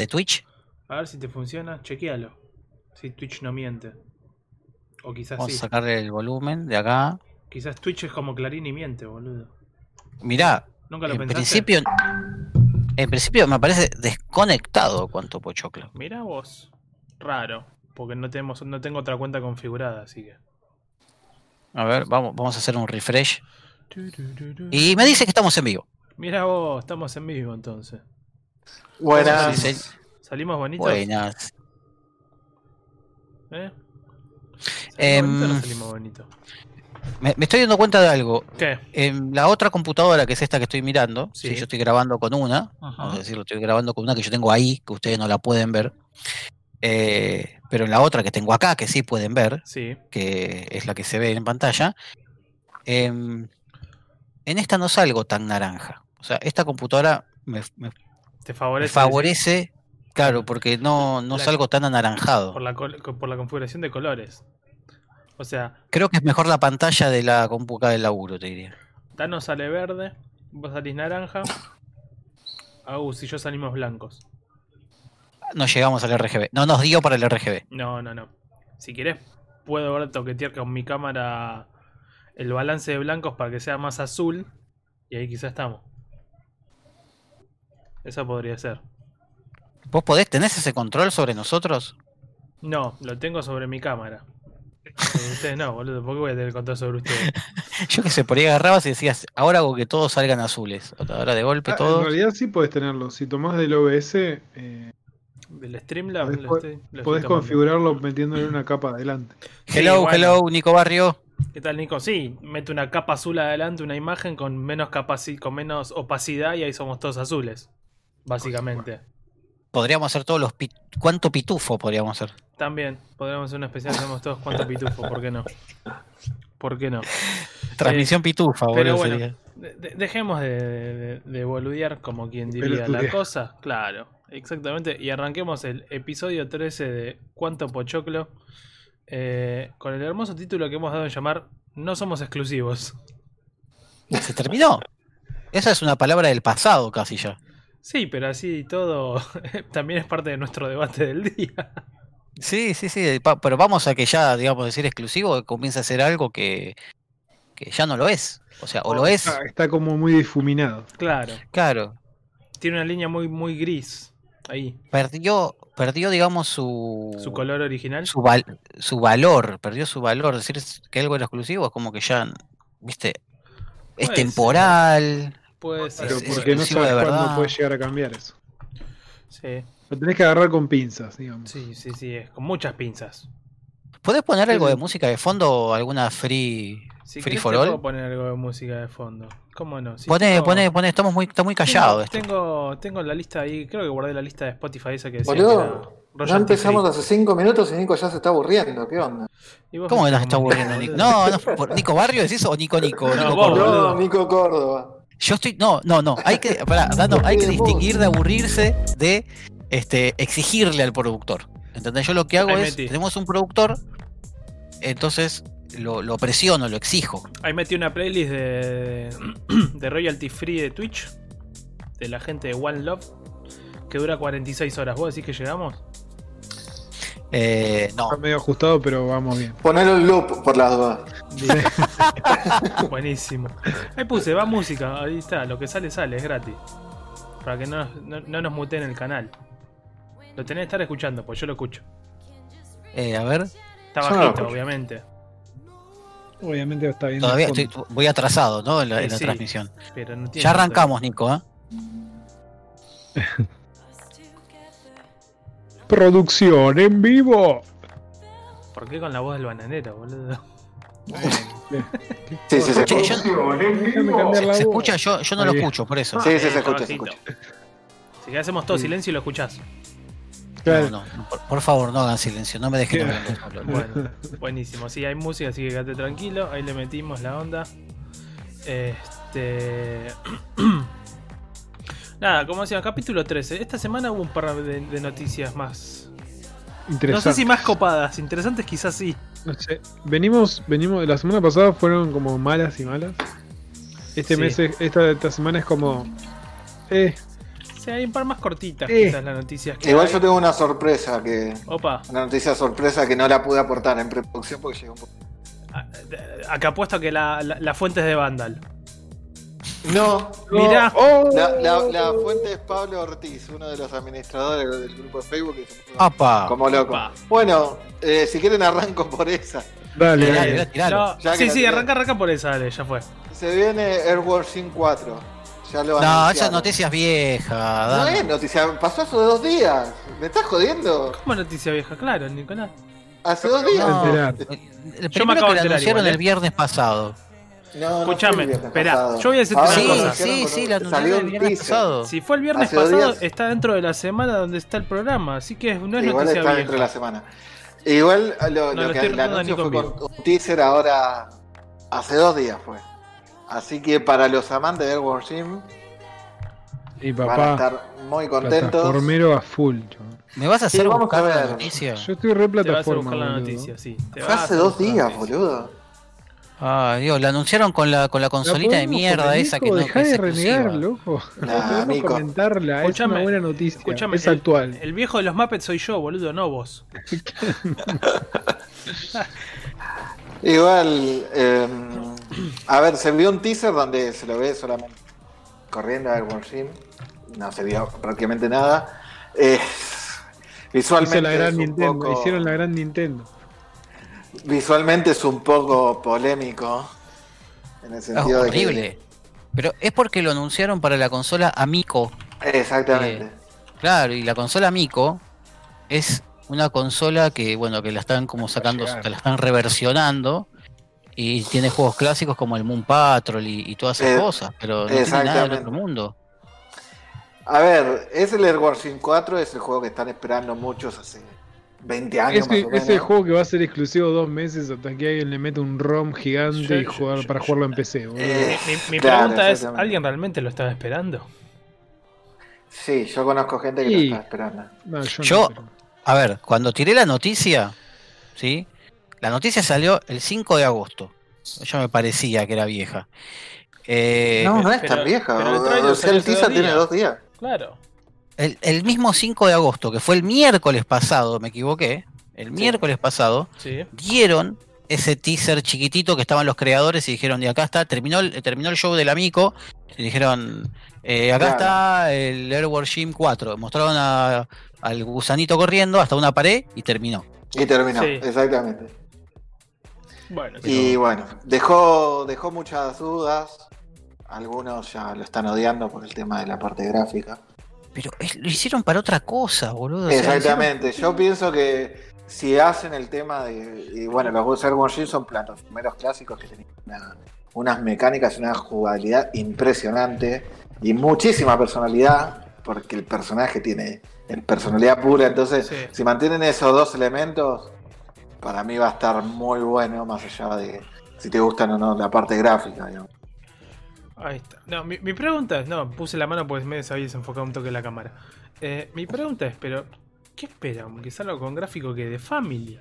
de Twitch? A ver si te funciona, chequealo. Si Twitch no miente. O quizás Vamos sí. a sacarle el volumen de acá. Quizás Twitch es como Clarín y miente, boludo. Mirá, Nunca lo en pensaste. principio. En principio me parece desconectado cuanto pochoclo. Mira vos. Raro. Porque no tenemos, no tengo otra cuenta configurada, así que. A ver, vamos, vamos a hacer un refresh. Y me dice que estamos en vivo. Mira vos, estamos en vivo entonces. Buenas. Sí, sí. ¿Salimos bonitos? Buenas. ¿Eh? Em, ¿Salimos bonitos o no salimos bonitos? Me, me estoy dando cuenta de algo. ¿Qué? En la otra computadora, que es esta que estoy mirando, Sí. sí, yo estoy grabando con una, Ajá. vamos a decirlo, estoy grabando con una que yo tengo ahí, que ustedes no la pueden ver. Eh, pero en la otra que tengo acá, que sí pueden ver, Sí. que es la que se ve en pantalla, em, en esta no salgo tan naranja. O sea, esta computadora me, me- ¿Te me favorece? favorece, claro, porque no, no La- salgo tan anaranjado. Por la, por la configuración de colores. O sea, Creo que es mejor la pantalla de la compu acá del laburo, te diría. Tano sale verde, vos salís naranja. Agus y yo salimos blancos. No llegamos al RGB. No nos dio para el RGB. No, no, no. Si querés, puedo ver toquetear con mi cámara el balance de blancos para que sea más azul. Y ahí quizá estamos. Eso podría ser. ¿Vos podés, tenés ese control sobre nosotros? No, lo tengo sobre mi cámara. Ustedes no, boludo. ¿Por qué voy a tener control sobre ustedes? Yo que sé, por ahí agarrabas y decías, ahora hago que todos salgan azules. Ahora de golpe Ah, en todos. realidad sí podés tenerlo. Si tomás del OBS, eh, Del Streamlabs Podés lo estoy, lo podés configurarlo metiéndole una capa adelante. Sí, Hello, bueno. hello, Nico Barrio. ¿Qué tal, Nico? Sí, mete una capa azul adelante, una imagen con menos capaci con menos opacidad y ahí somos todos azules. Básicamente. Podríamos hacer todos los. pi- ¿Cuánto pitufo podríamos hacer? También podríamos hacer una especial, hacemos todos cuánto pitufo, ¿por qué no? ¿Por qué no? Transmisión pitufa, Eh, Pero boludo. bueno, sería. de- de- dejemos de, de- de boludear como quien diría la cosa. Claro, exactamente. Y arranquemos el episodio 13 de Cuánto Pochoclo. eh, con el hermoso título que hemos dado en llamar No somos exclusivos. ¿Se terminó? Esa es una palabra del pasado casi ya. Sí, pero así y todo también es parte de nuestro debate del día. Sí, sí, sí. Pero vamos a que ya, digamos, decir exclusivo comienza a ser algo que, que ya no lo es. O sea, o lo es. Está, está como muy difuminado. Claro, Claro. tiene una línea muy, muy gris ahí. Perdió, perdió, digamos, su. Su color original. su, val- su valor, perdió su valor. Decir que algo era exclusivo es como que ya, viste, es temporal. Puede ser. Pero Es- es porque no sabes cuándo puede llegar a cambiar eso. Sí, Lo tenés que agarrar con pinzas, digamos. sí, sí, sí, es con muchas pinzas. ¿Podés poner algo de música de fondo o alguna free, Si free for all? puedo poner algo de música de fondo. ¿Cómo no? Sí, Poné, tengo- poné, poné, estamos muy, está muy callado tengo, tengo, tengo la lista ahí, creo que guardé la lista de Spotify esa que decía Boludo, que royalty empezamos hace 5 minutos y Nico ya se está aburriendo. ¿Qué onda? ¿Y vos ¿Cómo que nos está aburriendo? Nico? No, no, Nico Barrio decís o Nico Nico. No, Nico vos, Córdoba. No, Nico Córdoba. Yo estoy. No, no, no. Hay que. pará, Dano, hay que distinguir de aburrirse de este exigirle al productor. ¿Entendés? Yo lo que hago Ahí es. metí. Tenemos un productor. Entonces lo, lo presiono, lo exijo. Ahí metí una playlist de, de royalty free de Twitch. De la gente de One Love. Que dura 46 horas. ¿Vos decís que llegamos? Eh, no. Está medio ajustado, pero vamos bien. Ponelo en loop por las dudas. Buenísimo. Ahí puse, va música. Ahí está, lo que sale, sale, es gratis. Para que no, no, no nos muteen el canal. Lo tenés que estar escuchando, pues yo lo escucho. Eh, a ver. Está no bajito, escucho. obviamente. Obviamente está bien. Todavía estoy, voy atrasado, ¿no? En la, en Sí, la sí. transmisión. Pero no Ya arrancamos, Nico, ¿eh? Producción en vivo. ¿Por qué con la voz del bananero, boludo? Sí, sí, se escucha. ¿Se, escucha? Yo, yo no lo escucho, por eso. Sí, sí, se escucha, se bajito. escucha. Si que hacemos todo silencio y lo escuchás. Claro. No, no, por, por favor, no hagan silencio, no me dejen. Bueno, buenísimo. Sí, hay música, así que quédate tranquilo. Ahí le metimos la onda. Este. Nada, como decía, capítulo 13. Esta semana hubo un par de, de noticias más. No sé si más copadas, interesantes quizás sí. No sé, venimos, venimos, la semana pasada fueron como malas y malas. Este Sí. mes, es- esta, esta semana es como, eh, Sí, hay un par más cortitas, Eh. quizás las noticias que. Igual hay. yo tengo una sorpresa que. Opa, Una noticia sorpresa que no la pude aportar en preproducción porque llegó un poco. a- acá apuesto que la, la, la fuente es de Vandal. No, Mirá. Oh, la, la- la fuente es Pablo Ortiz, uno de los administradores del grupo de Facebook que se como loco. Opa. Bueno, eh, si quieren arranco por esa. Dale, Tiralo, dale. tiralo, tiralo. No, sí, sí, arranca, arranca por esa, dale, ya fue. Se viene Airwars Sim 4. Ya lo No, esa anunciaron. noticia es vieja. No es noticia, pasó hace dos días. ¿Me estás jodiendo? ¿Cómo noticia vieja? Claro, Nicolás. Hace dos días. No, enterar. el Yo me primero acabo que de anunciaron igual, ¿eh? el viernes pasado. No, no viernes esperá, pasado. yo voy a decirte Ahora una Sí, cosa. sí, sí, la salió el viernes teaser. pasado. Si fue el viernes Hace pasado, días. está dentro de la semana donde está el programa, así que no es Igual noticia está vieja. dentro de la semana. Igual lo, No, lo lo que el anuncio fue conmigo. con un teaser ahora hace dos días fue. Así que para los amantes de Airwars Sim Y van a papá, estar muy contentos. plataformero a full. chaval. ¿Me vas a Sí, hacer vamos buscar a la ver. noticia? Yo estoy re Te vas a plataforma. buscar la boludo. noticia, sí. te Fue hace dos la días, noticia. boludo. Ah, Dios, la anunciaron con la, con la ¿La consolita de mierda esa que no Dejá que es de renegar, exclusiva. loco. Nah, No comentarla, es Escuchame, una buena noticia. Escúchame, es actual. El, viejo de los Muppets soy yo, boludo, no vos. Igual, eh, a ver, se vio un teaser donde se lo ve solamente corriendo a Airwars Sim. No se vio prácticamente nada. Eh, visualmente Hizo la gran es un Nintendo, poco- hicieron la gran Nintendo. Visualmente es un poco polémico. En el Es sentido de que- horrible. Pero es porque lo anunciaron para la consola Amico. Exactamente. Eh, Claro, y la consola Amico es una consola que, bueno, que la están como sacando, la están reversionando. Y tiene juegos clásicos como el Moon Patrol y, y todas esas Eh, cosas, pero no tiene nada del otro mundo. A ver, es el Airwars Sim 4, es el juego que están esperando muchos hace 20 años Ese, más o ese juego que va a ser exclusivo dos meses hasta que alguien le mete un ROM gigante Yo- y yo- jugar, yo- para yo- jugarlo en PC. boludo. Eh, Mi, mi claro, pregunta es. ¿alguien realmente lo estaba esperando? Sí, yo conozco gente que Sí. lo está esperando. No, yo, Yo- no, A ver, cuando tiré la noticia, ¿sí? La noticia salió el 5 de agosto. Ya me parecía que era vieja. Eh, no, no es pero- tan vieja. pero el o- sea, el teaser tiene dos días. Claro. El, el mismo 5 de agosto, que fue el miércoles pasado, me equivoqué, el miércoles pasado, Sí. dieron ese teaser chiquitito que estaban los creadores y dijeron, y acá está, terminó el, terminó el show del amigo, y dijeron, eh, acá Claro. está el Airwars Gym 4, mostraron a- al gusanito corriendo hasta una pared y terminó. Y terminó, Sí. exactamente. Bueno, Y bueno, dejó, dejó muchas dudas. Algunos ya lo están odiando por el tema de la parte gráfica. Pero es- lo hicieron para otra cosa, boludo. o sea, Exactamente. Yo pienso que si hacen el tema de. Y bueno, los Airborne Shield son plataformeros clásicos que tenían una- unas mecánicas y una jugabilidad impresionante y muchísima personalidad, porque el personaje tiene el personalidad pura. Entonces, Sí. si mantienen esos dos elementos, para mí va a estar muy bueno, más allá de si te gustan o no la parte gráfica. digamos. Ahí está. No, mi, mi pregunta es, no, puse la mano pues me había desenfocado un toque la cámara. Eh, mi pregunta es, pero, ¿qué esperan? ¿Que salga con gráfico que de Family?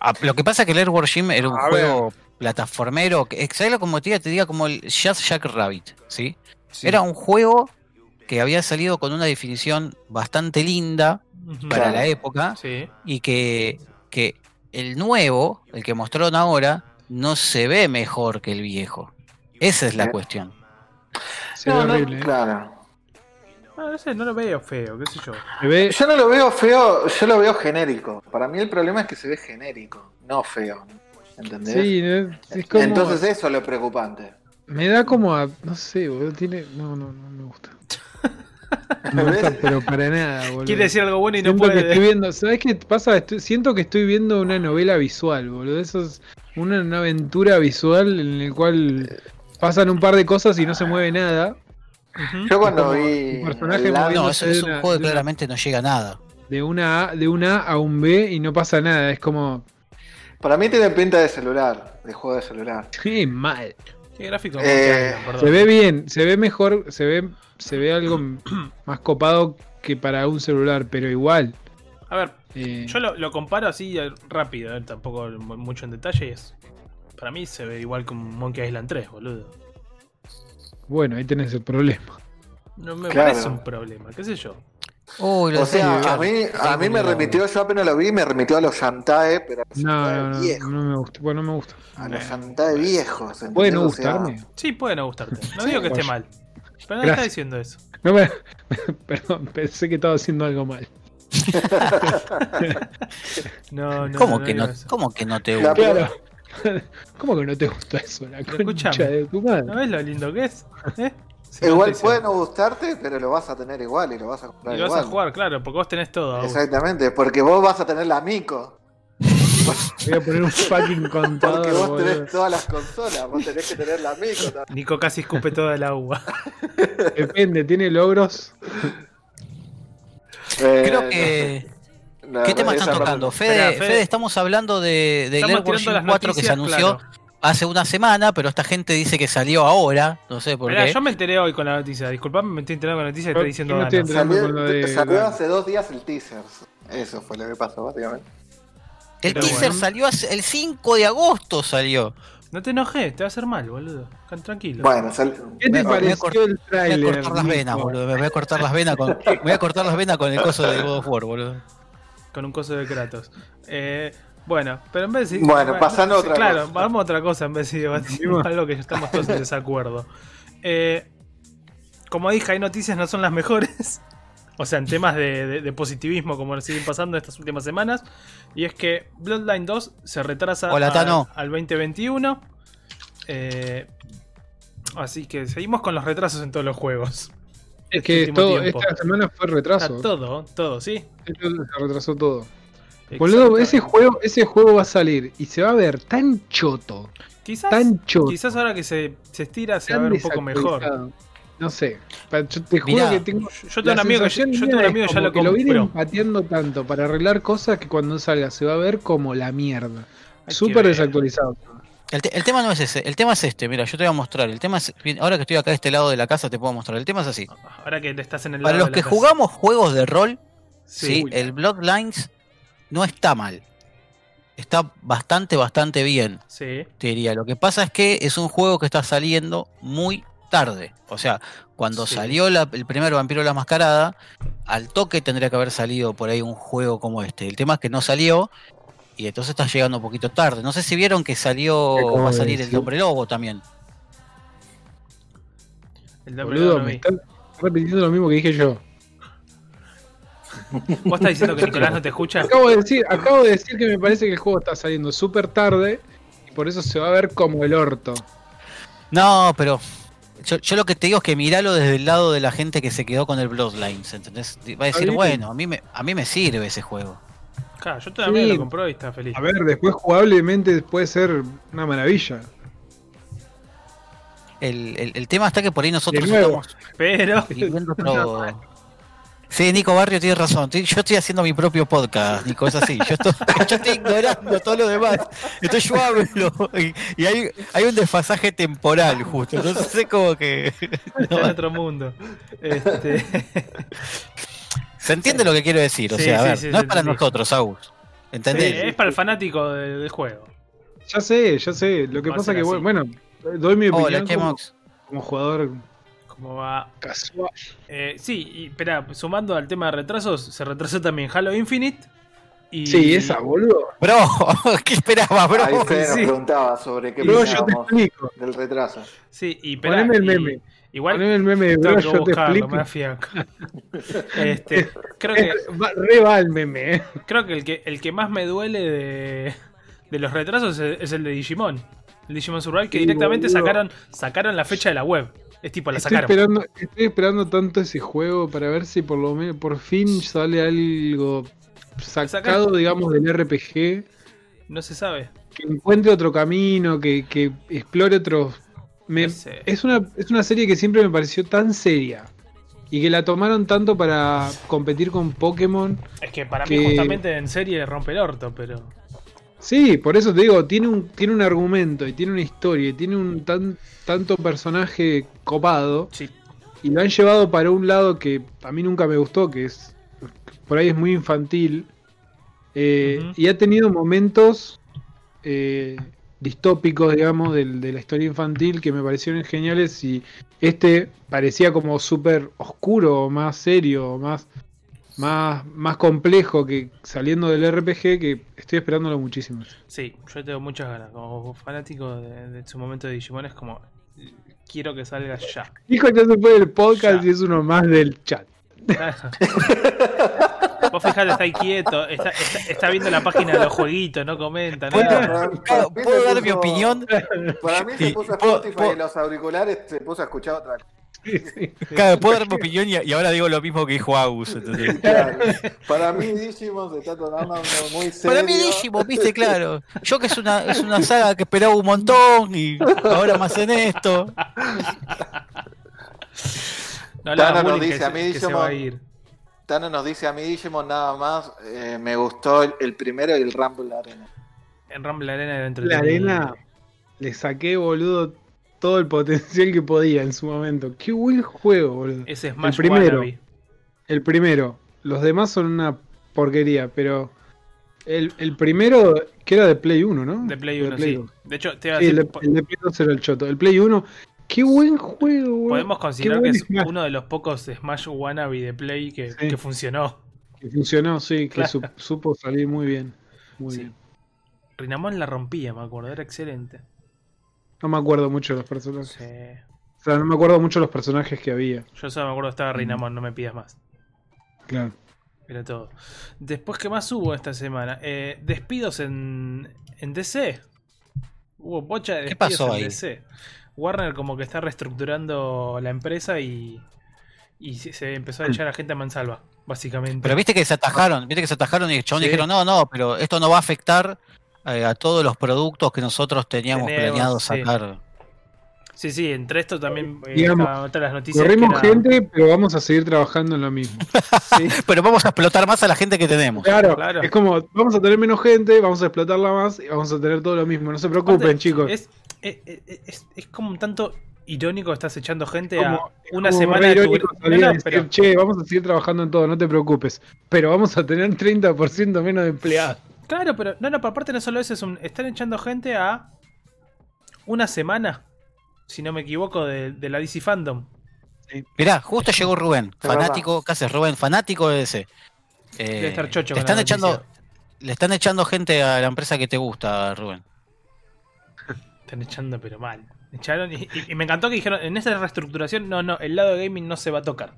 Ah, Lo que pasa es que el Airward Gym era un A juego plataformero, que, ¿sabes lo como te diga? Te diga como el Just Jack Rabbit, ¿sí? Era un juego que había salido con una definición bastante linda para Claro. la época Sí. y que, que el nuevo, el que mostraron ahora, no se ve mejor que el viejo. Esa es la Eh. cuestión. Se No, ve no, horrible. ¿eh? claro. Ah, no sé, no lo veo feo, qué sé yo. Ve, Yo no lo veo feo, yo lo veo genérico. Para mí el problema es que se ve genérico, no feo. ¿Entendés? sí, ¿no? es como, Entonces eso es lo preocupante. me da como a, no sé, boludo, tiene, no, no, no me gusta. No me gusta, pero para nada, boludo. Quiere decir algo bueno y no Siento que puede. estoy viendo, ¿sabes qué pasa? Estoy- siento que estoy viendo una novela visual, boludo. Eso es una, una aventura visual en la cual pasan un par de cosas y no se mueve nada. Yo cuando vi personaje lado- No, eso es un una- juego que claramente no llega a nada. De una, A, de una A a un B y no pasa nada. Es como, para mí tiene pinta de celular, de juego de celular. qué mal. ¿Qué gráfico? Eh, Perdón. Se ve bien, se ve mejor, se ve, se ve algo más copado que para un celular, pero igual. A ver, eh, yo lo, lo comparo así eh, rápido, eh, tampoco mu- mucho en detalle. y Es, para mí se ve igual que un Monkey Island 3, boludo. Bueno, ahí tenés el problema. No me Claro. parece un problema, qué sé yo. Uy, lo O sea, a mí, a mí me remitió, yo apenas lo vi, me remitió a los Shantae, pero a los No, Shantae no, no, viejos. no me gusta. Bueno, no me gusta. A los Shantae viejos. Puede no ¿entendés? O sea, gustarme. Sí, puede no gustarte. No Sí, digo que esté mal. Pero no Gracias. está diciendo eso. No me... Perdón, pensé que estaba haciendo algo mal. No, no. ¿Cómo, no que no. ¿Cómo que no te gusta? Claro. ¿Cómo que no te gusta eso? La concha de tu madre. ¿No ves lo lindo que es? ¿Eh? Igual puede no gustarte, pero lo vas a tener igual y lo vas a comprar Y lo vas igual. a jugar, claro, porque vos tenés todo. Exactamente, porque vos vas a tener la Mico. Voy a poner un fucking contador. Porque vos boludo. tenés todas las consolas, vos tenés que tener la Mico también. Nico casi escupe toda el agua. Depende, tiene logros. Eh, Creo que. no, ¿Qué no, tema están no- tocando? Fede, Fede. Fede, estamos hablando de, de las 4 que se noticias, anunció claro. hace una semana, pero esta gente dice que salió ahora. No sé por Mirá, qué. yo me enteré hoy con la noticia. Disculpame, me estoy enterando con la noticia y Yo- estoy diciendo estoy enterando. Salió, con lo de- salió hace dos días el teaser. Eso fue lo que pasó, básicamente. El Pero teaser bueno. salió hace- el 5 de agosto salió. No te enojes, te va a hacer mal, boludo. Tranquilo. Bueno, sal- ¿Qué te Me- me voy a pareció el Me voy tráiler? a cortar las venas, boludo. Me voy a cortar las venas con, me voy a cortar las venas con el coso de God of War, boludo. Con un coso de Kratos. Eh, bueno, pero en vez de. Bueno, pasando a otra Claro, cosa. vamos a otra cosa en vez de debatir algo que ya estamos todos en desacuerdo. Eh, como dije, hay noticias no son las mejores. O sea, en temas de, de- de positivismo, como nos siguen pasando estas últimas semanas. Y es que Bloodline 2 se retrasa Hola, al 2021. Eh, así que seguimos con los retrasos en todos los juegos. Es que todo, esta semana fue retraso. todo, todo, sí. Se retrasó todo. Boludo, ese juego, ese juego va a salir y se va a ver tan choto, Quizás, tan choto. quizás ahora que se, se estira se va a ver un poco mejor. No sé, yo te juro Mirá, que tengo. Yo yo tengo un amigo que, yo mía tengo un amigo ya lo que lo vienen pateando tanto para arreglar cosas que cuando salga se va a ver como la mierda. Súper desactualizado. El, te- el tema no es ese, el tema es este, mira, yo te voy a mostrar. El tema es, ahora que estoy acá de este lado de la casa te puedo mostrar. El tema es así. Ahora que estás en el Para lado los de la que casa. jugamos juegos de rol, Sí. sí, el Bloodlines no está mal. Está bastante, bastante bien, Sí. te diría. Lo que pasa es que es un juego que está saliendo muy tarde. O sea, cuando Sí. salió la- el primer Vampiro la Mascarada, al toque tendría que haber salido por ahí un juego como este. El tema es que no salió y entonces está llegando un poquito tarde. No sé si vieron que salió, ¿Cómo va a salir el? Hombre Lobo también. El me vi. estás repitiendo lo mismo que dije yo. ¿Vos estás diciendo que Nicolás no te escucha? Acabo de decir, acabo de decir que me parece que el juego está saliendo súper tarde y por eso se va a ver como el orto. No, pero yo, yo lo que te digo es que miralo desde el lado de la gente que se quedó con el Bloodlines, ¿entendés? Va a decir, bueno, a mí me, a mí me sirve ese juego. Claro, yo Sí. lo compró y está feliz. A ver, después jugablemente puede ser una maravilla. El, el- el tema está que por ahí nosotros estamos Pero. viviendo otro... Sí, Nico Barrio tiene razón. Yo estoy haciendo mi propio podcast, Nico, es así. Yo estoy, yo estoy ignorando todo lo demás. Entonces yo hablo y, y hay, hay un desfasaje temporal justo. Entonces es como que... Está en otro mundo. Este, ¿Se entiende lo que quiero decir? O Sí, sea, a ver, sí, no se es para nosotros, Agus. ¿Entendés? sí, es para el fanático de- del juego. Ya sé, ya sé. Lo que Va pasa que, así. bueno, doy mi Hola, opinión como, Chemox. como jugador ¿Cómo va? casual. Eh, sí, y espera, sumando al tema de retrasos, se retrasó también Halo Infinite. Y... Sí, esa, boludo. Bro, ¿qué esperabas, bro? Ahí nos sí. preguntaba sobre qué Bro, yo te explico. del retraso. Sí, y espera, Poneme el y- meme. Igual Poneme el meme, tengo bro, yo te explico. Este, creo que Re va el meme, eh. creo que el que el que más me duele de, de los retrasos es, es el de Digimon. El Digimon Survival que Sí, directamente boludo. sacaron sacaron la fecha de la web. Es tipo la Estoy sacaron. esperando, estoy esperando tanto ese juego para ver si por lo menos por fin sale algo sacado, digamos, del RPG, No se sabe. que encuentre otro camino, que, que explore otros. Me- No sé. es, una, es una serie que siempre me pareció tan seria y que la tomaron tanto para competir con Pokémon. Es que para mí justamente en serie rompe el orto, pero Sí, por eso te digo, tiene un, tiene un argumento y tiene una historia y tiene un tan, tanto personaje copado. sí. Y lo han llevado para un lado que a mí nunca me gustó, que es por ahí es muy infantil. Eh. Y ha tenido momentos eh, distópicos, digamos, del- de, la historia infantil que me parecieron geniales y este parecía como súper oscuro, más serio, más, más, más complejo que saliendo del RPG que estoy esperándolo muchísimo. Sí, yo tengo muchas ganas. Como fanático de, de su momento de Digimon es como. Quiero que salga ya. Hijo, ya se fue del podcast Ya. y es uno más del chat. Vos fijate, está ahí quieto, está, está- está viendo la página de los jueguitos, no comenta ¿Puedo, nada. Puedo- dar puso- mi opinión? Para mí se Sí, puso Spotify puedo- en los auriculares, se puso a escuchar otra cosa. Sí, sí. Claro, puedo dar mi opinión y, y ahora digo lo mismo que dijo Agus. Para mí Digimon se está tomando muy serio. Para mí Digimon, viste, claro. Yo que es una, es una saga que esperaba un montón y ahora más en esto. No le hagas Tana nos dice, que, a se- mí que se va a Digimon- ir. Tano nos dice a mí Digimon nada más, eh, me gustó el, el primero y el Rumble Arena. En Rumble Arena era La arena le saqué, boludo, todo el potencial que podía en su momento. Qué buen juego, boludo. Ese Smash primero. Wannabe. El primero. Los demás son una porquería, pero el, el primero, que era de Play 1, ¿no? De Play 1, sí. 2. De hecho, te iba a Sí, el, decir, de, el de Play 2 era el choto. El Play 1, qué buen juego, boludo. podemos Qué considerar que es Smash. uno de los pocos Smash Wannabe de Play que, Sí. que funcionó. Que funcionó, sí, que Claro. su- supo salir muy bien. Muy Sí. bien. Rinamon la rompía, me acuerdo, era excelente. No me acuerdo mucho de los personajes. Sí. O sea, no me acuerdo mucho de los personajes que había. Yo solo me acuerdo que estaba Rinamon, no me pidas más. Claro. Era todo. Después, ¿qué más hubo esta semana? Eh, despidos en, en DC. Hubo bocha de ¿Qué despidos pasó en ahí? DC. Warner como que está reestructurando la empresa y, y se, empezó a echar a gente a mansalva, básicamente. Pero viste que se atajaron, viste que se atajaron y el chabón Sí. dijeron, no, no, pero esto no va a afectar eh, a todos los productos que nosotros teníamos Tenemos, planeado sacar. Sí, sí, entre esto también eh, Digamos, otras las noticias. Corrimos que era- gente, pero vamos a seguir trabajando en lo mismo. Sí, Pero vamos a explotar más a la gente que tenemos. Claro, Claro. es como, vamos a tener menos gente, vamos a explotarla más y vamos a tener todo lo mismo. No se preocupen, Aparte, chicos. Es, es, es- es- es como un tanto irónico que estás echando gente Como- a una Como semana de tu... irónico No, salir no, decir, pero- che, vamos a seguir trabajando en todo, no te preocupes. Pero vamos a tener 30% menos de empleados. Claro, pero no, no, pero aparte no solo eso, es un- están echando gente a una semana, si no me equivoco, de, de la DC Fandom. Mirá, justo llegó Rubén, Es fanático, ¿qué haces Rubén? Fanático de ese. Eh, Debe estar chocho le están echando, le están echando gente a la empresa que te gusta, Rubén. Están echando, pero mal. Echaron y, y- y me encantó que dijeron, en esta reestructuración, no, no, el lado de gaming no se va a tocar.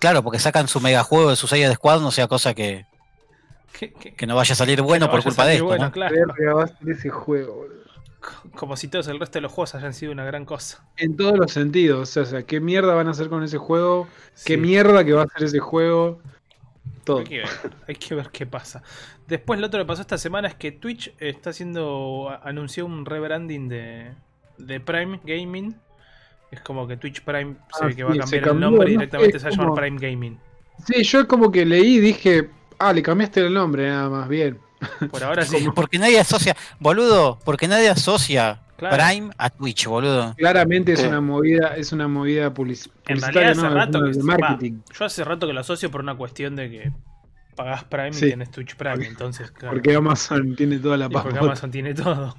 Claro, porque sacan su megajuego de su de Squad, no sea cosa que, Que, no vaya a salir bueno por culpa de esto. bueno, ¿no? claro. Ese juego, boludo. Como si todos el resto de los juegos hayan sido una gran cosa. En todos los sentidos. O sea, ¿qué mierda van a hacer con ese juego? ¿Qué Sí. mierda que va a hacer ese juego? Todo. Hay que, ver, hay que ver qué pasa. Después, lo otro que pasó esta semana es que Twitch está haciendo. anunció un rebranding de, de Prime Gaming. Es como que Twitch Prime se Ah, ve que va a cambiar se el nombre y directamente se va a llamar Prime Gaming. Sí, yo como que leí y dije, ah, le cambiaste el nombre nada más, bien. Por ahora sí. Porque nadie asocia, boludo, porque nadie asocia Claro. Prime a Twitch, boludo. Claramente es Sí. una movida, es una movida public- En publicitaria, realidad hace no, rato que va. Yo hace rato que lo asocio por una cuestión de que pagás Prime Sí. y tenés Twitch Prime. Entonces, claro. Porque Amazon tiene toda la Y porque. Amazon tiene todo.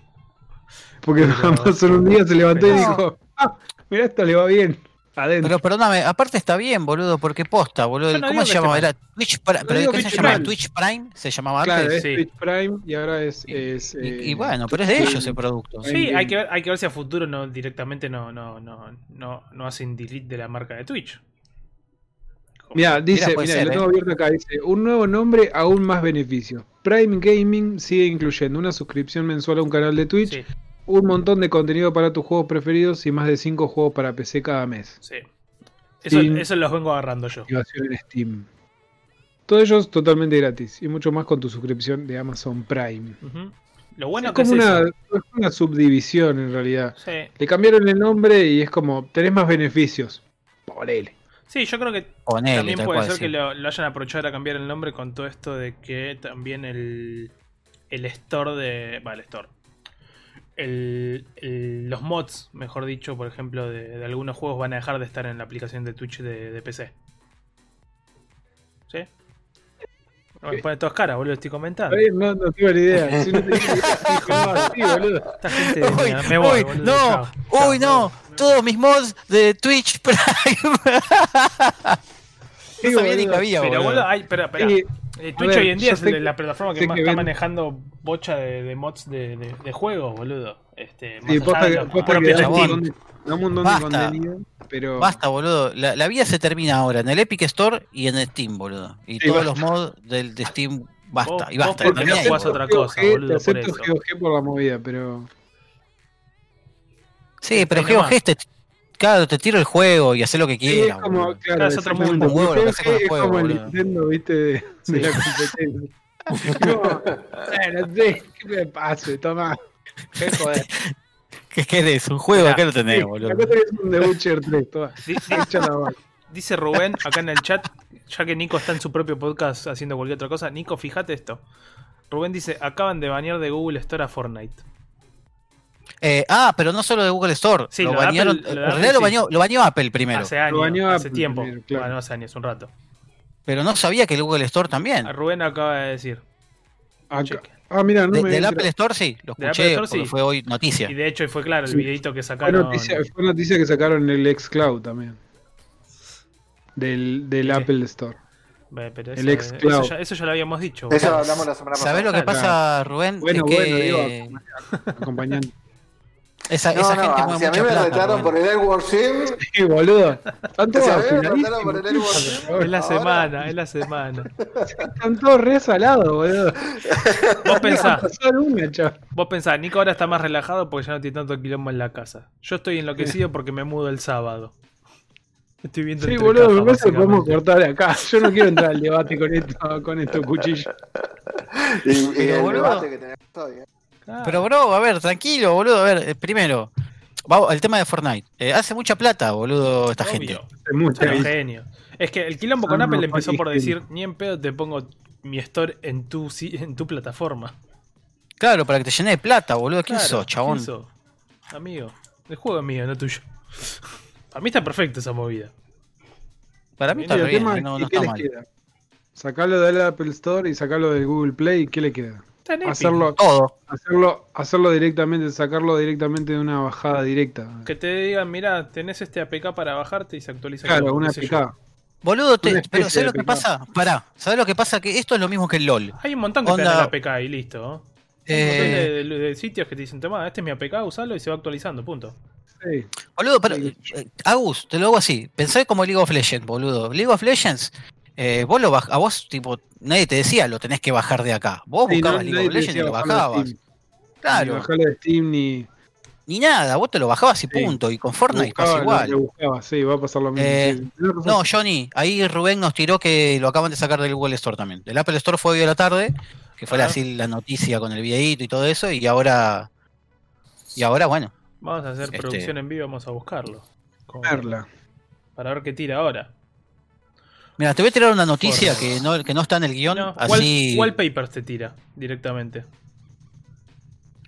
Porque Pero- Amazon un día se levantó y dijo, ah, mira esto le va bien. Adentro. Pero perdóname, aparte está bien, boludo, porque posta, boludo. No ¿Cómo se llamaba? Era Twitch Prime. ¿Pero qué se Twitch? Prime. ¿Twitch Prime? ¿Se llamaba claro, antes? es sí. Twitch Prime y ahora es... es, Y, eh, y bueno, pero es de ellos el producto. Sí. Hay que ver, hay que ver si a futuro no directamente no, no, no, no, no hacen delete de la marca de Twitch. Mira, dice, mira, ser, lo ¿eh? tengo abierto acá, dice, un nuevo nombre, aún más beneficio. Prime Gaming sigue incluyendo una suscripción mensual a un canal de Twitch, Sí, un montón de contenido para tus juegos preferidos y más de 5 juegos para PC cada mes. sí. Eso, los vengo agarrando yo. En Steam. Todos ellos totalmente gratis y mucho más con tu suscripción de Amazon Prime. Lo bueno es que es como una, eso. es una subdivisión en realidad. Sí. Le cambiaron el nombre y es como, tenés más beneficios. Ponele. Sí, yo creo que Ponele, también puede cual, ser sí. que lo, lo hayan aprovechado a cambiar el nombre con todo esto de que también el, el store de... Va, el store. El- el- los mods, mejor dicho, por ejemplo, de, de algunos juegos van a dejar de estar en la aplicación de Twitch de, de PC. ¿Sí? Me pone todas caras, boludo, estoy comentando. No, no tengo ni idea. Si no tengo idea, dijo, ah, sí, boludo. Esta gente de Uy. Me voy, uy, boludo, no, chao, chao. uy, no, todos mis mods de Twitch Prime. No sabía ni boludo. que había, Pero, boludo. boludo, hay, espera, espera. Eh, Twitch ver, hoy en día es la- que- la plataforma que más que está ven- manejando bocha de, de mods de, de, de juegos, boludo. Este, más Sí, allá posta de un Steam. montón montón de Basta. contenido, pero Basta, boludo. La, la vida se termina ahora en el Epic Store y en Steam, boludo. Y Sí, todos basta. los mods del, de Steam, basta. Vos- y vos basta. porque ahí, jugás otra cosa, GOG, boludo, Te por eso. GOG por la movida, pero Sí, pero. GeoGest, te, claro, te tiro el juego y hace lo que Sí, quieras. es como, claro, Claro, es otro mundo. Un huevo lo que hace con el Es juego, como el. Nintendo, viste, de, de Sí. la competencia. No, bueno, sí, ¿qué me pase? Toma. Qué joder. ¿Qué querés? Un juego, acá lo Sí, tenés, boludo. acá tenés un The Witcher 3, toma. Dice Rubén acá en el chat, ya que Nico está en su propio podcast haciendo cualquier otra cosa. Nico, fíjate esto. Rubén dice, acaban de banear de Google Store a Fortnite. Eh, ah, pero no solo de Google Store. Sí, lo lo de banearon. Apple- lo de en Apple realidad lo sí. baneó, lo baneó Apple primero. Hace años, hace Apple tiempo. primero, claro. Bueno, hace años, un rato. Pero no sabía que el Google Store también. A Rubén acaba de decir. Acá-. Ah, mira, no De- me del Apple. Store sí, lo escuché Store, porque sí. fue hoy noticia. Y de hecho fue claro el Sí. videito que Fue sacaron. noticia, fue noticia que sacaron el xCloud también. Del. Apple Store. Pero el eso, xCloud. eso, ya, eso ya lo habíamos dicho. Eso hablamos la semana pasada. ¿Sabés lo que Claro. pasa, Rubén? Bueno, es bueno, que digo, acompañante. Esa, No, esa no, gente ah, mueve si a mí me plata. retaron por el Edward Sim, Sí, boludo. Están todos Si a mí me trataron por el Edward Sim, Es la semana, es la semana. Están todos re salados, boludo. Vos pensá, Pasar una, chaval. vos pensá, Nico ahora está más relajado porque ya no tiene tanto quilombo en la casa. Yo estoy enloquecido porque me mudo el sábado. Estoy viendo Sí, boludo, me parece que podemos cortar acá. Yo no quiero entrar al debate con esto, con estos cuchillos. y, y Pero, el boludo. debate que tenemos hoy. ¿eh? Pero, bro, a ver, tranquilo, boludo. A ver, eh, primero, vamos, el tema de Fortnite. Eh, hace mucha plata, boludo, esta Obvio. gente. Es mucha Son guita. genios. Es que el quilombo con Apple unos empezó por decir, ni en pedo te pongo mi store en tu, si- en tu plataforma. Claro, para que te llene de plata, boludo. ¿Quién Claro, sos, chabón? ¿quién sos? Amigo, el juego es mío, no tuyo. A mí está perfecto esa movida. Para mí está bien, tema no, es, no ¿y qué está les mal. queda? Sacarlo del Apple Store y sacarlo del Google Play, ¿qué le queda? Hacerlo, Todo. hacerlo, hacerlo directamente, sacarlo directamente de una bajada directa. Que te digan, mira, tenés este APK para bajarte y se actualiza. Claro, todo, una. APK. Boludo, te- pero ¿sabes lo que pasa? Pará, ¿sabes lo que pasa? Que esto es lo mismo que el LOL. Hay un montón que te Onda- dan el APK y listo. Hay un montón Eh, de, de- de sitios que te dicen, toma, este es mi APK, usalo y se va actualizando, punto. Sí. Boludo, pero, Sí. eh, Agus, te lo hago así. Pensé como League of Legends, boludo. League of Legends, eh, vos lo baj- a vos, tipo, nadie te decía, lo tenés que bajar de acá. Vos Sí, buscabas no- League of Legends y lo de bajabas. Steam. Ni bajarlo de Steam ni. ni nada, vos te lo bajabas y Sí. punto. Y con Fortnite pasa igual. que buscaba, Sí, va a pasar lo mismo. Eh, sí. Tenés razón. No, Johnny, ahí Rubén nos tiró que lo acaban de sacar del Google Store también. Del Apple Store fue hoy a la tarde, que fue así la noticia con el videíto y todo eso, y ahora. Y ahora, bueno. Vamos a hacer Este- producción en vivo, vamos a buscarlo. Perla. Para ver qué tira ahora. Mira, te voy a tirar una noticia Por- que no, que no está en el guion, No, así. wall- wallpapers te tira directamente.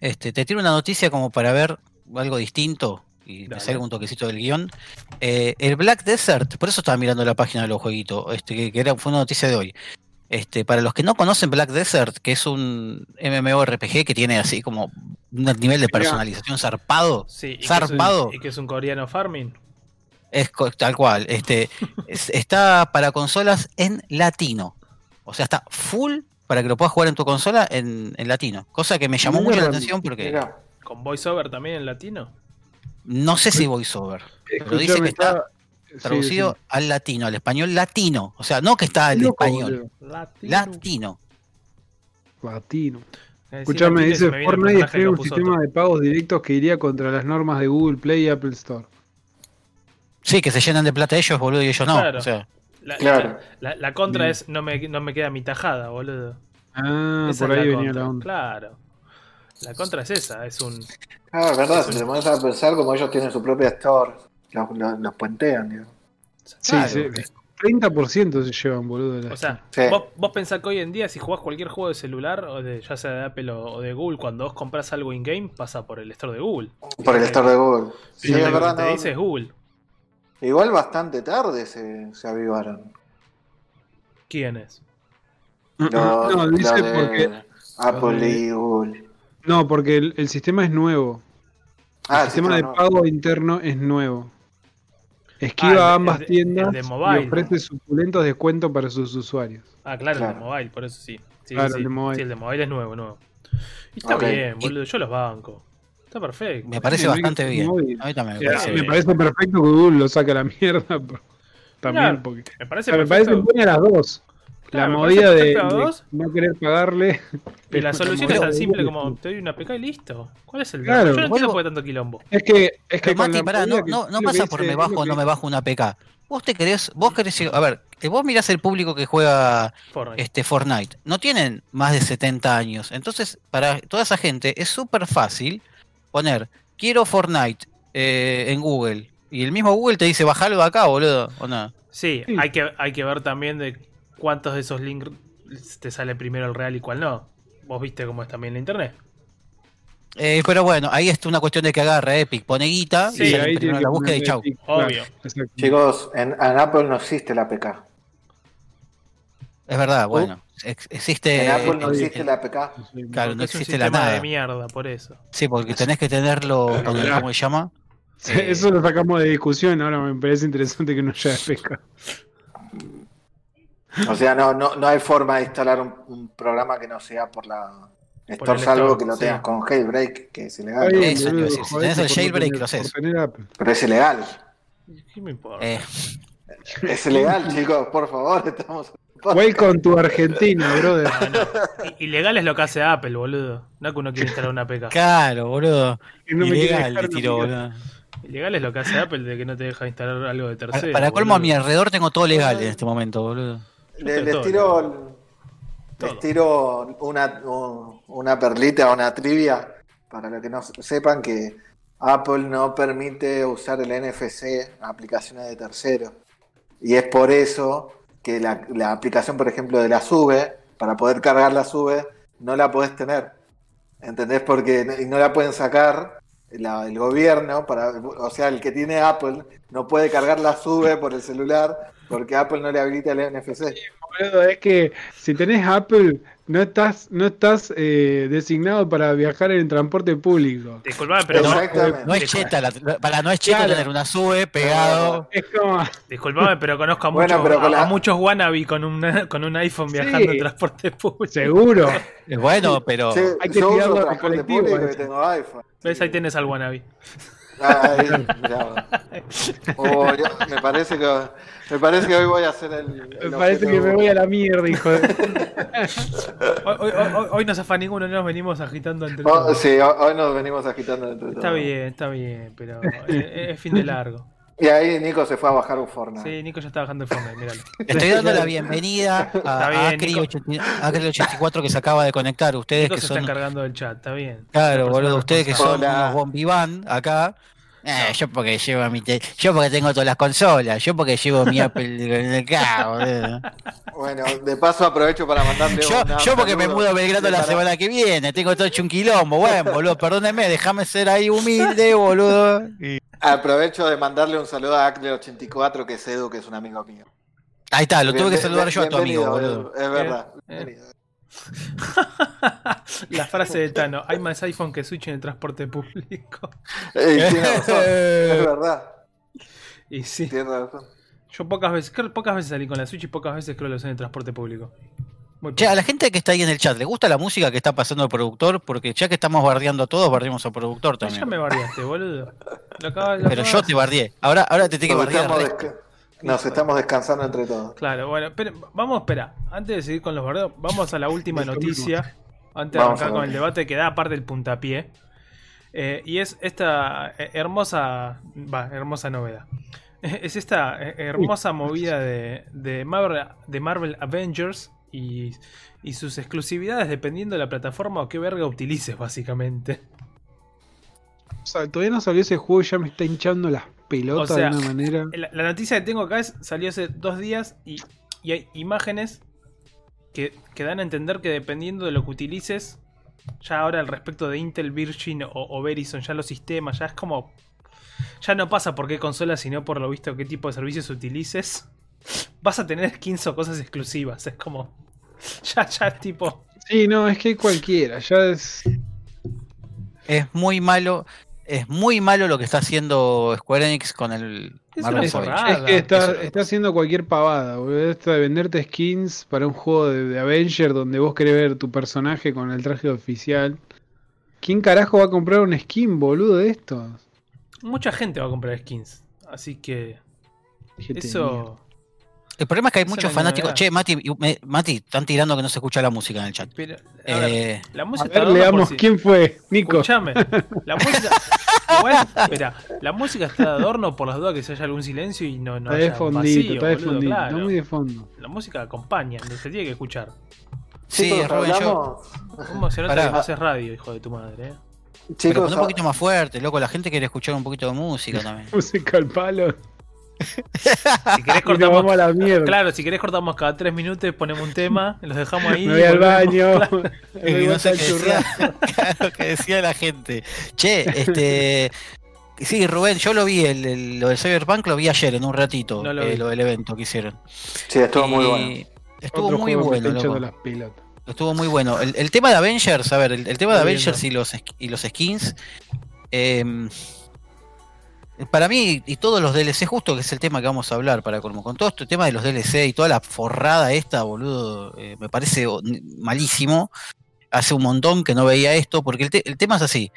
Este, te tiro una noticia como para ver algo distinto y Dale. salga un toquecito del guion. Eh, el Black Desert, por eso estaba mirando la página de los jueguitos, este, que, era, fue una noticia de hoy. Este, para los que no conocen Black Desert, que es un MMORPG que tiene así como un nivel de personalización zarpado, Sí, y que, es zarpado, un, y que es un coreano farming. Es tal cual. Este, es- está para consolas en latino. O sea, está full para que lo puedas jugar en tu consola en, en latino. Cosa que me llamó mucho la atención porque. Con voiceover también en latino. no sé si voiceover. Pero dice que está sí, traducido sí. al latino, al español latino. O sea, no que está al español. Latino. latino. Latino. Eh, Escuchame, dice Fortnite crea un sistema de pagos directos que iría contra las normas de Google Play y Apple Store. Sí, que se llenan de plata ellos, boludo, y ellos no. Claro. O sea, La, Claro. la- la- la contra Bien. es no me, no me queda mi tajada, boludo. Ah, Esa por ahí la venía contra. la onda. Claro. La contra es esa, es un. Ah, es verdad, si te pones a pensar como ellos tienen su propia store, los, los, los puentean, digo. Sí, Claro. sí. 30% se llevan, boludo. de la O sea, Sí. vos, vos pensás que hoy en día si jugás cualquier juego de celular, o de, ya sea de Apple o, o de Google, cuando vos compras algo in-game, pasa por el store de Google. Por el store de Google. Sí, es verdad, te no- dice es Google. Igual bastante tarde se, se avivaron. ¿Quién es? Lo, no, lo dice de porque. Apple y Google. No, porque el, el sistema es nuevo. El Ah, sistema sí, de no, no. pago interno es nuevo. Esquiva Ah, el ambas el de- tiendas el de mobile. y ofrece suculentos descuentos para sus usuarios. Ah, claro, el de mobile, por eso sí. Sí, Claro, sí, el de mobile. Sí, el de mobile es nuevo, nuevo. Y está bien, boludo, yo los banco. Está perfecto. Me parece Sí, bastante bien. móvil. A mí también me parece me parece perfecto que Google lo saque a la mierda. También, Claro, porque. Me o parece sea, me perfecto. parecen buenas las dos. Claro, la movida parece de, no querer pagarle. Y la solución es tan simple como te doy una PK y listo. ¿Cuál es el Claro. Yo no entiendo por qué tanto quilombo. Es que, es que Mati, pará, no, no, no pasa por me bajo o no me bajo una PK. Vos te querés, vos querés, a ver, vos mirás el público que juega Fortnite. este Fortnite, no tienen más de 70 años, entonces para toda esa gente es súper fácil poner quiero Fortnite eh, en Google y el mismo Google te dice bajalo de acá, boludo, o no. Sí, Sí. Hay, que, hay que ver también de cuántos de esos links te sale primero el real y cuál no. Vos viste cómo es también la internet. Eh, pero bueno, ahí está una cuestión de que agarra Epic, pone guita Sí, y sale ahí primero la búsqueda y chau. Obvio. Chicos, en, en Apple no existe la PK. Es verdad, bueno, ex- existe En Apple no el- existe el- la PK. Claro, no existe la nada. de mierda, por eso. Sí, porque tenés que tenerlo ¿cómo se llama? Sí, Eh, Eso lo sacamos de discusión, ahora me parece interesante que no haya pesca. O sea, no, no, no hay forma de instalar un, un programa que no sea por la Store, salvo que lo sí. tengas con Jailbreak, que es ilegal. Eso decir, si tenés el jailbreak, lo haces. Pero es ilegal. ¿Qué me importa? Eh, Es ilegal, chicos, por favor, estamos. Welcome to Argentina, brother. No, no. I- Ilegal es lo que hace Apple, boludo. No que uno quiere instalar una PK. claro, boludo. No Ilegal dejar le una tiró, pica. boludo. Ilegal es lo que hace Apple de que no te deja instalar algo de tercero. para colmo, a mi alrededor tengo todo legal en este momento, boludo. Le- Les tiro, les tiro una, un- una perlita, una trivia, para los que no sepan que Apple no permite usar el NFC a aplicaciones de terceros. Y es por eso que la, la aplicación, por ejemplo, de la sube, para poder cargar la sube, no la podés tener. ¿Entendés? Porque no- no la pueden sacar la- el gobierno, para, o sea, el que tiene Apple no puede cargar la sube por el celular porque Apple no le habilita el NFC. Boludo, es que si tenés Apple, no estás, no estás eh, designado para viajar en transporte público. Disculpame, pero no, es cheta, la- para no es cheto Claro. tener una sube pegado. Es como. disculpame, pero conozco a Bueno, muchos, pero con a- la- a muchos wannabe con, una- con un iPhone Sí. viajando en transporte público. Seguro. Es bueno, pero. Sí, Hay que yo tirarlo uso al transporte colectivo, público eso. tengo iPhone. ¿Ves? Ahí tienes al wannabe. Ya. Oh, ya, me parece que me parece que hoy voy a hacer el. Me el parece que me voy a la mierda, hijo de. Hoy, hoy- hoy- hoy no zafa ninguno, no nos venimos agitando entre Oh, todos. sí, hoy nos venimos agitando entre todos. Está bien, está bien, pero es, es fin de largo. Y ahí Nico se fue a bajar un Fortnite. Sí, Nico ya está bajando el Fortnite, míralo. Estoy dando la bienvenida a Acri, Nico. 80 Acri 84 que se acaba de conectar. Ustedes Nico que se son. está encargando del chat, está bien. Claro, boludo, ustedes que son unos bombiván acá. Eh, yo porque llevo mi te- yo porque tengo todas las consolas, yo porque llevo mi Apple acá, boludo. Bueno, de paso aprovecho para mandarle Yo, una- yo porque me mudo a Belgrado la para- semana que viene, tengo todo hecho un quilombo, bueno, boludo, perdóneme, déjame ser ahí humilde, boludo. Y- Aprovecho de mandarle un saludo a Acre84, que es Edu, que es un amigo mío. Ahí está, lo tuve que saludar yo a tu amigo, boludo. Es verdad. Bienvenido. La frase de Tano, hay más iPhone que Switch en el transporte público. Ey, tiene razón, es verdad. Y sí, Tiene razón. yo pocas veces, creo- pocas veces salí con la Switch y pocas veces creo que lo usé en el transporte público. Che, a la gente que está ahí en el chat, ¿le gusta la música que está pasando el productor? Porque ya que estamos bardeando a todos, bardeamos al productor Ya me también. bardeaste, boludo. Lo acabas- lo Pero acabas- yo te bardeé. Ahora, ahora te tengo que bardear. Nos estamos descansando entre todos. Claro, bueno, pero vamos, espera, antes de seguir con los bardeos, vamos a la última noticia, antes de arrancar con el debate que da aparte el puntapié. Eh, y es esta eh, hermosa, va, hermosa novedad. Es esta eh, hermosa movida de, de, Marvel, de Marvel Avengers y, y sus exclusividades dependiendo de la plataforma o qué verga utilices, básicamente. O sea, todavía no salió ese juego y ya me está hinchando las pelotas O sea, de una manera. La, la noticia que tengo acá es, salió hace dos días y, y hay imágenes que, que dan a entender que dependiendo de lo que utilices, ya ahora al respecto de Intel, Virgin o, o Verizon, ya los sistemas, ya es como... Ya no pasa por qué consola, sino por lo visto qué tipo de servicios utilices. Vas a tener skins o cosas exclusivas. Es como... Ya, ya es tipo. Sí, no, es que cualquiera, ya es. Es muy malo. Es muy malo lo que está haciendo Square Enix con el Es Marvel una Es, es que está, haciendo cualquier pavada, boludo. Esto de venderte skins para un juego de, de Avenger donde vos querés ver tu personaje con el traje oficial. ¿Quién carajo va a comprar un skin, boludo, de estos? Mucha gente va a comprar skins. Así que. Eso. El problema es que hay Esa muchos fanáticos. Che, Mati, me- Mati, están tirando que no se escucha la música en el chat. Pero, a ver, Eh, la A música ver, está dando por leamos si- quién fue, Nico. Escuchame, la música. Igual, espera, la música está de adorno por las dudas que se haya algún silencio y no, no Está de fondito, vacío, está de boludo, fondito, claro. está muy de fondo. La música acompaña, se tiene que escuchar. sí, Rubén, yo. ¿Cómo se nota Pará. que no haces radio, hijo de tu madre? eh? Pero Chicos, pon un poquito más fuerte, loco. La gente quiere escuchar un poquito de música también. Música al palo. Si querés cortamos. vamos a la mierda. Claro, si querés cortamos cada tres minutos, ponemos un tema, los dejamos ahí. Me voy al baño. me voy no sé qué decía, claro, que decía la gente. Che, este. Sí, Rubén, yo lo vi, el, el- lo del Cyberpunk lo vi ayer en un ratito, No lo eh, lo del evento que hicieron. sí, estuvo muy Y bueno. Estuvo Otro muy bueno, las. Estuvo muy bueno. El, el tema de Avengers, a ver, el, el tema de Avengers y los, y los skins. eh, para mí, y todos los DLC, justo que es el tema que vamos a hablar para colmo, con todo este tema de los DLC y toda la forrada esta, boludo, eh, me parece malísimo. Hace un montón que no veía esto, porque el, te- el tema es así.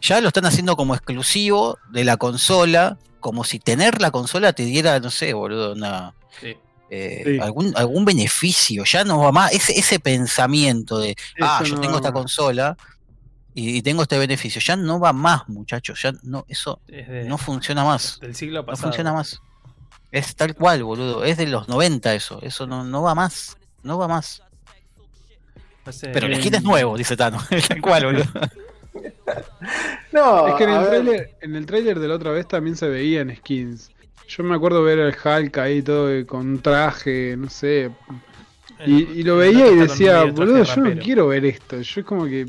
Ya lo están haciendo como exclusivo de la consola, como si tener la consola te diera, no sé, boludo, una, Sí. eh, Sí. algún, algún beneficio, ya no va más, ese, ese pensamiento de, ah, yo no tengo esta consola y, y tengo este beneficio, ya no va más, muchachos, ya no, eso no funciona más, del siglo no pasado. funciona más. Es tal cual, boludo, es de los 90 eso, eso no, no va más, no va más. Pero el Eh, skin es nuevo, dice Tano, tal cual, boludo. No, Es que en el, trailer, en el trailer de la otra vez también se veían skins. Yo me acuerdo ver al Hulk ahí todo con un traje, no sé. Y, y lo veía y decía, boludo, yo no quiero ver esto. Yo es como que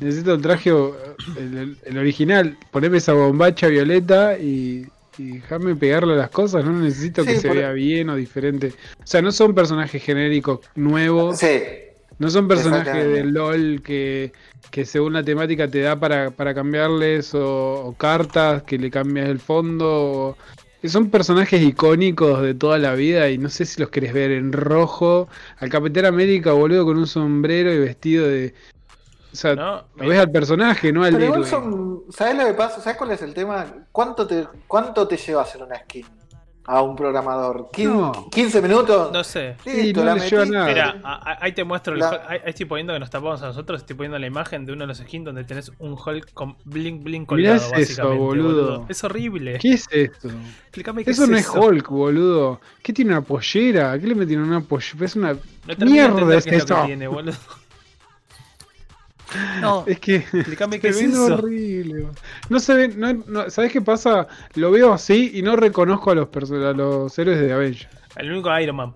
necesito el traje, el, original, ponerme esa bombacha violeta y, y dejarme pegarle a las cosas. No necesito que se por- vea bien o diferente. O sea, no son personajes genéricos nuevos. Sí, No son personajes de LOL que, que según la temática te da para, para cambiarles o, o cartas que le cambias el fondo. o- que son personajes icónicos de toda la vida y no sé si los querés ver en rojo. Al Capitán América, boludo, con un sombrero y vestido de... O sea, No, lo ves al personaje, no al pero héroe. son. ¿Sabes lo que pasa? ¿Sabes cuál es el tema? ¿Cuánto te, cuánto te lleva hacer una skin a un programador? ¿15, No. 15 minutos? no sé. Listo, no la nada. Mira, a- a- ahí te muestro. el La-. Ahí, ahí estoy poniendo que nos tapamos a nosotros. Estoy poniendo la imagen de uno de los skins donde tenés un Hulk con blink blink Mirá colgado. es eso, boludo. Es horrible. ¿Qué es esto? Explícame qué Eso es no eso. es Hulk, boludo. ¿Qué tiene una pollera? ¿Qué le metieron una pollera? Es una... No Mierda es que tiene, boludo. No, Es que... Explícame qué Se es eso. horrible. No se ve, no, no- ¿sabes qué pasa? Lo veo así y no reconozco a los, a los héroes de Avengers. El único Iron Man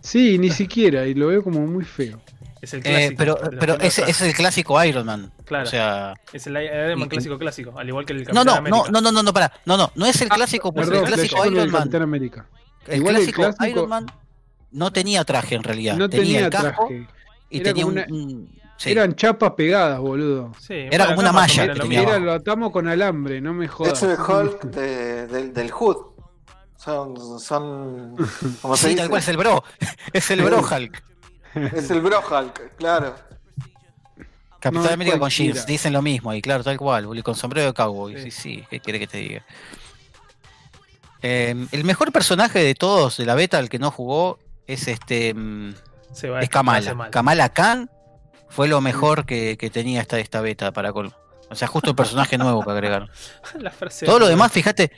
Sí, ni siquiera, y lo veo como muy feo. es el eh, clásico. pero, los pero trajes. ese es el clásico Iron Man. Claro. O sea, Es el Iron Man clásico clásico. Al igual que el no, Capitán no, América. no, no, no, no, no, pará. No, no, no es el clásico, pues Perdón, el clásico Iron el Man. Capitán América. El Igual el clásico, clásico- Iron Man no tenía traje en realidad. No tenía, tenía el casco traje. y Era tenía un. una- un- sí. Eran chapas pegadas, boludo. Sí, Era como una malla que lo tenía atamos con alambre, no me jodas. Es el Hulk de- del, del Hood. Son. son como se Sí, dice? tal cual es el bro. Es el bro Hulk. Es el Bro Hulk, claro. Capitán No, América con jeans, dicen lo mismo ahí, claro, tal cual, boludo, con sombrero de cowboy. Sí. Sí, sí, ¿qué quiere que te diga? Eh, el mejor personaje de todos de la beta, el que no jugó, es este. mm, Se va es Kamala. mal. Kamala Khan fue lo mejor que, que tenía esta, esta beta para colmo. O sea, justo el personaje nuevo que agregaron. La frase Todo lo demás, fíjate,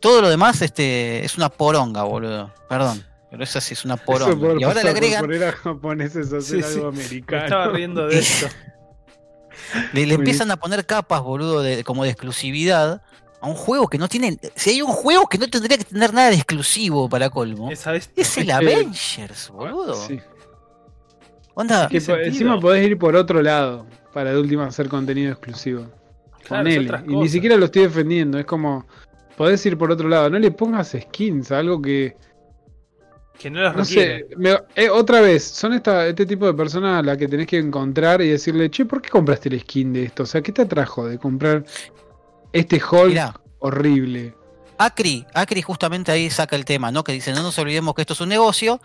todo lo demás este, es una poronga, boludo. Perdón, pero esa sí es una poronga. por Y ahora le por agregan, poner a japoneses a hacer Sí, sí. algo Me estaba riendo de esto. le, le empiezan a poner capas, boludo, de, como de exclusividad a un juego que no tiene. Si hay un juego que no tendría que tener nada de exclusivo para colmo, Esa es. es el que- Avengers, boludo. Sí. Onda, Que ¿Qué po- sentido? encima podés ir por otro lado para de última hacer contenido exclusivo. Claro, es otras Y ni siquiera lo estoy defendiendo. Es como. Podés ir por otro lado. No le pongas skins a algo que. Que no los No requiere. sé, me- eh, otra vez, son esta, este tipo de personas a la que tenés que encontrar y decirle, che, ¿por qué compraste el skin de esto? O sea, ¿qué te atrajo de comprar este Hulk Mirá, horrible? Acri, Acri justamente ahí saca el tema, ¿no? Que dice, no nos olvidemos que esto es un negocio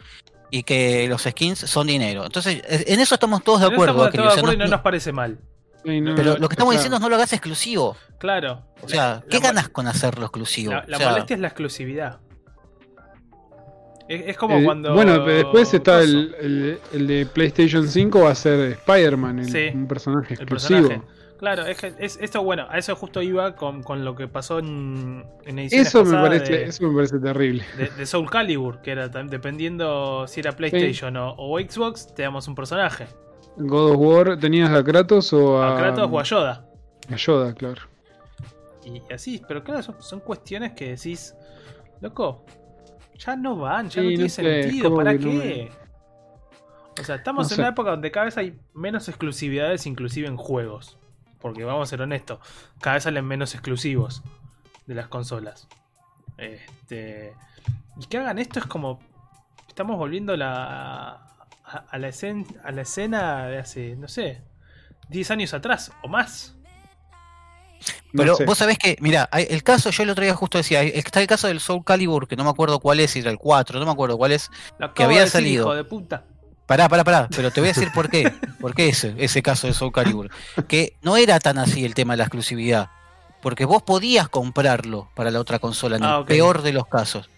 y que los skins son dinero. Entonces, en eso estamos todos de No acuerdo, estamos todos o de sea, acuerdo y no- no nos parece mal. No, pero lo que estamos diciendo es no lo hagas exclusivo. Claro. O sea, ¿qué la ganas con hacerlo exclusivo? La, la O sea, molestia es la exclusividad. Es, es como eh, cuando. Bueno, pero después está el, el- el de PlayStation 5, va a ser Spider-Man, Sí, un personaje el exclusivo. personaje. Claro, es que es, esto, bueno, a eso justo iba con, con lo que pasó en, en ediciones Eso me, parece, de, eso me parece terrible. de- de Soul Calibur, que era dependiendo si era PlayStation o, o Xbox, te damos un personaje. God of War, ¿tenías a Kratos o a, A Kratos o a Yoda. a Yoda, claro. Y así, pero claro, son, son cuestiones que decís, loco, ya no van, ya Sí, no tiene no sé, sentido, ¿cómo ¿para no qué? O sea, estamos No en sé. una época donde cada vez hay menos exclusividades, inclusive en juegos. Porque vamos a ser honestos, cada vez salen menos exclusivos de las consolas. Este, y que hagan esto es como. Estamos volviendo la, a, a la escena, a la escena de hace, no sé, 10 años atrás o más. No Pero sé. vos sabés que, mira, el caso, yo el otro día justo decía, está el caso del Soul Calibur, que no me acuerdo cuál es, si era el 4, no me acuerdo cuál es. Lo Que había de decir, salido. hijo de puta. Pará, pará, pará, pero te voy a decir por qué. ¿Por qué ese, ese caso de Soul Calibur? Que no era tan así el tema de la exclusividad. Porque vos podías comprarlo para la otra consola, en Ah, el ok. peor de los casos.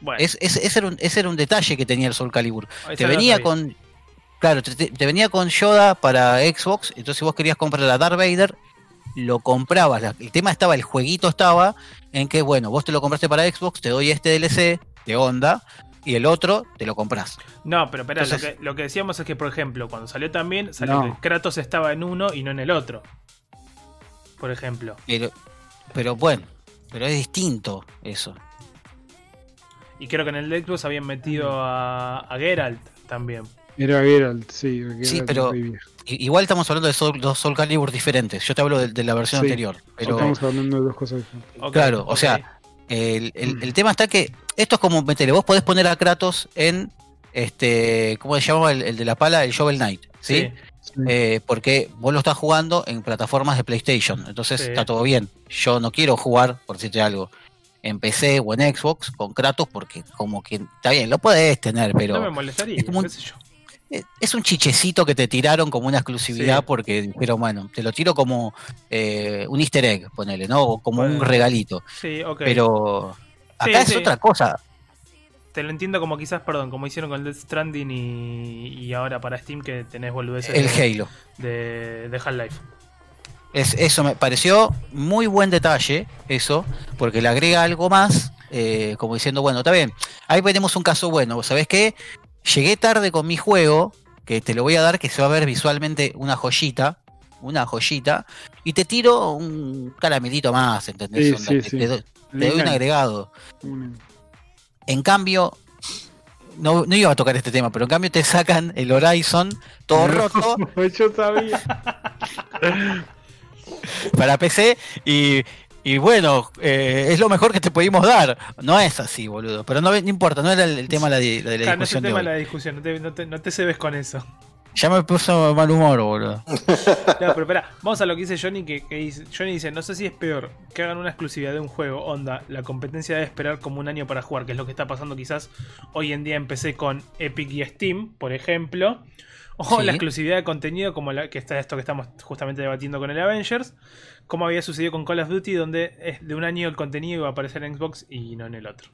Bueno, Es, es- ese, era un, ese era un detalle que tenía el Soul Calibur. Te venía con. Claro, te, venía con Yoda para Xbox. Entonces, si vos querías comprar a Darth Vader, lo comprabas. La- el tema estaba, el jueguito estaba en que, bueno, vos te lo compraste para Xbox, te doy este DLC de onda. Y el otro te lo compras. No, pero espera, Entonces- lo, que, lo que decíamos es que, por ejemplo, cuando salió también, salió No. que Kratos estaba en uno y no en el otro. Por ejemplo. Pero, pero bueno, pero es distinto eso. Y creo que en el de Xbox habían metido a, a Geralt también. Era Geralt, sí. Geralt Sí, pero- Igual estamos hablando de dos Soul Calibur diferentes. Yo te hablo de, de la versión Sí. anterior. Pero Estamos hablando de dos cosas diferentes. Claro, o sea, el, el- el tema está que esto es como meterle, vos podés poner a Kratos en este, ¿cómo se llama el, el de la pala? El Shovel Knight, ¿sí? Sí. Eh, porque vos lo estás jugando en plataformas de PlayStation, entonces Sí. está todo bien. Yo no quiero jugar, por decirte algo, en PC o en Xbox con Kratos porque como que está bien, lo podés tener, pero no me molestaría, es como un- qué sé yo. Es- es un chichecito que te tiraron como una exclusividad Sí. porque dijeron, bueno, te lo tiro como eh, un easter egg, ponele, ¿no? O como un regalito. Sí, ok. Pero acá sí. es otra cosa. Te lo entiendo como quizás, perdón, como hicieron con Death Stranding y, y ahora para Steam que tenés boludeces El de, Halo. de, de Half-Life. Es, eso me pareció muy buen detalle, eso, porque le agrega algo más, eh, como diciendo, bueno, está bien, ahí tenemos un caso bueno, ¿sabes qué? Llegué tarde con mi juego, que te lo voy a dar, que se va a ver visualmente una joyita, una joyita, y te tiro un caramelito más, ¿entendés? Sí, sí, te, sí. te doy, te doy un agregado. En cambio, no, no iba a tocar este tema, pero en cambio te sacan el Horizon todo roto Yo sabía. para PC y, y bueno, eh, es lo mejor que te pudimos dar. No es así, boludo. Pero no, no importa, no era el, el tema de la, di- de la Claro, no es el discusión de tema de la discusión, no te, no te, no te cebes con eso. Ya me puso mal humor, boludo. No, pero espera, vamos a lo que dice Johnny, que, que dice, Johnny dice, no sé si es peor que hagan una exclusividad de un juego, onda, la competencia de esperar como un año para jugar, que es lo que está pasando quizás hoy en día en PC con Epic y Steam, por ejemplo, o Sí. la exclusividad de contenido como la que está esto que estamos justamente debatiendo con el Avengers, como había sucedido con Call of Duty, donde es de un año el contenido iba a aparecer en Xbox y no en el otro.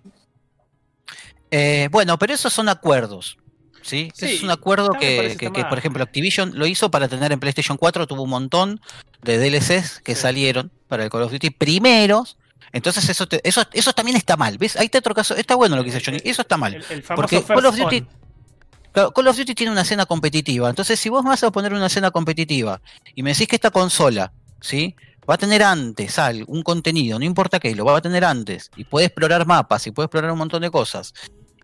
Eh, bueno, pero esos son acuerdos. ¿Sí? Es un acuerdo que, por ejemplo, Activision lo hizo para tener en PlayStation 4, tuvo un montón de DLCs que Sí. salieron para el Call of Duty primeros. Entonces eso, te- eso, eso también está mal, ¿ves? Ahí está otro caso, está bueno lo que dice Johnny, eso está mal. El, el famoso Porque First Call of Duty, On. Claro, Call of Duty tiene una escena competitiva. Entonces, si vos vas a poner una escena competitiva y me decís que esta consola, ¿sí? Va a tener antes al- un contenido, no importa qué, lo va a tener antes. Y puede explorar mapas y puede explorar un montón de cosas.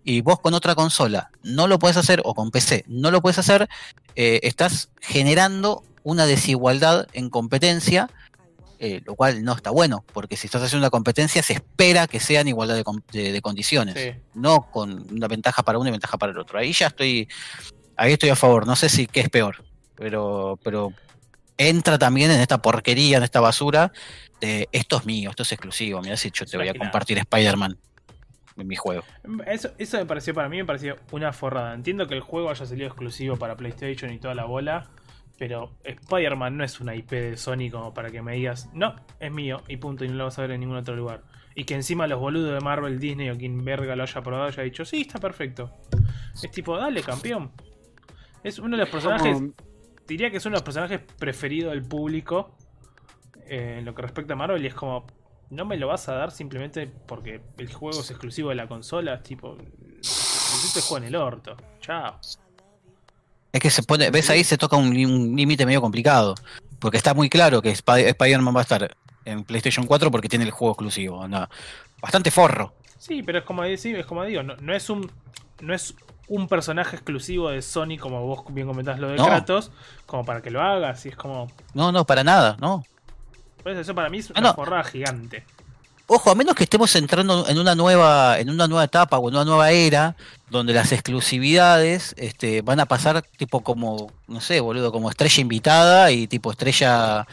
Y vos con otra consola no lo puedes hacer, o con PC no lo puedes hacer, eh, estás generando una desigualdad en competencia eh, lo cual no está bueno, porque si estás haciendo una competencia se espera que sea en igualdad de, de- de condiciones, Sí. no con una ventaja para uno y ventaja para el otro. Ahí ya estoy, ahí estoy a favor, no sé si qué es peor, pero, pero entra también en esta porquería, en esta basura de esto es mío, esto es exclusivo, mira si yo te voy a compartir Spider-Man en mi juego. Eso, eso me pareció, para mí me pareció una forrada. Entiendo que el juego haya salido exclusivo para PlayStation y toda la bola, pero Spider-Man no es una IP de Sony como para que me digas, no, es mío y punto, y no lo vas a ver en ningún otro lugar. Y que encima los boludos de Marvel, Disney o quien verga lo haya probado haya dicho, sí, está perfecto. Es tipo, dale, campeón. Es uno de los personajes, diría que es uno de los personajes preferidos del público eh, en lo que respecta a Marvel y es como, no me lo vas a dar simplemente porque el juego es exclusivo de la consola, es tipo, te juego en el orto, chao. Es que se pone, ves ahí se toca un, límite medio complicado, porque está muy claro que Spi- Spider-Man va a estar en PlayStation 4 porque tiene el juego exclusivo, anda. Bastante forro. Sí, pero es como decir, es como digo, no, no es un no es un personaje exclusivo de Sony como vos bien comentás lo de No. Kratos, como para que lo hagas y es como, No, no, para nada, no. por eso, eso para mí es Ah, una no. forrada gigante. Ojo, a menos que estemos entrando en una nueva, en una nueva etapa o en una nueva era, donde las exclusividades este, van a pasar tipo como, no sé, boludo, como estrella invitada y tipo estrella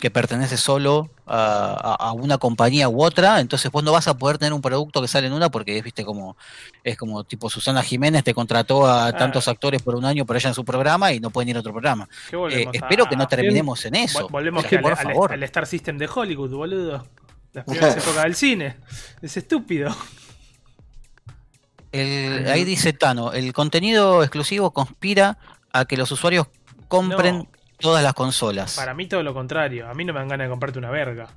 que pertenece solo a, una compañía u otra, entonces vos no vas a poder tener un producto que sale en una porque viste como es como tipo Susana Jiménez te contrató a Ah. tantos actores por un año por ella en su programa y no pueden ir a otro programa. ¿Qué Eh, a- espero que no terminemos en eso. Vol- Volvemos Es que, al, por al- favor. al Star System de Hollywood, boludo. Las primeras épocas del cine. Es estúpido. El- ahí dice Tano, el contenido exclusivo conspira a que los usuarios compren No. todas las consolas. Para mí todo lo contrario. A mí no me dan ganas de comprarte una verga.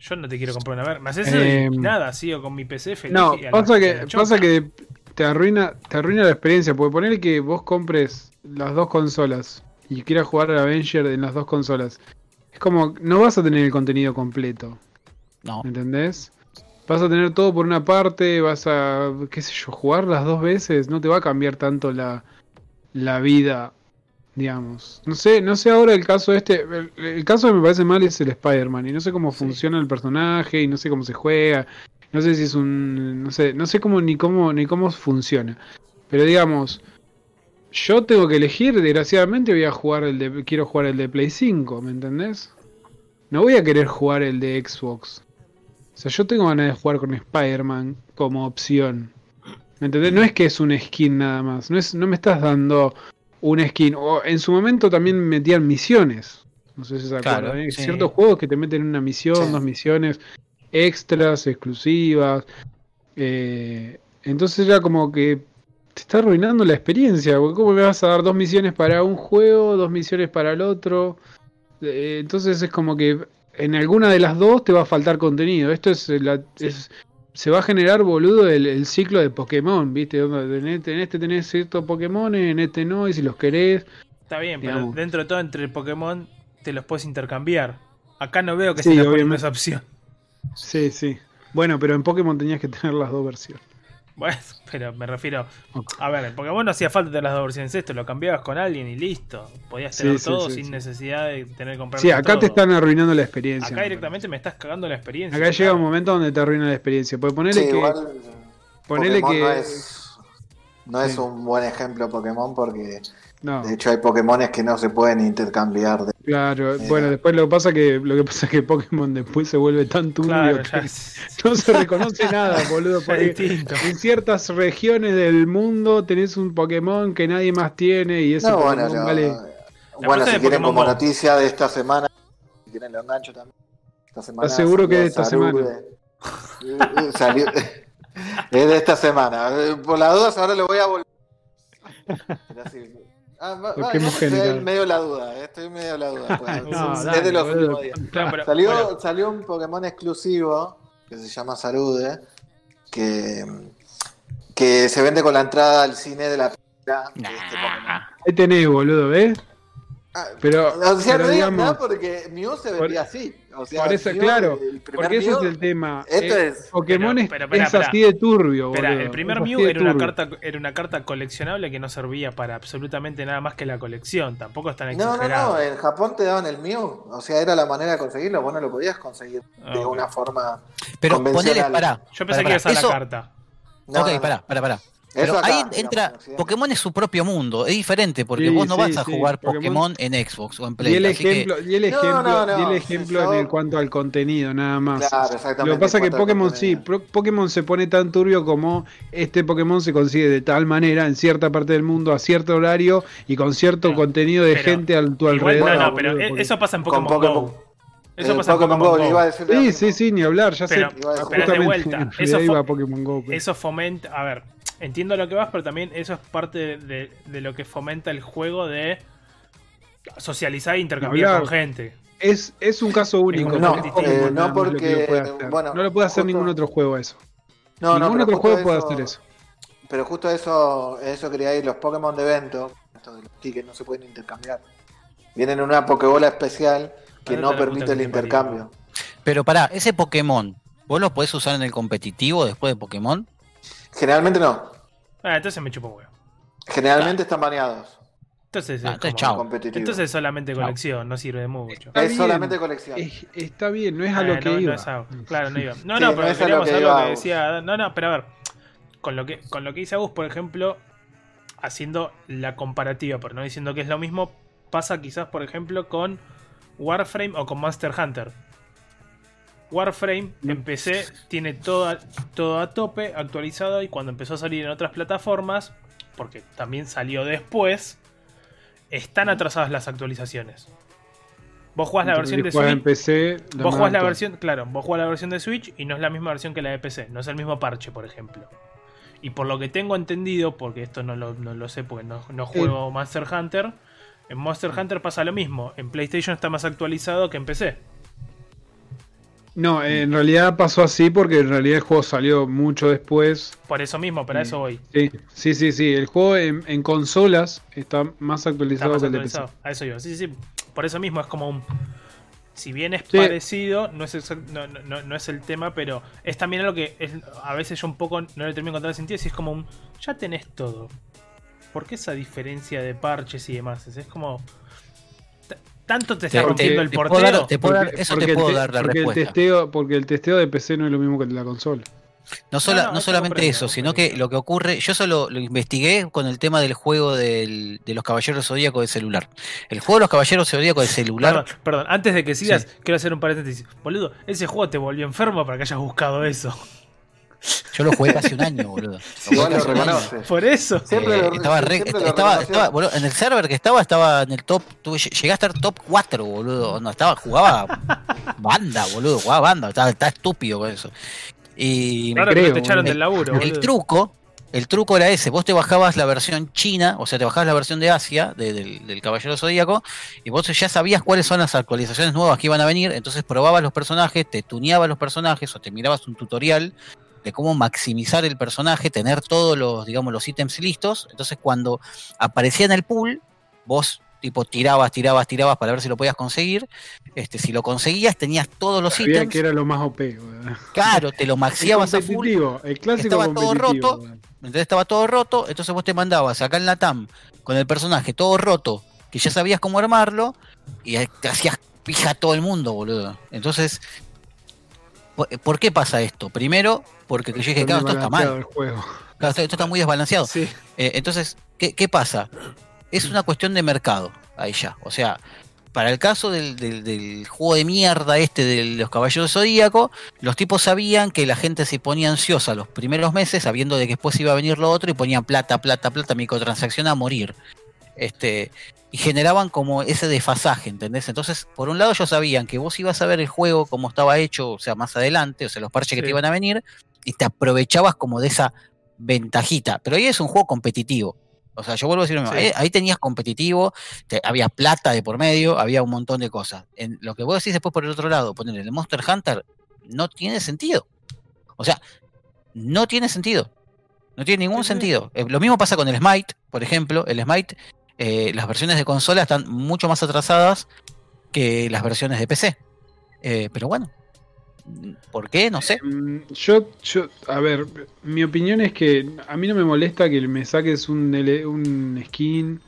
Yo no te quiero comprar una verga. Me haces Em, nada, sigo con mi PC feliz. No, a pasa a que, pasa que te arruina, te arruina la experiencia, porque poner que vos compres las dos consolas y quieras jugar al Avenger en las dos consolas. Es como, no vas a tener el contenido completo, No, ¿entendés? Vas a tener todo por una parte, vas a, qué sé yo, jugar las dos veces, no te va a cambiar tanto la, la vida, digamos. No sé, no sé ahora el caso este, el, el caso que me parece mal es el Spider-Man, y no sé cómo Sí. funciona el personaje, y no sé cómo se juega, no sé si es un, no sé, no sé cómo ni cómo ni cómo funciona. Pero digamos, yo tengo que elegir, desgraciadamente voy a jugar el de, quiero jugar el de Play 5, ¿me entendés? No voy a querer jugar el de Xbox. O sea, yo tengo ganas de jugar con Spider-Man como opción. ¿Me entendés? No es que es un skin nada más. No, es, no me estás dando un skin. O en su momento también metían misiones. No sé si se Claro, acuerdan. Hay sí. ciertos juegos que te meten una misión, Sí. dos misiones extras, exclusivas. Eh, entonces ya como que te está arruinando la experiencia. porque ¿Cómo me vas a dar dos misiones para un juego, dos misiones para el otro? Eh, entonces es como que en alguna de las dos te va a faltar contenido. Esto es, la, es- se va a generar, boludo, el, el ciclo de Pokémon, ¿viste? En este, en este tenés ciertos Pokémon, en este no, y si los querés. Está bien, pero dentro de todo, entre Pokémon te los puedes intercambiar. Acá no veo que Sí, se te poniendo obviamente. esa opción. Sí, sí. Bueno, pero en Pokémon tenías que tener las dos versiones. Bueno, pero me refiero. A ver, en Pokémon no hacía falta tener las dos versiones. Esto lo cambiabas con alguien y listo. Podías tener Sí, todo sí, sin sí. necesidad de tener que comprar Sí, acá te están arruinando la experiencia. Acá me directamente me estás cagando la experiencia. Acá llega un momento donde te arruina la experiencia. Porque ponele Sí, que. igual ponele Pokémon que. no es, no es Sí. un buen ejemplo Pokémon porque no. de hecho hay Pokémones que no se pueden intercambiar. de- Claro, Mira. bueno, después lo que pasa que lo que pasa es que Pokémon después se vuelve tan turbio Claro, que no se reconoce nada, boludo. porque en ciertas regiones del mundo tenés un Pokémon que nadie más tiene y ese No, bueno, vale. La bueno si quieren Pokémon como Go. noticia de esta semana, si quieren lo engancho también. Esta semana ¿Estás seguro que salió de esta Sarude. Eh, salió- es de esta semana. Eh, Por las dudas ahora lo voy a volver. Ah, va- ¿Por va, estoy medio la duda, eh, estoy en medio la duda. pues. No, es dale, de los últimos días. Pero- Salió, bueno, salió un Pokémon exclusivo que se llama Sarude, que, que se vende con la entrada al cine de la este. Nah. Ahí tenés, boludo, ¿ves? Ah, Pero, o sea, pero no digas digamos, nada porque Mew se vendía así. O sea, Por eso, claro, porque ese es el tema. Esto Eh, es- Pokémon Pero- es, pero, así de turbio. Espera, el primer Mew era una, carta, era una carta coleccionable que no servía para absolutamente nada más que la colección. Tampoco es tan No, no, no, en Japón te daban el Mew, o sea, era la manera de conseguirlo, vos no lo podías conseguir de Ah, una forma Pero ponele, pará. Yo pensé pará, que iba a la Eso- carta. No, ok, no, no. pará, pará, pará. Pero acá, ahí entra. Pokémon es su propio mundo, es diferente, porque Sí, vos no sí, vas a sí, jugar Pokémon- Pokémon en Xbox o en Y Play. el así que- ejemplo, y el ejemplo, no, no, y el ejemplo yo- en cuanto al contenido, nada más. Claro, exactamente. Lo que pasa es que Pokémon sí, Pokémon se pone tan turbio como este Pokémon se consigue de tal manera en cierta parte del mundo a cierto horario y con cierto Pero- contenido de pero- gente a tu Igual, alrededor. no, no, pero e- porque- eso pasa en Con Pokémon, Go. Eso Eh, pasa en Pokémon Go. iba a decir Sí, sí, sí, ni hablar, ya Pero- sé. Pero de vuelta. Eso iba a Pokémon Go. pero- Eso fomenta. A ver, entiendo lo que vas, pero también eso es parte de, de lo que fomenta el juego de socializar e intercambiar Hablar. con gente. Es, es un caso único. No, porque eh, no porque, lo bueno, no lo puede hacer justo- ningún otro juego eso. No, ningún otro juego puede hacer eso. Pero justo eso, eso quería ir, los Pokémon de evento, esto de los tickets no se pueden intercambiar. Vienen en una Pokébola especial que no permite el te intercambio. Pero pará, ese Pokémon, ¿vos lo podés usar en el competitivo después de Pokémon? Generalmente no. Ah, entonces me chupo un huevo. Generalmente están baneados. Entonces, Ah, es entonces chao. competitivo. entonces es solamente Chao. colección, no sirve de mucho. Está es bien. solamente colección. Es- está bien, no es a lo Eh, que no, no iba. es a- claro, no iba. No, Sí, no, no pero es a lo queríamos que lo iba que decía. No, no, pero a ver. Con lo que, con lo que dice Agus, por ejemplo, haciendo la comparativa, pero no diciendo que es lo mismo, pasa quizás, por ejemplo, con Warframe o con Monster Hunter. Warframe en PC tiene todo a, todo a tope, actualizado, y cuando empezó a salir en otras plataformas, porque también salió después, están atrasadas las actualizaciones. Vos jugás la versión de Juega en Switch. PC. Vos jugás la versión, claro, vos jugás la versión de Switch y no es la misma versión que la de PC, no es el mismo parche, por ejemplo. Y por lo que tengo entendido, porque esto no lo, no lo sé porque no, no juego Monster Hunter, en Monster Hunter pasa lo mismo, en PlayStation está más actualizado que en PC. No, en realidad pasó así porque en realidad el juego salió mucho después. Por eso mismo, para eso voy. Sí, sí, sí. sí. El juego en, en consolas está más Está actualizado que el de PC. A eso yo. Sí, sí, sí. Por eso mismo es como un. Si bien es Sí. parecido, no es, exact- no, no- no- no es el tema, pero es también algo que es- a veces yo un poco no le termino de encontrar sentido. Si es como un. Ya tenés todo. ¿Por qué esa diferencia de parches y demás? Es como. Tanto te está rompiendo el te puedo portero. dar- te puedo dar- eso te el puedo te- dar la porque el respuesta. testeo, porque el testeo de PC no es lo mismo que el de la consola. No, sola- No, no, no eso solamente eso, sino que lo que ocurre, yo solo lo investigué con el tema del juego del- de los Caballeros Zodíacos de celular. El juego de los Caballeros Zodíacos de celular, Perdón, perdón, antes de que sigas, quiero hacer un paréntesis. Boludo, ese juego te volvió enfermo para que hayas buscado eso. Yo lo jugué casi un año, boludo. Lo. Por eso. Siempre Eh, lo- estaba, re- siempre lo estaba, reconoció. estaba, boludo, en el server que estaba, estaba en el top, tuve, llegué a estar top 4, boludo. No, estaba, jugaba banda, boludo, jugaba banda, estaba, estaba estúpido con eso. Y Claro que creo, no te echaron del laburo, el truco, el truco era ese, vos te bajabas la versión china, o sea, te bajabas la versión de Asia, de- del, del Caballero Zodíaco, y vos ya sabías cuáles son las actualizaciones nuevas que iban a venir, entonces probabas los personajes, te tuneabas los personajes, o te mirabas un tutorial de cómo maximizar el personaje, tener todos los, digamos, los ítems listos, entonces cuando aparecía en el pool, vos tipo tirabas, tirabas, tirabas para ver si lo podías conseguir, este, si lo conseguías tenías todos los Sabía ítems, que era lo más OP. claro, te lo maxiabas a full, el clásico estaba todo roto. entonces estaba todo roto, entonces vos te mandabas acá en la TAM con el personaje todo roto, que ya sabías cómo armarlo, y te hacías pija a todo el mundo, boludo. Entonces, ¿por, qué pasa esto? Primero, porque yo dije, claro, esto está mal, el juego. claro, esto, esto está muy desbalanceado. Sí. Eh, entonces, ¿qué, qué pasa? Es una cuestión de mercado, ahí ya. O sea, para el caso del, del- del juego de mierda este de los caballeros zodíaco, los tipos sabían que la gente se ponía ansiosa los primeros meses, sabiendo de que después iba a venir lo otro, y ponían plata, plata, plata, microtransacción a morir. Este, y generaban como ese desfasaje, ¿entendés? Entonces, por un lado, ellos sabían que vos ibas a ver el juego como estaba hecho, o sea, más adelante, o sea, los parches que te iban a venir, y te aprovechabas como de esa ventajita. Pero ahí es un juego competitivo. O sea, yo vuelvo a decir, lo mismo, Sí. ahí, ahí tenías competitivo, te- había plata de por medio, había un montón de cosas. En lo que vos decís después por el otro lado, poner el Monster Hunter, no tiene sentido. O sea, no tiene sentido. No tiene ningún Sí, sentido. Eh, lo mismo pasa con el Smite, por ejemplo. El Smite, eh, las versiones de consola están mucho más atrasadas que las versiones de PC. Eh, pero bueno, ¿por qué? No sé. Mm, Yo, yo, a ver, mi opinión es que a mí no me molesta que me saques un, L- un skin,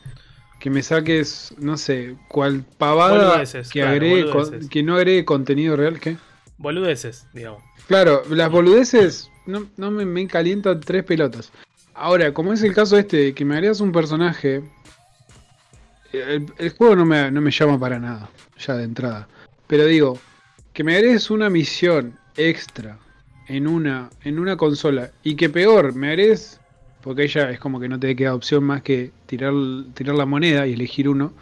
que me saques, no sé, cual pavada Boludeces, que, claro, agregue con- que no agregue contenido real. ¿qué? Boludeces, digamos. Claro, las boludeces no, no me, me calientan tres pelotas. Ahora, como es el caso este, que me agregas un personaje, el, el juego no me, no me llama para nada, ya de entrada. Pero digo, que me agregues una misión extra en una, en una consola y que peor, me agregues, porque ya es como que no te queda opción más que tirar, tirar la moneda y elegir uno.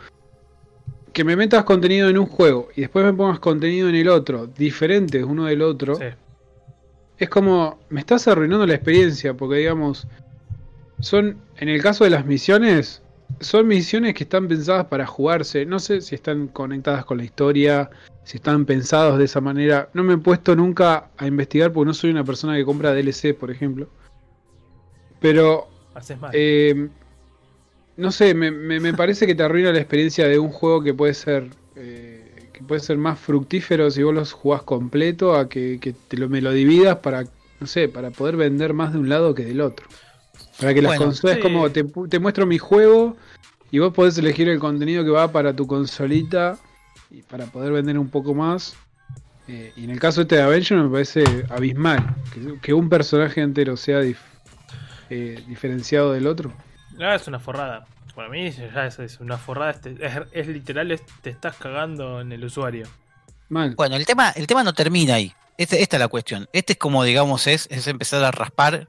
Que me metas contenido en un juego y después me pongas contenido en el otro, diferentes uno del otro Sí. es como me estás arruinando la experiencia porque digamos son en el caso de las misiones son misiones que están pensadas para jugarse no sé si están conectadas con la historia si están pensados de esa manera no me he puesto nunca a investigar porque no soy una persona que compra DLC por ejemplo pero Haces mal. eh, no sé, me, me- me parece que te arruina la experiencia de un juego que puede ser eh, que puede ser más fructífero si vos los jugás completo a que, que te lo, me lo dividas para, no sé, para poder vender más de un lado que del otro. Para que las Bueno, consolas sí. como te, te muestro mi juego y vos podés elegir el contenido que va para tu consolita y para poder vender un poco más. Eh, y en el caso este de Avenger me parece abismal que, que un personaje entero sea dif- eh, diferenciado del otro. No, es una forrada. Para mí ya es, es una forrada. es, es literal, es- te estás cagando en el usuario. Mal. Bueno, el tema, el tema no termina ahí. Este- esta es la cuestión. Este es como, digamos, es, es empezar a raspar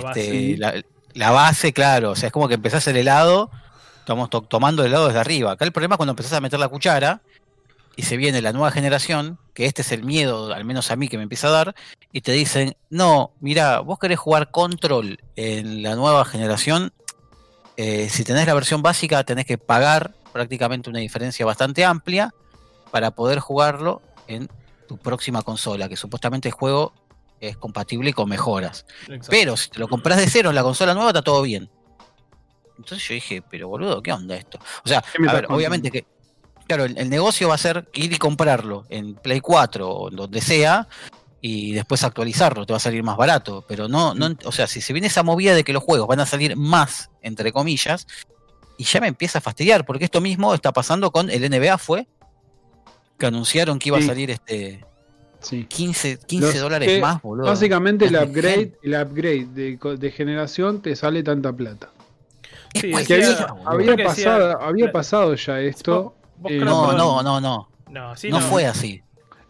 La este, base. la, la base, claro. O sea, es como que empezás el helado, estamos to- tomando el helado desde arriba. Acá el problema es cuando empezás a meter la cuchara y se viene la nueva generación, que este es el miedo, al menos a mí, que me empieza a dar, y te dicen, no, mira, vos querés jugar control en la nueva generación, eh, si tenés la versión básica tenés que pagar prácticamente una diferencia bastante amplia para poder jugarlo en tu próxima consola, que supuestamente el juego es compatible con mejoras. Exacto. Pero si te lo compras de cero en la consola nueva, está todo bien. Entonces yo dije, pero boludo, ¿qué onda esto? O sea, obviamente que, claro, el, el negocio va a ser ir y comprarlo en Play 4 o en donde sea y después actualizarlo, te va a salir más barato. Pero no, no, o sea, si se viene esa movida de que los juegos van a salir más, entre comillas, y ya me empieza a fastidiar, porque esto mismo está pasando con el NBA, fue que anunciaron que iba Sí. a salir este Sí. 15, 15 Los dólares más, boludo. Básicamente el upgrade, el upgrade de, generación te sale tanta plata. Sí, Que había, decía- pasado, había pasado ya esto. Eh, No, no, no, no. No, sí, no fue así.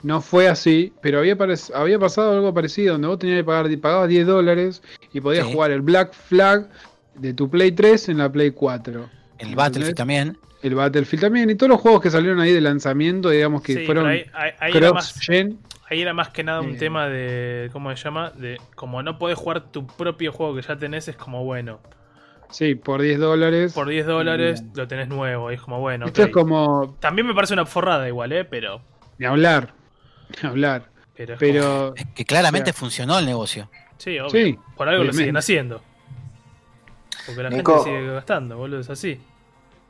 No fue así, pero había, pasado algo parecido, donde vos tenías que pagar, pagabas 10 dólares y podías Sí. jugar el Black Flag de tu Play 3 en la Play 4. El Battlefield también. El Battlefield también, y todos los juegos que salieron ahí de lanzamiento, digamos que Sí, fueron cross-gen. Ahí era más que nada un Eh. tema de. ¿Cómo se llama? De como no podés jugar tu propio juego que ya tenés, es como bueno. Sí, por 10 dólares. Por 10 dólares Bien. lo tenés nuevo. Y es como bueno. Esto es como. También me parece una forrada igual, ¿eh? Pero. Ni hablar. Ni hablar. Pero, es como- Pero. Es que claramente O sea, funcionó el negocio. Sí, obvio. Sí, Por algo lo siguen haciendo. Porque la Nico. gente sigue gastando, boludo, es así.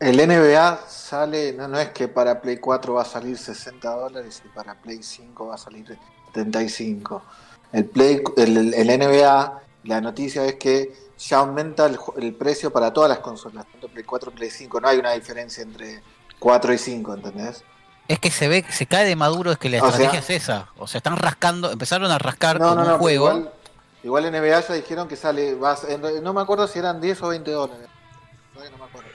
El NBA sale, no, no es que para Play 4 va a salir 60 dólares y para Play 5 va a salir 75. El, Play, el, el- NBA, la noticia es que ya aumenta el, el precio para todas las consolas, tanto Play 4 y Play 5. No hay una diferencia entre 4 y 5, ¿entendés? Es que se ve, se cae de maduro, es que la O estrategia sea- es esa. O sea, están rascando, empezaron a rascar No, con no, un no, juego. igual, igual NBA ya dijeron que sale, va a ser- en- no me acuerdo si eran 10 o 20 dólares. No me acuerdo.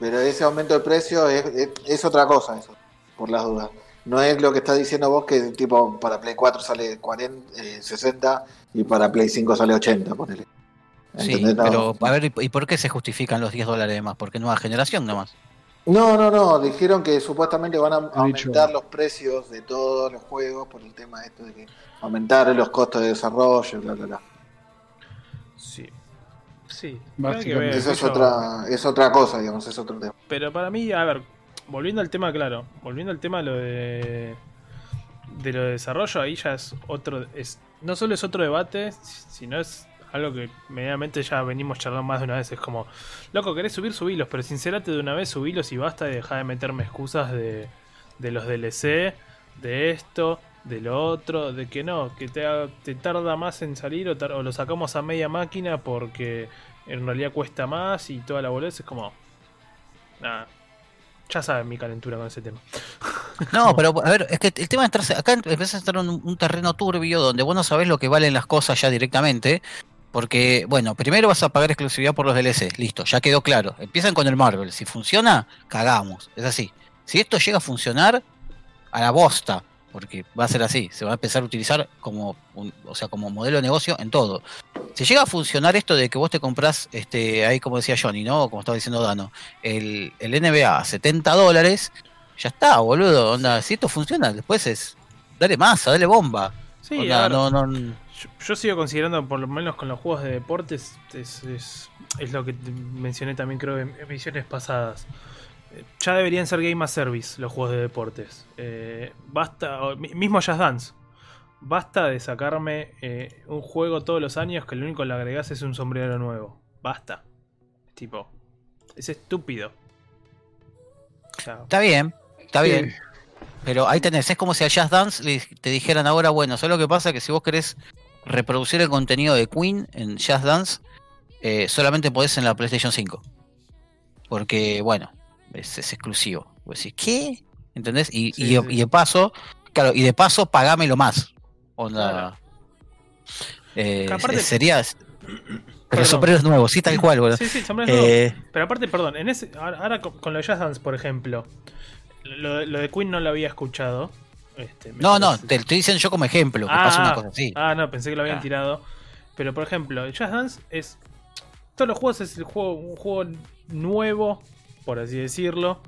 Pero ese aumento de precio es, es- es otra cosa, eso, por las dudas. No es lo que estás diciendo vos que tipo para Play 4 sale 40, eh, 60 y para Play 5 sale 80, ponele. Sí, pero a ver, ¿y por qué se justifican los 10 dólares de más? Porque nueva generación nomás. No, no, no, dijeron que supuestamente van a dicho- aumentar los precios de todos los juegos por el tema esto de que aumentaron los costos de desarrollo, bla, bla, bla. Sí. Sí. Básicamente. es otra, es otra cosa, digamos, es otro tema. Pero para mí, a ver, volviendo al tema, claro, volviendo al tema de lo de de lo de desarrollo, ahí ya es otro, es no solo es otro debate, sino es algo que medianamente ya venimos charlando más de una vez. Es como, loco, querés subir, subilos, pero sincerate de una vez, subilos y basta y deja de meterme excusas de, de los DLC, de esto, de lo otro, de que no, que te, te tarda más en salir o, tar- o lo sacamos a media máquina porque en realidad cuesta más y toda la boludez es como... Nada. Ya saben mi calentura con ese tema. No, pero a ver, es que el tema de entrarse, acá empieza a estar en un, un terreno turbio donde vos no sabés lo que valen las cosas ya directamente. Porque, bueno, primero vas a pagar exclusividad por los DLC, listo, ya quedó claro. Empiezan con el Marvel, si funciona, cagamos, es así. Si esto llega a funcionar, a la bosta, porque va a ser así, se va a empezar a utilizar como, un- o sea, como modelo de negocio en todo. Si llega a funcionar esto de que vos te comprás, este, ahí como decía Johnny, ¿no? Como estaba diciendo Dano, el, el NBA a 70 dólares, ya está, boludo. Onda, si esto funciona, después es. Dale masa, dale bomba. Sí, Onda, ver, no, no, Yo, yo sigo considerando, por lo menos con los juegos de deportes, es, es, es lo que mencioné también creo en emisiones pasadas. Ya deberían ser Game as Service los juegos de deportes. Eh, basta, mismo Just Dance. Basta de sacarme eh, un juego todos los años que lo único que le agregás es un sombrero nuevo. Basta. Tipo, es estúpido. O sea, Está bien, está Sí. bien. Pero ahí tenés, es como si a Jazz Dance te dijeran ahora, bueno, ¿sabes lo que pasa? Que si vos querés reproducir el contenido de Queen en Jazz Dance, eh, solamente podés en la PlayStation 5. Porque, bueno, es, es exclusivo. Vos decís, ¿qué? ¿Entendés? Y, Sí, y, sí. y de paso, claro, y de paso pagámelo más. Onda. Claro. eh, aparte- sería. Pero sombreros nuevos, sí, tal cual, boludo. Sí, sí, sombreros nuevos. Eh, Pero aparte, perdón, en ese, ahora ahora con, con lo de Jazz Dance, por ejemplo, lo, lo de Queen no lo había escuchado. Este, no, no, te lo estoy diciendo yo como ejemplo, que Ah, pasa una cosa así. Ah, no, pensé que lo habían Ah. tirado. Pero por ejemplo, el Jazz Dance es. Todos los juegos es el juego, un juego nuevo, por así decirlo.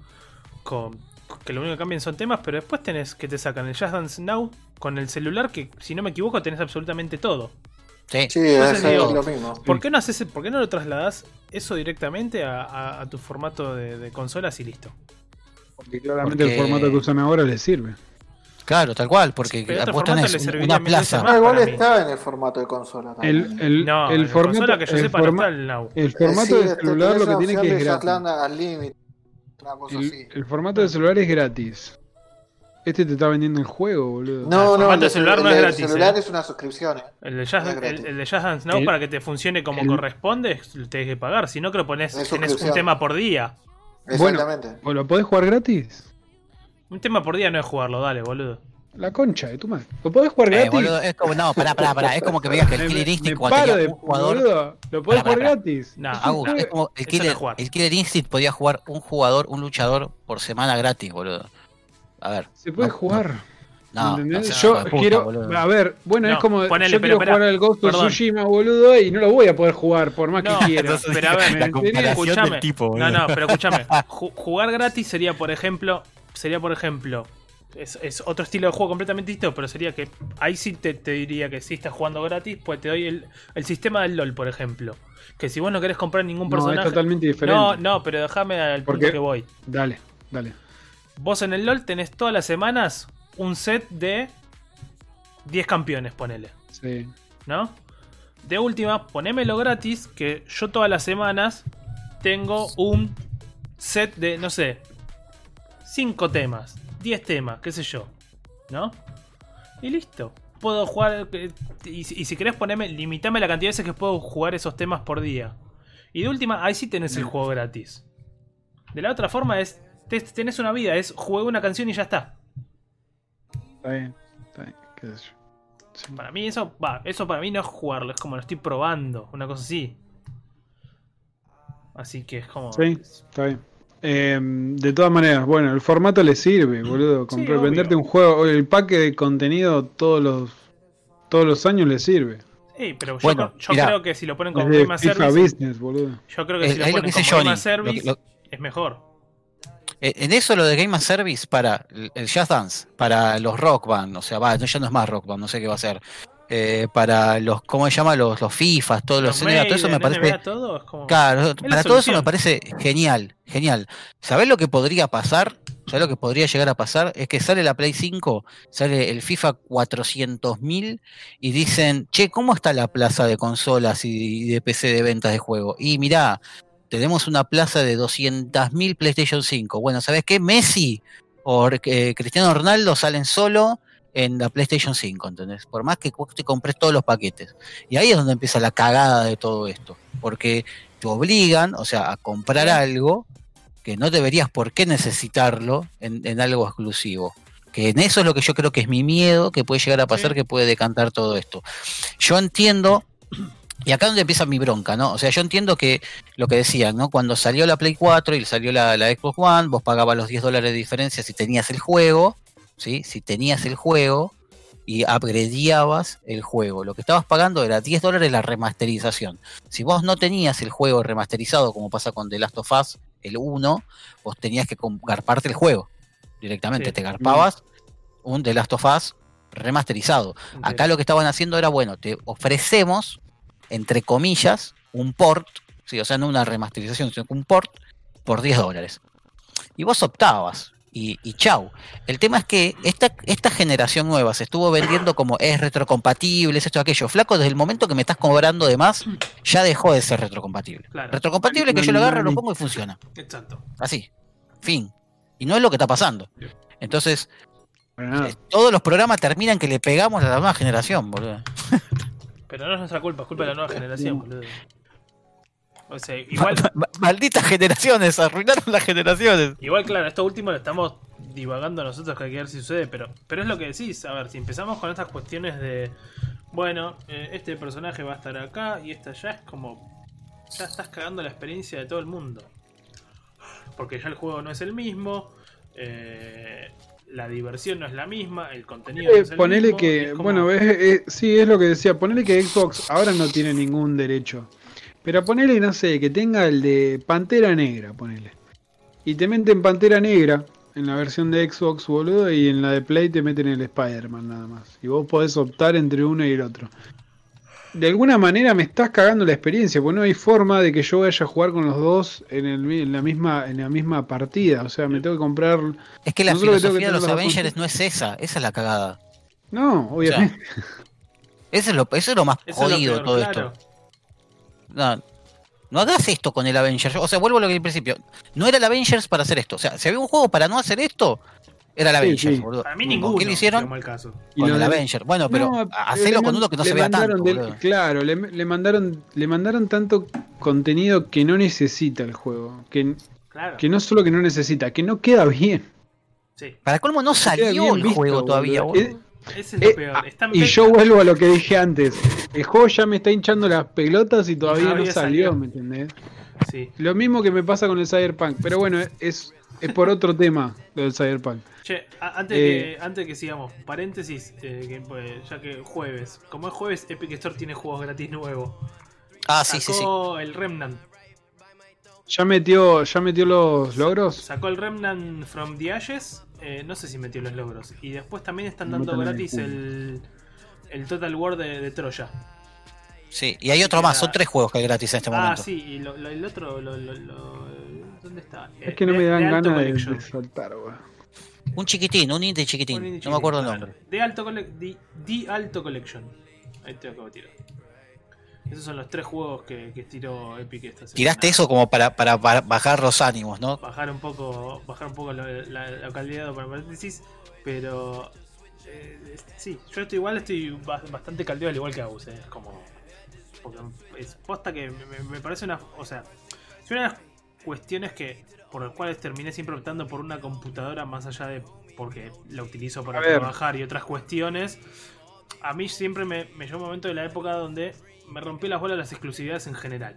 Con, que lo único que cambian son temas, pero después tenés que te sacan el Jazz Dance Now con el celular, que si no me equivoco tenés absolutamente todo. Sí. Sí, Entonces es digo, lo mismo. ¿Por qué no haces, por qué no lo trasladas eso directamente a, a- a tu formato de, de consolas y listo? Porque claramente Porque- el formato que usan ahora les sirve. Claro, tal cual, porque le un- serviría una plaza. No, igual para mí. está en el formato de consola también. El, el, No, el formato, consola que yo el, sepa no forma- está el Now. el Eh, formato sí, de este, celular lo que tiene que es gratis. Límite. Una cosa El, así. el formato de celular es gratis. Este te está vendiendo el juego, boludo. No, no, formato el de celular no el es gratis, celular eh. es una suscripción. eh. El de Jazz, el, el Jazz Dance Now, El- para que te funcione como el- corresponde, tenés que pagar. Si no, que lo pones, Es tenés un tema por día. Bueno. Exactamente. ¿O lo podés jugar gratis? Un tema por día no es jugarlo, dale, boludo. La concha de tu madre. ¿Lo podés jugar Eh, gratis? boludo, es como, no, pará, pará, pará, es como que me digas que el Killer me Instinct cuando paro tenía de un jugador. boludo. Lo podés Pará, jugar pará, gratis. Un Agus, es como el no Killer, jugar. el Killer Instinct podía jugar un jugador, un luchador por semana gratis, boludo. A ver. Se puede no, jugar. No, no, no Yo puta, quiero. boludo. A ver, bueno, No, es como. ponele, yo quiero jugar al Ghost of. Tsushima, boludo, y no lo voy a poder jugar por más No, que quiera. entonces- pero a ver, ¿Me la entendés? comparación escuchame. del tipo, no, boludo. no, pero escúchame. Ju- jugar gratis sería, por ejemplo, sería, por ejemplo, es, es otro estilo de juego completamente distinto, pero sería que ahí sí te, te diría que si estás jugando gratis, pues te doy el, el sistema del LOL, por ejemplo. Que si vos no querés comprar ningún No, es personaje. totalmente diferente. No, no, pero déjame al ¿Por punto qué? que voy. Dale, dale. Vos en el LOL tenés todas las semanas un set de 10 campeones, ponele. Sí. ¿no? De última, ponémelo gratis, que yo todas las semanas tengo un set de, no sé, 5 temas, 10 temas, qué sé yo, ¿no? Y listo. Puedo jugar, eh, y, si- y si querés ponerme, limitame la cantidad de veces que puedo jugar esos temas por día. Y de última, ahí sí tenés el juego gratis. De la otra forma es, te- tenés una vida, es jugué una canción y ya está. Está bien. Está bien. ¿Qué sé yo? Sí. Para mí eso, va, eso para mí no es jugarlo, es como lo estoy probando, una cosa así. Así que es como. Sí, está bien. Eh, de todas maneras, bueno, el formato le sirve, boludo. Comprar- venderte un juego, el paque de contenido todos los todos los años le sirve. Sí, pero yo, Bueno, creo- yo mirá. creo que si lo ponen como Game Service, Business, boludo. yo creo que Es- si lo ponen como Game Johnny. as Service, lo- lo- es mejor. Eh, En eso lo de Game as Service para el Jazz Dance, para los Rock Band, o sea, va, no, ya no es más Rock Band, no sé qué va a ser. Eh, para los, ¿cómo se llama? Los, los FIFAs, todos los, Los NBA, todo eso me parece. NBA, todo es como. Claro, la para todo eso me parece genial, genial. ¿Sabés lo que podría pasar? ¿Sabés lo que podría llegar a pasar? Es que sale la Play 5, sale el FIFA 400.000 y dicen, che, ¿cómo está la plaza de consolas y de PC de ventas de juego? Y mirá, tenemos una plaza de 200.000 PlayStation 5. Bueno, ¿sabés qué? Messi o eh, Cristiano Ronaldo salen solo en la PlayStation 5, ¿entendés? Por más que te compres todos los paquetes. Y ahí es donde empieza la cagada de todo esto. Porque te obligan, o sea, a comprar algo que no deberías por qué necesitarlo en, algo exclusivo. Que en eso es lo que yo creo que es mi miedo, que puede llegar a pasar, que puede decantar todo esto. Yo entiendo, y acá es donde empieza mi bronca, ¿no? O sea, yo entiendo que lo que decían, ¿no? Cuando salió la Play 4 y salió la, la Xbox One, vos pagabas los 10 dólares de diferencia si tenías el juego, ¿sí? Si tenías el juego y upgradeabas el juego. Lo que estabas pagando era 10 dólares la remasterización. Si vos no tenías el juego remasterizado, como pasa con The Last of Us, el 1, vos tenías que garparte el juego directamente. Te garpabas un The Last of Us remasterizado. Acá lo que estaban haciendo era, bueno, te ofrecemos, entre comillas, un port, ¿sí? o sea, no una remasterización, sino un port por 10 dólares. Y vos optabas, y, y, chau. El tema es que esta, esta generación nueva se estuvo vendiendo como es retrocompatible, es esto aquello. Flaco, desde el momento que me estás cobrando de más, ya dejó de ser retrocompatible. Retrocompatible que yo lo agarro, lo pongo y funciona. Exacto. Así. Fin. Y no es lo que está pasando. Entonces, eh, todos los programas terminan que le pegamos a la nueva generación, boludo. Pero no es nuestra culpa, es culpa de la nueva generación, boludo. O sea, igual. Malditas generaciones, arruinaron las generaciones. Igual, claro, esto último lo estamos divagando nosotros, que hay que ver si sucede, pero, pero es lo que decís. A ver, si empezamos con estas cuestiones de. Bueno, eh, este personaje va a estar acá y esta ya es como. Ya estás cagando la experiencia de todo el mundo. Porque ya el juego no es el mismo. Eh, la diversión no es la misma, el contenido no es el ponele que, bueno, es, sí, es lo que decía, ponele que Xbox ahora no tiene ningún derecho pero ponele, no sé, que tenga el de Pantera Negra, ponele. Y te meten Pantera Negra en la versión de Xbox, boludo, y en la de Play te meten el Spider-Man nada más. Y vos podés optar entre uno y el otro. De alguna manera me estás cagando la experiencia, porque no hay forma de que yo vaya a jugar con los dos en, el, la misma en la misma partida. O sea, me tengo que comprar. Es que la filosofía de los Avengers no es esa, esa es la cagada. No, obviamente. eso, es lo, eso es lo más jodido de todo esto. No, no hagas esto con el Avengers. O sea, vuelvo a lo que al principio. No era el Avengers para hacer esto. O sea, si había un juego para no hacer esto, era el Avengers, boludo. Para mí ninguno. ¿Qué le hicieron? Con el Avengers. Bueno, pero no, hacelo con uno que no se vea tanto. claro, le, mandaron, le mandaron tanto contenido que no necesita el juego. Que, que no solo que no necesita, que no queda bien. Sí. Para colmo no salió el juego todavía, boludo. Ese es lo eh, peor. Ah, y yo vuelvo a lo que dije antes. El juego ya me está hinchando las pelotas y todavía no, salió, ¿me entendés? Sí. Lo mismo que me pasa con el Cyberpunk. Pero bueno, es, es por otro tema lo del Cyberpunk. Che, antes, que, eh, antes que sigamos, paréntesis, eh, pues, ya que jueves. Como es jueves, Epic Store tiene juegos gratis nuevos. Ah, sí, sí, sí. el Remnant. ¿Ya metió, ¿Ya metió los logros? Sacó el Remnant from the Ashes eh, no sé si metió los logros. Y después también están dando gratis el, el Total War de, Troya. Sí, y hay otro más, son tres juegos que hay gratis en este ah, momento. Ah, sí, y lo, el otro, ¿dónde está? Es que no me dan ganas de, soltar, Un chiquitín, un indie chiquitín, no me acuerdo el nombre. De Alto, de, Alto Collection. Ahí te acabo de tirar. Esos son los tres juegos que, que tiró Epic esta semana. Tiraste eso como para, para, bajar los ánimos, ¿no? Bajar un poco, bajar un poco la, la, calidad para paréntesis, pero eh, sí, yo estoy igual, estoy bastante caldeado al igual que Agus, eh, como porque es posta que me, parece una, o sea, es una de las cuestiones que por las cuales terminé siempre optando por una computadora más allá de porque la utilizo para trabajar y otras cuestiones. A mí siempre me, me llegó un momento de la época donde me rompió las bolas las exclusividades en general.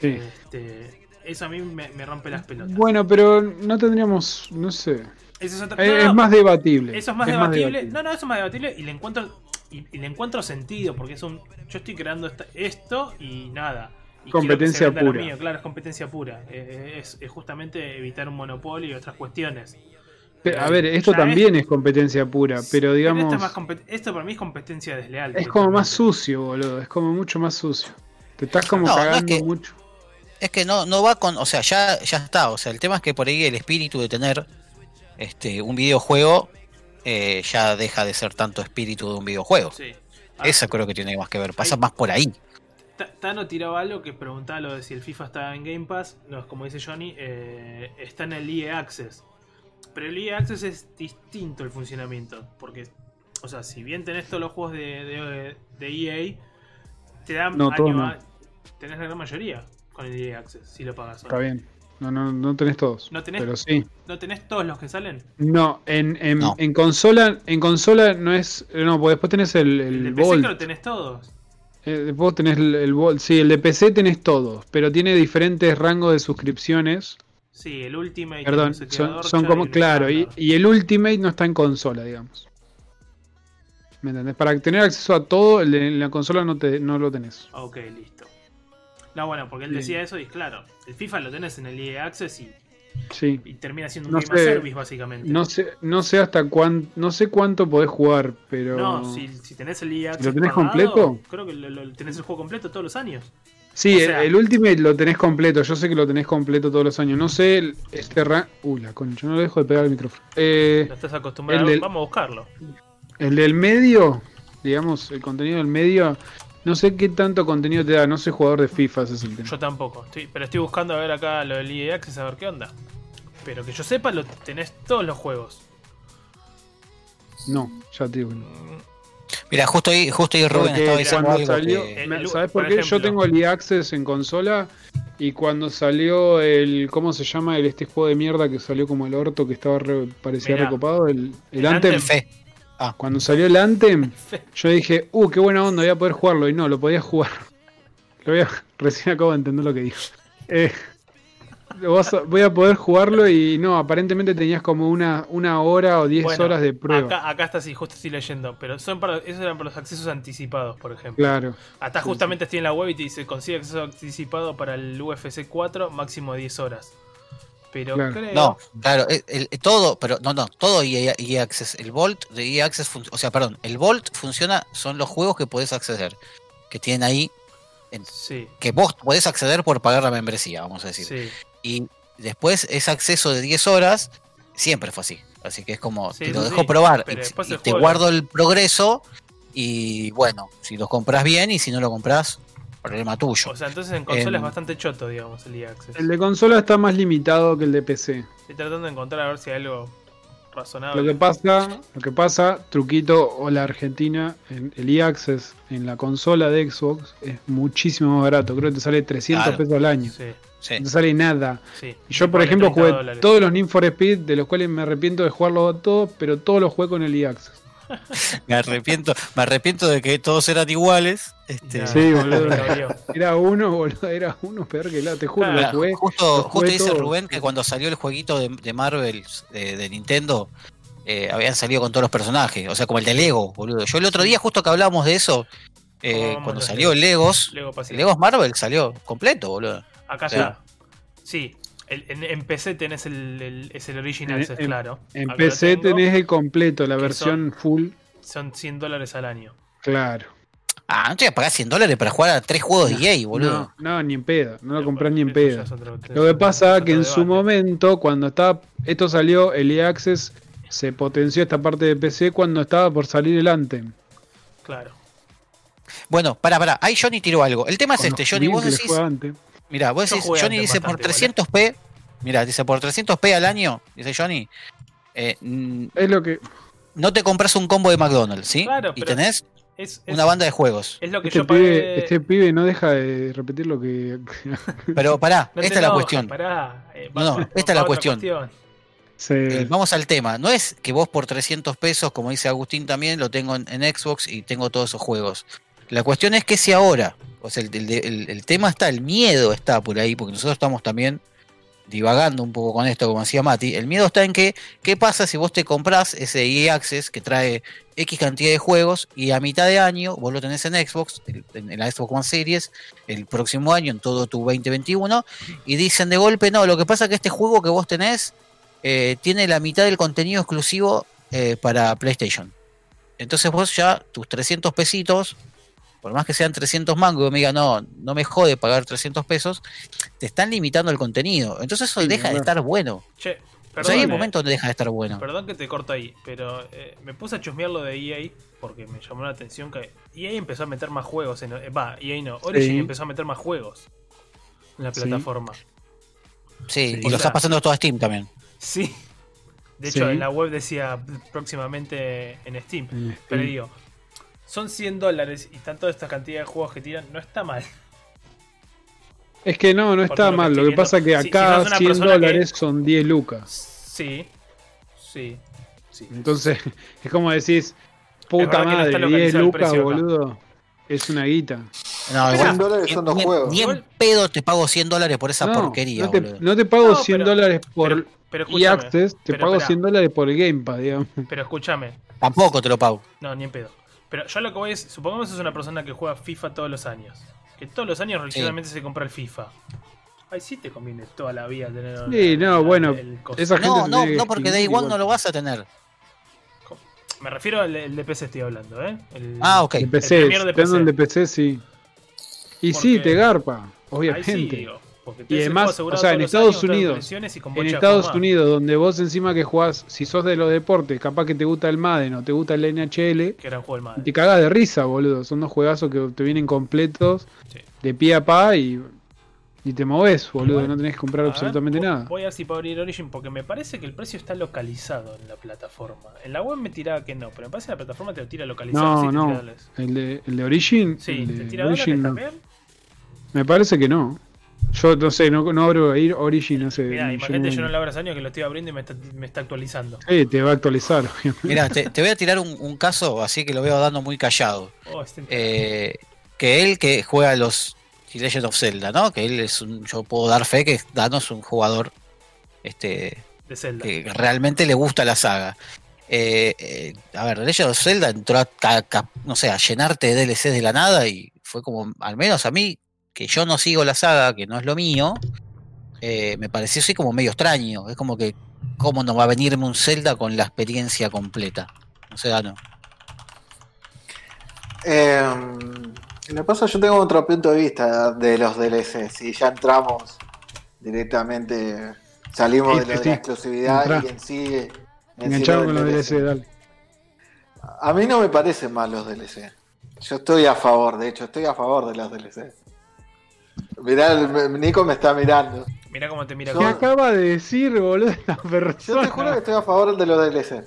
Sí. Este, eso a mí me, rompe las pelotas. Bueno, pero no tendríamos, no sé. es, más debatible. Eso es más, debatible. No, no, eso es más debatible y le encuentro y, le encuentro sentido porque es un yo estoy creando esto y nada. competencia pura. claro, es competencia pura. Es, justamente evitar un monopolio y otras cuestiones. A ver, esto también es, competencia pura, pero digamos. esto, para mí es competencia desleal. Es como más sucio, boludo. Es como mucho más sucio. Te estás como cagando mucho es que no, no va con, o sea, ya, ya está, o sea, el tema es que por ahí el espíritu de tener este un videojuego eh, ya deja de ser tanto espíritu de un videojuego. Sí. Eso creo que tiene más que ver, pasa más por ahí. Tano tiraba algo que preguntaba lo de si el FIFA está en Game Pass, no, como dice Johnny, eh, está en el EA Access. Pero el EA Access es distinto el funcionamiento. Porque, o sea, si bien tenés todos los juegos de, de, de EA, te dan No, año todos no. a- Tenés la gran mayoría con el EA Access, si lo pagas. Está bien. No, no, no tenés todos. ¿No tenés? Pero sí. ¿No tenés todos los que salen? No, en, en, No. en consola, en consola no es. No, porque después tenés el, El, de el PC Volt. que lo tenés todos. Eh, después tenés el, el Volt. Sí, el de PC tenés todos, pero tiene diferentes rangos de suscripciones. Sí, el Ultimate. Perdón, no son, como. Claro, y, y el Ultimate no está en consola, digamos. ¿Me entendés? Para tener acceso a todo, el de- en la consola no, te, no lo tenés. Ok, listo. No, bueno, porque él decía eso y claro, el FIFA lo tenés en el EA Access y, Sí. y termina siendo un No Game as sé. Service básicamente. No sé, no sé hasta cuán, no sé cuánto podés jugar, pero. No, si, si tenés el EA Access ¿Lo tenés completo? Creo que lo- lo- tenés el juego completo todos los años. Sí, el- sea- el, Ultimate lo tenés completo. Yo sé que lo tenés completo todos los años. No sé, el- este rank. Uh, la concha, no lo dejo de pegar el micrófono. Eh, No estás acostumbrado. el del- Vamos a buscarlo. el del medio, digamos, el contenido del medio. No sé qué tanto contenido te da. No soy jugador de FIFA, ese es el tema. Yo tampoco. Estoy, pero estoy buscando a ver acá lo del EA Access a ver qué onda. Pero que yo sepa, lo tenés todos los juegos. No, ya te digo que no. Mira, justo ahí, justo ahí Rubén estaba diciendo algo salió, que- me- El- ¿sabes por por qué? Yo tengo el EA Access en consola y cuando salió el, ¿cómo se llama? El este juego de mierda que salió como el orto que estaba re- parecía Mirá. recopado, el, el El Anthem. Anthem. Fe. Cuando salió el Anthem, yo dije, uh, qué buena onda, voy a poder jugarlo. Y no, lo podía jugar. Lo voy a- recién acabo de entender lo que dijo. Eh, vas a- voy a poder jugarlo y no, aparentemente tenías como una, una hora o diez Bueno, horas de prueba. Acá, acá está así, justo estoy leyendo. Pero son para, esos eran para los accesos anticipados, por ejemplo. Claro. Acá Sí, justamente estoy en la web y te dice consigue acceso anticipado para el UFC 4, máximo 10 horas. Pero Claro. creo. No, claro, el, el- todo, pero no, no, todo EA, EA Access, el Vault de EA Access, fun- o sea, perdón, el Vault funciona, son los juegos que podés acceder, que tienen ahí, Sí, que vos podés acceder por pagar la membresía, vamos a decir. sí. Y después ese acceso de 10 horas siempre fue así, así que es como, Sí, te lo sí, dejo sí, probar y, te guardo el progreso y bueno, si lo compras bien y si no lo compras, problema tuyo. O sea, entonces en consola es bastante choto, digamos, el EA Access. El de consola está más limitado que el de PC. Estoy tratando de encontrar a ver si hay algo razonable. Lo que pasa, lo que pasa, truquito o la Argentina, en el e-access en la consola de Xbox es muchísimo más barato. Creo que te sale 300 Claro. pesos al año. Sí, Sí. No sale nada. sí. Y yo, por ejemplo, 30 jugué dólares. todos los Need for Speed, de los cuales me arrepiento de jugarlos todos, pero todos los jugué con el e-access. Me arrepiento, me arrepiento de que todos eran iguales. Este, Sí, boludo. Era uno, boludo, era uno peor que la, te juro, lo jugué. justo, lo justo dice. Rubén que cuando salió el jueguito de, de Marvel de, de Nintendo, eh, habían salido con todos los personajes. O sea, como el de Lego, boludo. Yo el otro día, justo que hablábamos de eso, eh, cuando salió el Legos, Lego el. Legos Marvel salió completo, boludo. Acá Sí. está. Sí, el- en, en PC tenés el, el- es el Original, En- Access, en- claro. En Acá PC tengo. tenés el completo, la versión full. Son 100 dólares al año. Claro. Ah, no te voy a pagar 100 dólares para jugar a tres juegos de EA, boludo. No, no, ni en pedo. No lo comprás ni en ya pedo. otro- Lo que pasa es que en su momento, cuando estaba, esto salió, el e-access se potenció esta parte de PC cuando estaba por salir el Anthem. Claro. Bueno, para, para, ahí Johnny tiró algo. El tema es este, Johnny, vos decís, mira, vos decís, Johnny dice por bastante, 300p, mira, dice por 300p al año, dice Johnny, eh, Es lo que. no te compras un combo de McDonald's, ¿sí? Claro, y tenés Es, es- una banda de juegos. es lo que Este yo pibe, pagué. este pibe no deja de repetir lo que. Pero pará, No te esta es la cuestión. pará, eh, No, no, esta es la cuestión. Eh, vamos al tema. No es que vos por 300 pesos, como dice Agustín también, lo tengo en, en Xbox y tengo todos esos juegos. La cuestión es que si ahora, o sea, el, el- tema está, el miedo está por ahí, porque nosotros estamos también divagando un poco con esto, como decía Mati. El miedo está en que, ¿qué pasa si vos te comprás ese EA Access que trae X cantidad de juegos y a mitad de año vos lo tenés en Xbox, en, en la Xbox One Series, el próximo año, en todo tu 2021, y dicen de golpe, no, lo que pasa es que este juego que vos tenés eh, tiene la mitad del contenido exclusivo eh, para PlayStation. Entonces vos ya tus 300 pesitos, por más que sean 300 mangos, y me diga, no, no me jode pagar 300 pesos, te están limitando el contenido. Entonces eso Sí, deja de estar bueno. Che, O perdón, sea, hay un eh, momento donde deja de estar bueno. perdón que te corto ahí, pero eh, me puse a chusmear lo de EA porque me llamó la atención que EA empezó a meter más juegos. en eh, Va, EA no, Origin Sí. empezó a meter más juegos en la plataforma. Sí, Sí. y lo está pasando todo a Steam también. Sí. De hecho, Sí. en la web decía próximamente en Steam. Pero digo, son 100 dólares y están toda esta cantidad de juegos que tiran, no está mal. Es que no, no está lo mal. Lo que pasa es que si- si acá sos una 100 persona que- dólares son 10 lucas. Sí, sí, sí. Entonces, es como decís, puta que no está madre, 10 localizado el lucas, acá. boludo. Es una guita. No, 100 igual. dólares ni- son dos juegos. Ni en pedo te pago 100 dólares por esa no, porquería, no te, boludo. no te pago No, 100 pero- dólares por Pero, pero escúchame, Access, te pero pago esperá, 100 dólares por el Gamepad, digamos. Pero escúchame, Tampoco te lo pago. no, ni en pedo. Pero yo lo que voy es, supongamos que es una persona que juega FIFA todos los años. Que todos los años religiosamente se compra el FIFA. Ahí sí te conviene toda la vida tener. Sí, no, el- bueno, el esa gente No, no, no, porque de igual igual. no lo vas a tener. Me refiero al el de PC estoy hablando, ¿eh? El- Ah, ok. De PC, Premier de PC. de PC, sí. Y sí, Porque- te garpa, Ahí sí, obviamente. digo, porque Y el además, o sea, en Estados años, Unidos, en Estados. Unidos, donde vos encima que jugás, si sos de los deportes, capaz que te gusta el Madden o te gusta el NHL, Que era un juego del te cagás de risa, boludo. Son dos juegazos que te vienen completos, Sí. de pie a pa y, y te moves, boludo. No tenés que comprar ver, absolutamente nada. Voy a ver si puedo abrir Origin porque me parece que el precio está localizado en la plataforma. En la web me tiraba que no, pero me parece que la plataforma te lo tira localizado. No, tira no. El de, el de Origin, Sí, el te tira Origin no. también. Me parece que no. Yo no sé, no, no abro ir Origin, no sé. Mirá, imagínate, yo no lo abro hace años que lo estoy abriendo y me está, me está actualizando. Sí, te va a actualizar, obviamente. Mira, te, te voy a tirar un, un caso así que lo veo dando muy callado. Oh, este- Eh, que él que juega a los Legend of Zelda, ¿no? Que él es un, yo puedo dar fe que Dano es un jugador este de Zelda. que realmente le gusta la saga. Eh, eh, a ver, Legend of Zelda entró a, no sé, a llenarte de DLCs de la nada y fue como, al menos a mí, que yo no sigo la saga, que no es lo mío, eh, me pareció así como medio extraño. Es como que, ¿cómo no va a venirme un Zelda con la experiencia completa? O sea, no. Eh, lo que pasa, yo tengo otro punto de vista de los DLC. Si ya entramos directamente, salimos Sí, de lo de sí. la exclusividad y en sí. en sí Engancharon lo con los DLC, dale. A mí no me parecen mal los DLC. Yo estoy a favor, de hecho, estoy a favor de los DLC. Mirá, el- Nico me está mirando. Mirá cómo te mira. ¿Qué con- acaba de decir, boludo, la Yo te persona? juro que estoy a favor de los DLC.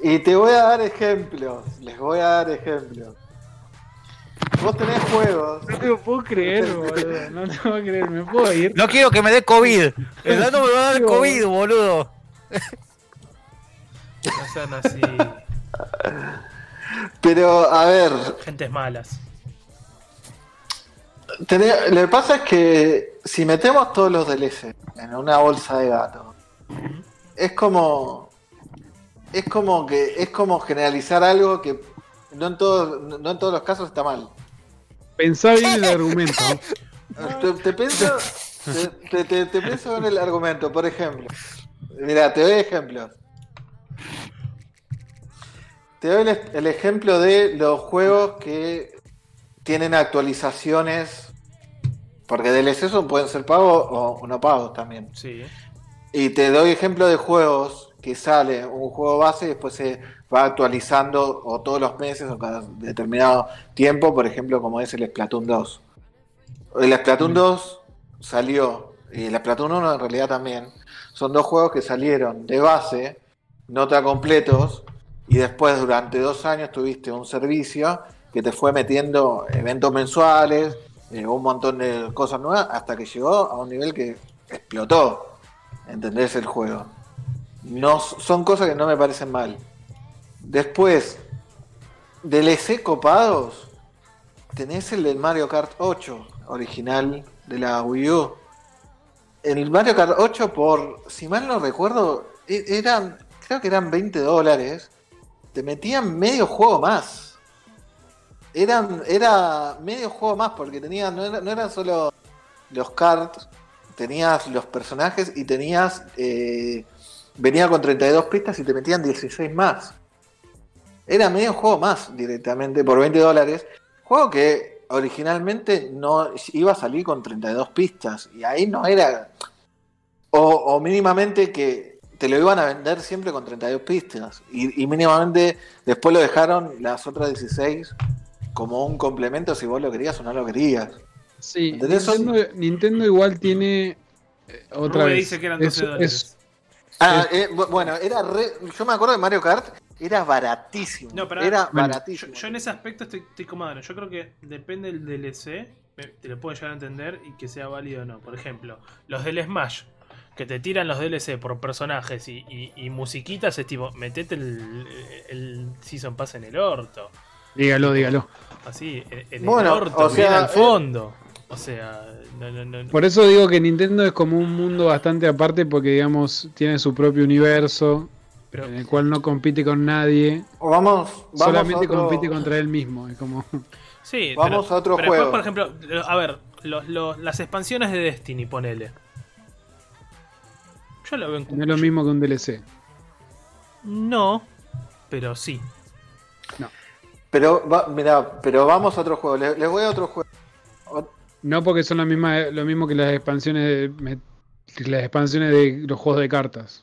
Y te voy a dar ejemplos. Les voy a dar ejemplos. Vos tenés juegos. No te lo puedo creer, boludo. No te lo puedo creer. ¿Me puedo ir? No quiero que me dé COVID. El Dano me va a dar COVID, boludo. No sean así. Pero, a ver, Gentes malas. Tené- lo que pasa es que si metemos todos los DLC en una bolsa de gato, es como. Es como que. Es como generalizar algo que no en todos, no en todos los casos está mal. Pensá bien el argumento. Te, te pienso. Te, te- te- te pienso en el argumento, por ejemplo. Mira, te doy ejemplos. Te doy el, el ejemplo de los juegos que tienen actualizaciones. Porque DLCs pueden ser pagos o, no pagos también. Sí. Y te doy ejemplo de juegos que sale un juego base y después se va actualizando o todos los meses o cada determinado tiempo, por ejemplo, como es el Splatoon 2. El Splatoon 2 salió, y el Splatoon 1 en realidad también, son dos juegos que salieron de base, nota completos, y después durante dos años tuviste un servicio que te fue metiendo eventos mensuales, eh, un montón de cosas nuevas, hasta que llegó a un nivel que explotó. ¿Entendés el juego? No, son cosas que no me parecen mal. Después, DLC copados, tenés el del Mario Kart 8, original de la Wii U. El Mario Kart 8, por, si mal no recuerdo, e- eran, creo que eran 20 dólares. Te metían medio juego más. Eran, era medio juego más, porque tenías, no, era- no eran solo los karts, tenías los personajes y tenías. eh, venía con 32 pistas y te metían 16 más. Era medio juego más directamente por 20 dólares. Juego que originalmente no iba a salir con 32 pistas. Y ahí no era. O, o mínimamente que te lo iban a vender siempre con 32 pistas. Y, y mínimamente después lo dejaron las otras 16 como un complemento si vos lo querías o no lo querías. Sí, Nintendo, Nintendo igual tiene eh, otra Rube vez. dice que eran es, 12 dólares. es- Ah, eh, bu- bueno, era re- yo me acuerdo de Mario Kart, era baratísimo. No, pero era bueno, baratísimo. yo en ese aspecto estoy, estoy. Yo creo que depende del DLC, te lo puedo llegar a entender y que sea válido o no. Por ejemplo, los del Smash, que te tiran los DLC por personajes y, y- y musiquitas, es tipo, metete el, el Season Pass en el orto. Dígalo, dígalo. Así, en, Bueno, el orto, o bien sea, al fondo. O sea, no, no, no. Por eso digo que Nintendo es como un mundo bastante aparte porque, digamos, tiene su propio universo Pero, en el cual no compite con nadie, O Vamos, vamos solamente a otro- compite contra él mismo. Es como... sí, Vamos pero- a otro pero juego. Después, por ejemplo, lo- a ver, los- los- las expansiones de Destiny, ponele. Yo lo veo en No es lo mismo que un DLC. No, pero sí. Pero, va, mirá, pero vamos a otro juego. Les, les voy a otro juego. No porque son la misma, lo mismo que las expansiones de, las expansiones de los juegos de cartas.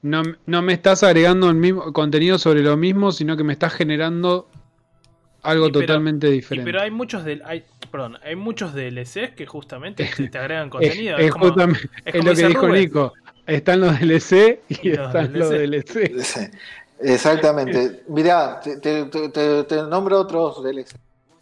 No, no me estás agregando el mismo contenido sobre lo mismo, sino que me estás generando algo Y pero- totalmente Y- diferente. pero hay muchos del, hay, perdón, hay muchos DLCs que justamente te, te agregan contenido. es Es, como- justamente- es es como lo que dijo Rubén. Nico. Están los DLC y, Y los están los DLC. Exactamente. Mirá, te, te- te- te- te nombro otros DLC.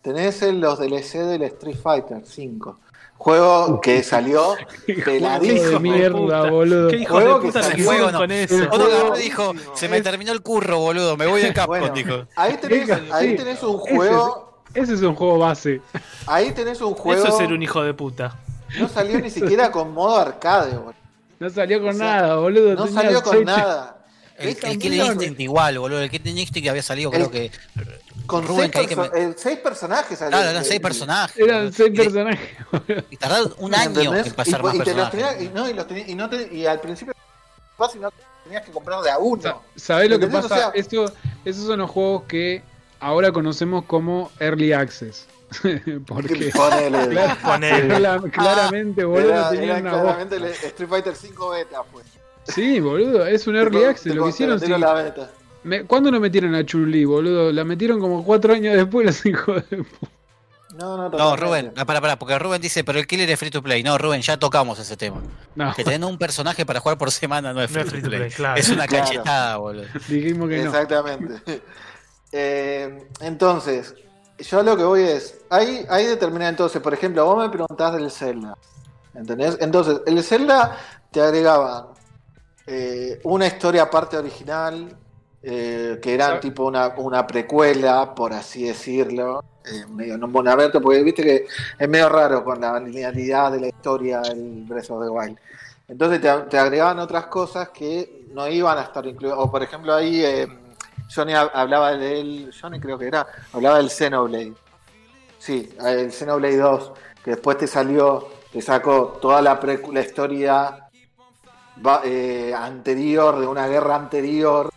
Tenés los DLC del Street Fighter 5. Juego que salió Hijo de mierda, puta. boludo. ¿Qué hijos Juego de que puta salió- fueron Juego no. con eso? Otro dijo, se me terminó el curro, boludo, me voy de Capcom, Bueno, dijo. ahí tenés, ahí tenés un Ese juego. Ese es un juego base. Ahí tenés un juego. Eso es ser un hijo de puta. No salió ni siquiera con modo arcade, boludo. No salió con O sea, nada, boludo. No salió con nada. El, el Killer. Instinct igual, boludo. El Killer Instinct había salido, creo El- que. Con Rubén, seis, que que eh, seis personajes. salió. Claro, eran seis personajes. Eran boludo. seis Y personajes. Y tardaron un año ¿Entendés? en pasar y, más y te los personajes. tenías- y, no, y, los tenías- y no te- y al principio fácil no tenías que comprar de a uno. Sa- ¿Sabés lo que pasa? O sea- Esto- esos son los juegos que ahora conocemos como Early Access. Porque Ponele. Claro, Ponele. clara- claramente, boludo, Era, era una voz. claramente el Street Fighter 5 beta, pues. Sí, boludo, es un Early Access. Lo que hicieron. sí. la beta. Me- ¿Cuándo no metieron a Chun-Li, boludo? La metieron como cuatro años después, los hijos de. No, no, No. Rubén, ah, pará, pará, porque Rubén dice, pero el Killer es free to play. No, Rubén, ya tocamos ese tema. No, Que tener un personaje para jugar por semana no es No free, es to, free to play. play, claro. Es una Claro. cachetada, boludo. dijimos que no. Exactamente. Eh, entonces, yo lo que voy es. Hay, hay determinada. Entonces, por ejemplo, vos me preguntás del Zelda. ¿Entendés? Entonces, el Zelda te agregaba eh, una historia aparte original. eh, que ¿Sabe? tipo una, una precuela, por así decirlo. eh, medio no mundo abierto, porque viste que es medio raro con la linealidad de la historia el Breath of the Wild. Entonces te, te agregaban otras cosas que no iban a estar incluidas. O por ejemplo ahí eh, Johnny hab- hablaba del. Johnny creo que era. Hablaba del Xenoblade. Sí, el Xenoblade 2. Que después te salió. Te sacó toda la, precu- la historia eh, anterior, de una guerra anterior.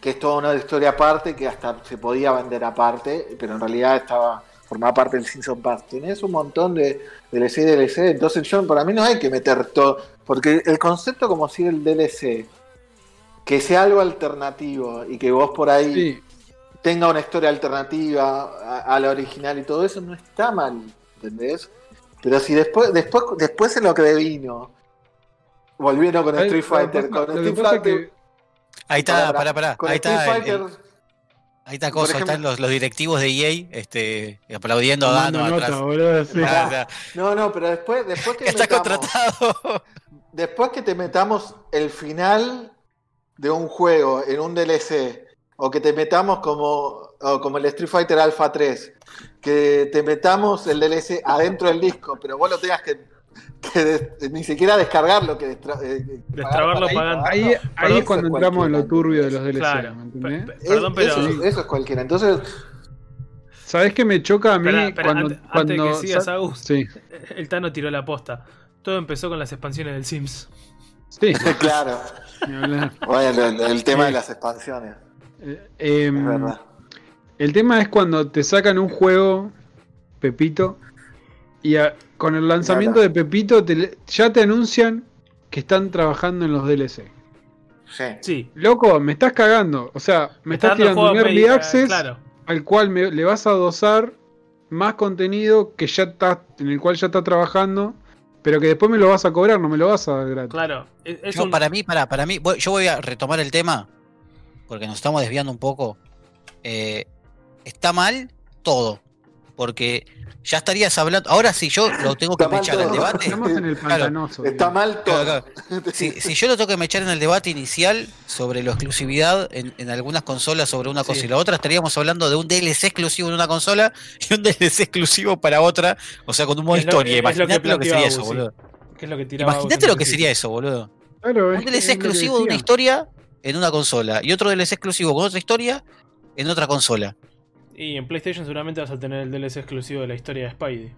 Que es toda una historia aparte que hasta se podía vender aparte. Pero en realidad estaba. Formaba parte del Season Pass. Tenés un montón de DLC, DLC. Entonces, yo, para mí no hay que meter todo. Porque el concepto como si el DLC. Que sea algo alternativo y que vos por ahí Sí, tenga una historia alternativa a, a la original y todo eso no está mal, ¿entendés? Pero si después, después, después en lo que devino, volviendo con. Street Fighter, con Street Fighter, Ahí está, pará, pará. Ahí está, ahí está cosa, ejemplo- están los, los directivos de EA este, aplaudiendo a Dano nota, atrás. boludo, sí. Ah, o sea, no, no, pero después, después que está metamos- contratado. después que te metamos el final de un juego en un DLC, o que te metamos como, o como el Street Fighter Alpha 3, que te metamos el DLC adentro del disco, pero vos lo tengas que, que des- ni siquiera descargarlo, que destra- eh, Destrabarlo pagando. Ahí, es cuando es entramos en lo turbio de los. DLC, Claro. ¿me entendés? Es- pero. eso, eso es cualquiera. Entonces, ¿Sabés qué me choca a mí cuando, antes, antes cuando de que sigas, sa- Agus, Sí, el Tano tiró la posta. Todo empezó con las expansiones del Sims. sí, claro, bueno, el, el tema Eh, de las expansiones, Eh, es em, verdad. El tema es cuando te sacan un juego, Pepito, y a- con el lanzamiento de Pepito te ya te anuncian que están trabajando en los DLC. Sí. Sí. Loco, me estás cagando. O sea, me Está estás tirando un early access Claro. al cual me- le vas a dosar más contenido que ya está, en el cual ya está trabajando pero que después me lo vas a cobrar, no me lo vas a dar gratis. Claro, es, es Yo, un- para mí, para, para mí, voy- yo voy a retomar el tema, porque nos estamos desviando un poco. Eh, está mal todo, porque ya estarías hablando. Ahora, si yo lo tengo que mechar el todo. debate, Estamos en el Claro, pantanoso. Está mal todo. Claro, si, si yo lo tengo que mechar en el debate inicial sobre la exclusividad en, en algunas consolas sobre una cosa Sí. y la otra, estaríamos hablando de un DLC exclusivo en una consola y un DLC exclusivo para otra, o sea, con un modo Es historia. es lo que Imagínate lo que sería eso, boludo. que es lo que tiraba Imagínate lo que sería eso, boludo. Un DLC exclusivo de una historia en una consola y otro DLC exclusivo con otra historia en otra consola. Y en PlayStation seguramente vas a tener el DLC exclusivo de la historia de Spidey.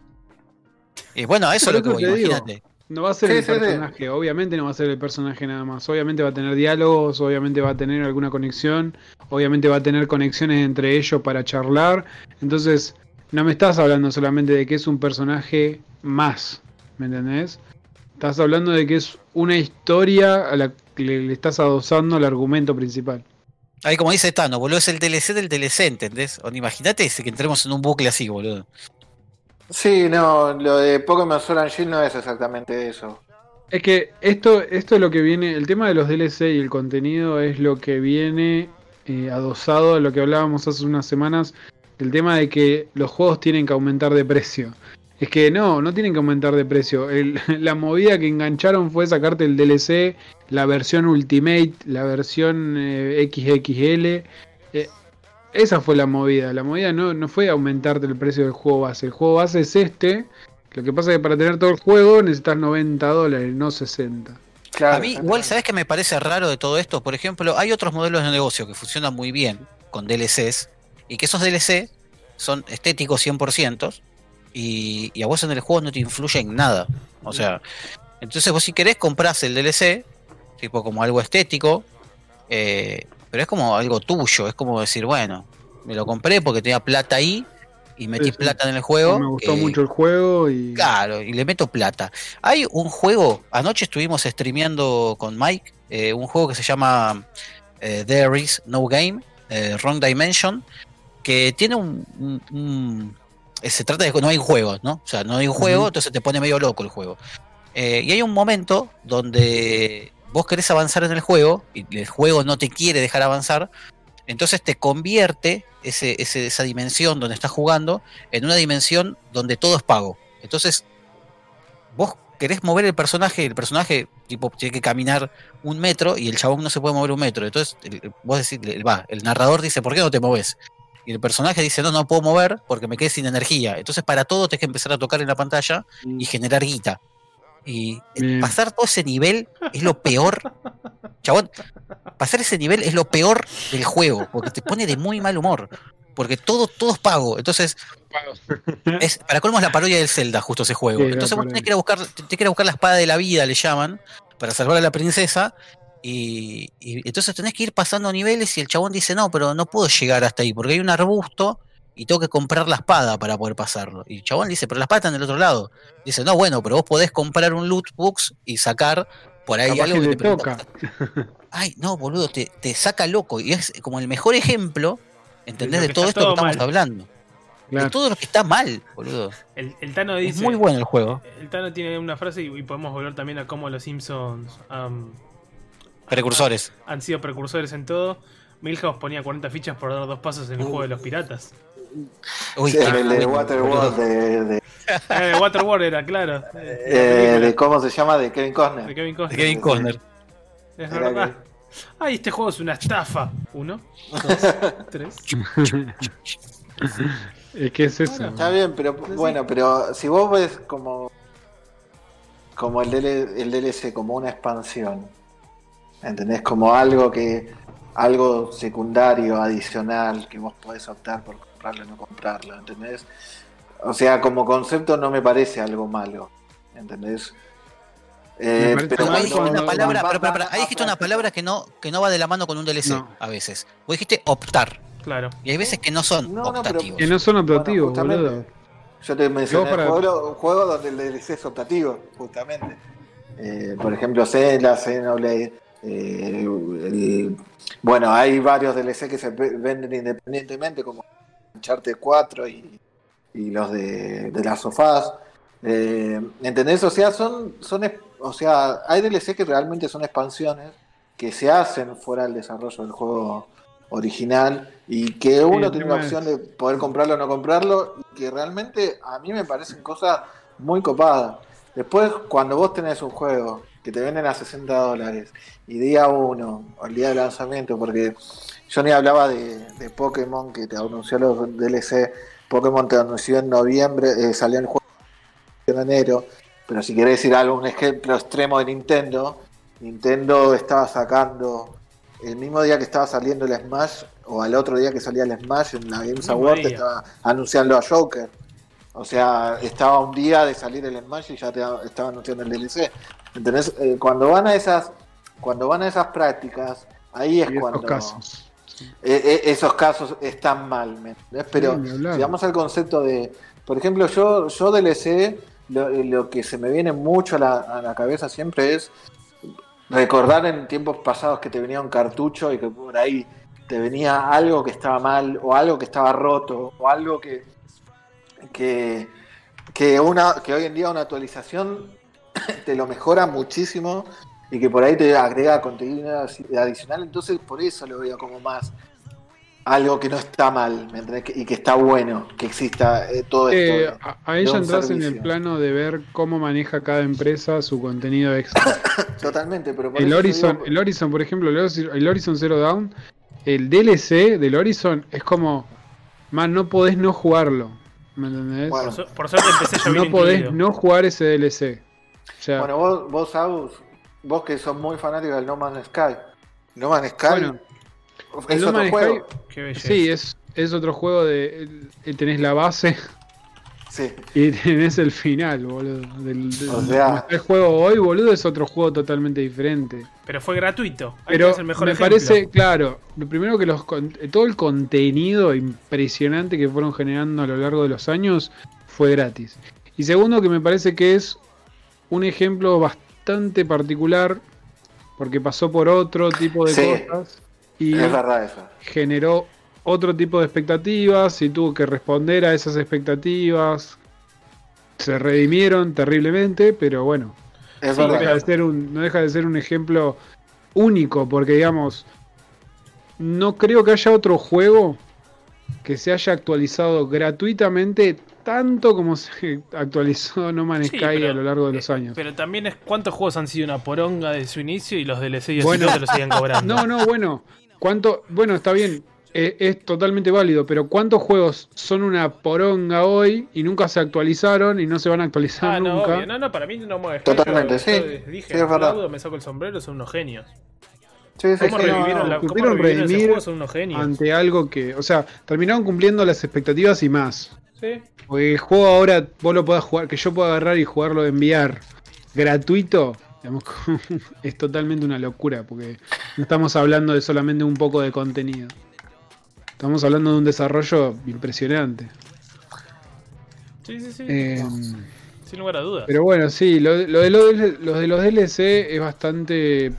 Y bueno, a eso es lo que eso voy, te digo. imagínate. No va a ser Sí, el sí, sí. personaje, obviamente no va a ser el personaje nada más. Obviamente va a tener diálogos, obviamente va a tener alguna conexión, obviamente va a tener conexiones entre ellos para charlar. Entonces, no me estás hablando solamente de que es un personaje más, ¿me entendés? Estás hablando de que es una historia a la que le, le estás adosando al argumento principal. Ahí como dice Tano, boludo, es el DLC del DLC, ¿entendés? O, imagínate ese que entremos en un bucle así, boludo. Sí, no, lo de Pokémon Sword and Shield no es exactamente eso. Es que esto, esto es lo que viene, el tema de los DLC y el contenido es lo que viene eh, adosado a lo que hablábamos hace unas semanas, el tema de que los juegos tienen que aumentar de precio. Es que no, no tienen que aumentar de precio. El- la movida que engancharon fue sacarte el DLC, la versión Ultimate, la versión eh, XXL. eh, esa fue la movida. La movida no, no fue aumentarte el precio del juego base. El juego base es este. Lo que pasa es que para tener todo el juego necesitas 90 dólares, no 60. Claro, A mí, igual, ¿sabes qué me parece raro de todo esto? Por ejemplo, hay otros modelos de negocio que funcionan muy bien con DLCs y que esos DLC son estéticos 100% y, y a vos en el juego no te influye en nada. O sea, entonces vos si querés comprás el DLC, tipo como algo estético, eh, pero es como algo tuyo, es como decir, bueno, me lo compré porque tenía plata ahí y metí Sí, sí. plata en el juego. me gustó que- mucho el juego y Claro, y le meto plata. Hay un juego, anoche estuvimos streameando con Mike, eh, un juego que se llama eh, There Is No Game, eh, Wrong Dimension, que tiene un... un- un- se trata de que no hay juego, ¿no? O sea, no hay un juego, entonces te pone medio loco el juego. Eh, y hay un momento donde vos querés avanzar en el juego y el juego no te quiere dejar avanzar, entonces te convierte ese, ese- esa dimensión donde estás jugando en una dimensión donde todo es pago. Entonces, vos querés mover el personaje, el personaje tipo tiene que caminar un metro y el chabón no se puede mover un metro. Entonces, el- vos decís, el, va, el narrador dice, ¿por qué no te moves? Y el personaje dice, no, no puedo mover porque me quedé sin energía. Entonces, para todo tenés que empezar a tocar en la pantalla y generar guita. Y Bien. pasar todo ese nivel es lo peor. Chabón, pasar ese nivel es lo peor del juego, porque te pone de muy mal humor. Porque todo, todo es pago. Entonces, es, para colmo es la parodia del Zelda, justo ese juego. Sí, Entonces vos tenés que ir a buscar, tenés que ir a buscar la espada de la vida, le llaman, para salvar a la princesa. Y, y entonces tenés que ir pasando niveles y el chabón dice, no, pero no puedo llegar hasta ahí, porque hay un arbusto y tengo que comprar la espada para poder pasarlo. Y el chabón dice, pero la espada está en el otro lado. Dice, no, bueno, pero vos podés comprar un loot box y sacar por ahí Capaz algo que te toca. Ay, no, boludo, te, te saca loco. Y es como el mejor ejemplo, ¿entendés? De todo esto que estamos mal. hablando. De todo lo que está mal, boludo. El, el Tano Es dice. muy bueno el juego. El Tano tiene una frase y, y podemos volver también a cómo los Simpsons um, Precursores. han sido precursores en todo. Milhouse ponía 40 fichas por dar dos pasos en el juego de los piratas. Uy, Sí, qué el de Waterworld de, de, Eh, Waterworld era, claro. eh, eh, de- ¿cómo se llama? De Kevin de Costner. Kevin De Costner. Kevin Costner. Es Era verdad. Ay, este juego es una estafa. Uno, dos, tres. es que es eso. Está bien, pero bueno, pero si vos ves como como el, DL el DLC como una expansión, ¿entendés? Como algo que algo secundario, adicional, que vos podés optar por comprarlo o no comprarlo, ¿entendés? O sea, como concepto no me parece algo malo, ¿entendés? Eh, Pero ahí dijiste una palabra, va- pero, pero, va- pero, ahí dijiste una palabra que no, que no va de la mano con un DLC No. a veces. Vos dijiste optar. Claro. Y hay veces que no son No, no, pero- optativos. Que no son optativos, Bueno, justamente. boludo. Yo te mencioné Yo para- un, juego, un juego donde el DLC es optativo, justamente. Eh, por ejemplo, Zelda, Xenoblade. Eh, el- bueno, hay varios DLC que se ve- venden independientemente, como Uncharted 4 y, y los de, de las sofás. Eh, ¿Entendés? O sea, son, son, o sea, hay DLC que realmente son expansiones que se hacen fuera del desarrollo del juego original y que uno tiene la opción de poder comprarlo o no comprarlo y que realmente a mí me parecen cosas muy copadas. Después, cuando vos tenés un juego que te venden a 60 dólares y día uno, o el día de lanzamiento, porque yo ni hablaba de, de Pokémon que te anunció los DLC, Pokémon te anunció en noviembre, eh, salió el juego en enero, pero si querés decir algo, un ejemplo extremo de Nintendo, Nintendo estaba sacando el mismo día que estaba saliendo el Smash, o al otro día que salía el Smash en la Games Award, te estaba anunciando a Joker. O sea, estaba un día de salir el Smash y ya te estaba anunciando el DLC. ¿Entendés? Eh, cuando van a esas, cuando van a esas prácticas, ahí es Y cuando casos. eh, eh, esos casos están mal, ¿me? Pero Sí, si vamos al concepto de, por ejemplo, yo, yo DLC, lo, lo que se me viene mucho a la, a la cabeza siempre es recordar en tiempos pasados que te venía un cartucho y que por ahí te venía algo que estaba mal o algo que estaba roto o algo que que, que una que hoy en día una actualización te lo mejora muchísimo y que por ahí te agrega contenido adicional entonces por eso lo veo como más algo que no está mal ¿me y que está bueno que exista eh, todo Eh, esto a- de ya un entras en el plano de ver cómo maneja cada empresa su contenido extra. totalmente pero por El yo Horizon, digo- el Horizon, por ejemplo, el Horizon, Zero Dawn, el DLC del Horizon es como, man, no podés no jugarlo. ¿Me entendés? Bueno, Por, su- por suerte empecé bien no podés incluido. no jugar ese DLC. Sea, bueno vos vos Agus, vos que sos muy fanático del No Man's Sky No Man's Sky Bueno, es el No otro Man's juego sí, es, es otro juego de. eh, Tenés la base sí y tenés el final, boludo. Del, del- O sea- como está el juego hoy, boludo, es otro juego totalmente diferente. Pero fue gratuito. Pero tenés el mejor me ejemplo. parece, claro, lo primero que los con- todo el contenido impresionante que fueron generando a lo largo de los años fue gratis. Y segundo que me parece que es un ejemplo bastante particular porque pasó por otro tipo de Sí. cosas y es verdad eso generó otro tipo de expectativas y tuvo que responder a esas expectativas. Se redimieron terriblemente, pero bueno, es no verdad deja, de ser un, no deja de ser un ejemplo único, porque digamos, no creo que haya otro juego que se haya actualizado gratuitamente tanto como se actualizó No Man's Sí, Sky pero- a lo largo de los eh, años. Pero también es cuántos juegos han sido una poronga de su inicio y los DLC y Bueno. bueno, te lo siguen cobrando. No, no, bueno, ¿cuánto? Bueno, está bien, eh, es totalmente válido, pero ¿cuántos juegos son una poronga hoy y nunca se actualizaron y no se van a actualizar Ah, no, nunca? obvio. No, no, para mí no me Totalmente, yo, sí. yo dije, Sí, es verdad. me saco el sombrero, son unos genios. Sí, sí, ¿Cómo sí, revivieron, no. la, cómo revivieron ese redimir juego? Son unos genios. Ante algo que, o sea, terminaron cumpliendo las expectativas y más. Sí. Porque el juego ahora vos lo puedas jugar, que yo pueda agarrar y jugarlo de enviar gratuito, digamos, es totalmente una locura, porque no estamos hablando de solamente un poco de contenido. Estamos hablando de un desarrollo impresionante. Sí, sí, sí. Eh, Sin lugar a dudas. pero bueno, sí, lo, lo de los, los de los DLC es bastante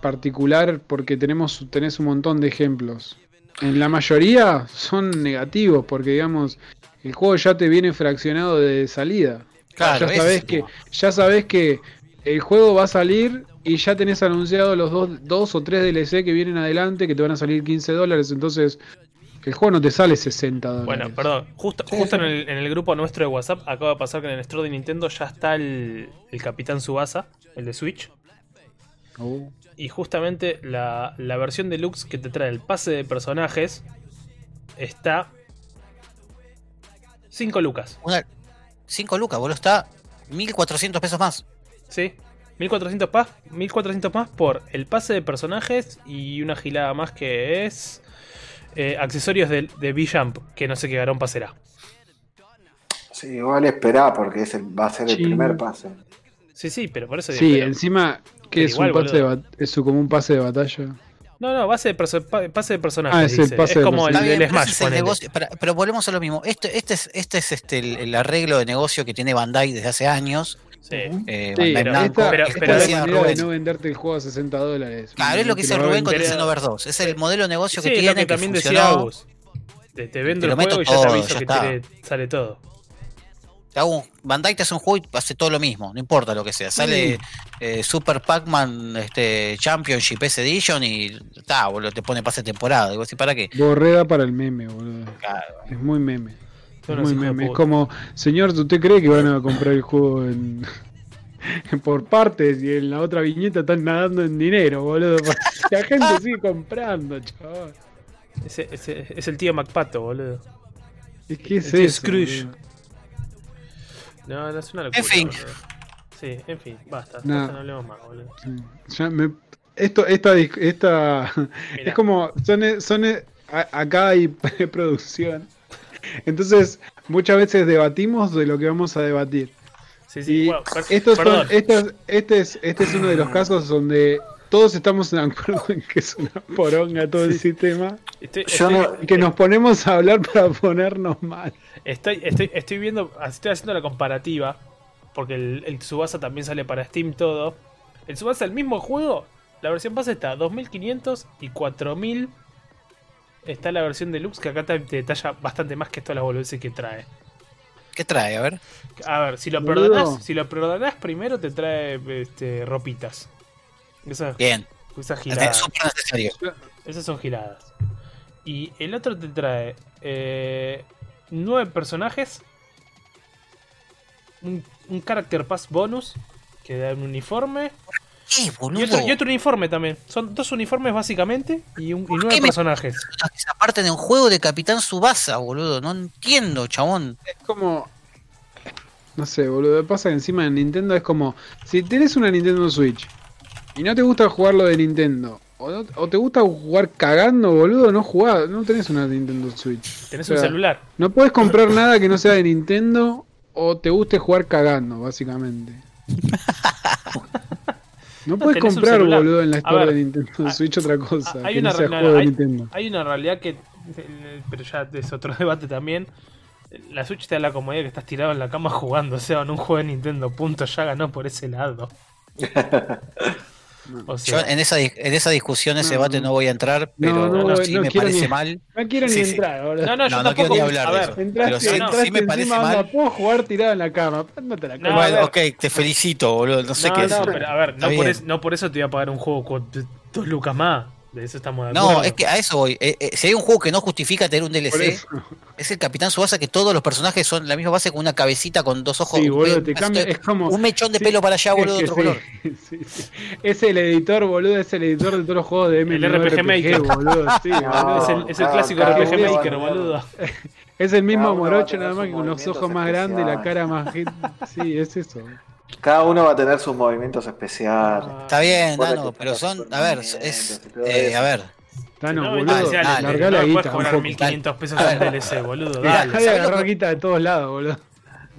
particular porque tenemos tenés un montón de ejemplos. En la mayoría son negativos porque digamos el juego ya te viene fraccionado de salida. Claro, ya sabes que ya sabes que el juego va a salir y ya tenés anunciado los dos, dos o tres DLC que vienen adelante que te van a salir 15 dólares, entonces el juego no te sale 60 dólares. Bueno, perdón. Justo, Sí, justo sí. En, el, en el grupo nuestro de WhatsApp acaba de pasar que en el store de Nintendo ya está el, el Capitán Subasa, el de Switch. Uh, Y justamente la, la versión deluxe que te trae el pase de personajes está 5 lucas. Una, 5 lucas, boludo, está 1400 pesos más. ¿Sí? 1400, pa- 1400 más por el pase de personajes y una gilada más que es eh, accesorios de, de V-Jump, que no sé qué garón será. Sí, igual esperá porque es el- va a ser el Sí. primer pase. Sí, sí, pero por eso sí, encima que es igual, un pase de es su- como un pase de batalla. No, no, base de, pase de personajes. Ah, es el dice. pase es de como el bien, pero Smash. es el negocio- para- pero volvemos a lo mismo. Este, este es, este es este, el, el arreglo de negocio que tiene Bandai desde hace años. Sí. Eh, Sí, pero- Namco, esta, pero- pero es decía la de no venderte el juego a 60 dólares. Claro, es lo que lo Rubén con el Xenoverse 2. Es el modelo de negocio que Sí, es tiene, lo que que también decía funcionó. Agus. Te, te vendo Te el juego y ya te aviso ya que tiene- sale todo. Te hago un, Bandai te hace un juego y hace todo lo mismo, no importa lo que sea. Sale eh, Super Pac-Man este, Championship S Edition y ta, boludo, te pone pase de temporada. Digo, ¿sí, ¿para qué? Borreda para el meme, boludo. Claro. Es muy meme. Es muy meme. Como, señor, ¿usted cree que van a comprar el juego en, por partes y en la otra viñeta están nadando en dinero, boludo? La gente sigue comprando, chaval. Es el tío MacPato, boludo. Es que es El tío eso, Scrooge. boludo. No, no es una locura. En fin. boludo. Sí, en fin, basta. No. basta, no hablemos más, boludo. Sí. Ya me- esto, esta, dis- esta Mirá. es como son, son a- acá hay producción. Entonces, muchas veces debatimos de lo que vamos a debatir. Sí, sí, per- estos son- estos- este, es, este es uno de los casos donde todos estamos de acuerdo en que es una poronga todo el sistema Estoy, Yo estoy- no- y que nos ponemos a hablar para ponernos mal. estoy, estoy, estoy viendo, estoy haciendo la comparativa, porque el, el Tsubasa también sale para Steam todo. El Tsubasa, el mismo juego, la versión base está a 2500 y 4000. Está la versión deluxe que acá te, te detalla bastante más que todas las boludeces que trae. ¿Qué trae? A ver. A ver, si lo perdonás, si lo perdonás primero te trae este, ropitas. Esas, Bien. esas Es giladas. súper necesario. Esas son giladas. Y el otro te trae eh, nueve personajes. Un, un character pass bonus que da un uniforme. ¿Qué, boludo? Y otro, y otro uniforme también. Son dos uniformes básicamente y, un, y ¿Por nueve personajes. Esa parte de un juego de Capitán Subasa, boludo. No entiendo, chabón. Es como. No sé, boludo. Pasa que encima en Nintendo es como. Si tenés una Nintendo Switch y no te gusta jugar lo de Nintendo, o, no- o te gusta jugar cagando, boludo, no jugás, no tenés una Nintendo Switch. Tenés O sea, un celular. No puedes comprar nada que no sea de Nintendo o te guste jugar cagando, básicamente. No puedes tenés un comprar, boludo, en la A store ver, de Nintendo ah, Switch otra cosa. hay que una no sea no, juego no, de hay- Nintendo. Hay una realidad que. Pero ya es otro debate también. La Switch te da la comodidad que estás tirado en la cama jugando, o sea, en un juego de Nintendo, punto, ya ganó por ese lado. O Yo sea, en esa, en esa discusión, ese No, debate no. no voy a entrar, pero No, no, sí no me parece ni- mal. No quiero Sí, ni sí. entrar, boludo. no, no, yo No, no quiero ni hablar a de eso. Entraste, Pero sí- entraste sí me parece mal. puedo jugar tirado en la cama. Ándate a la No, cama. bueno, ok, te felicito, boludo. No sé no, qué no, decir. pero a ver, no por, bien. es- no por eso te voy a pagar un juego con dos lucas más. De eso estamos de No, acuerdo. es que a eso voy. Eh, eh, si hay un juego que no justifica tener un DLC, es el Capitán Subasa que todos los personajes son la misma base con una cabecita con dos ojos. Sí, boludo, te cambia. Es como. un mechón de sí, pelo para allá, es boludo, de otro color. sí, sí, sí. Es el editor, boludo, es el editor de todos los juegos de El MMORPG, RPG Maker. boludo. Sí, No, boludo. es el, es el cada- clásico RPG Maker, boludo. Es el mismo morocho, nada más que con los ojos más grandes y la cara más. Sí, es eso. Cada uno va a tener sus movimientos especiales. Está bien, Nano, pero son. A ver, es. eh, a ver. Tano, no, boludo. dale, dale, largá no la puedes guita. cobrar poco. 1500 pesos A en. DLC, boludo. Mirá, Dale. Dejá de ¿sabes lo agarrar que- guita de todos lados, boludo.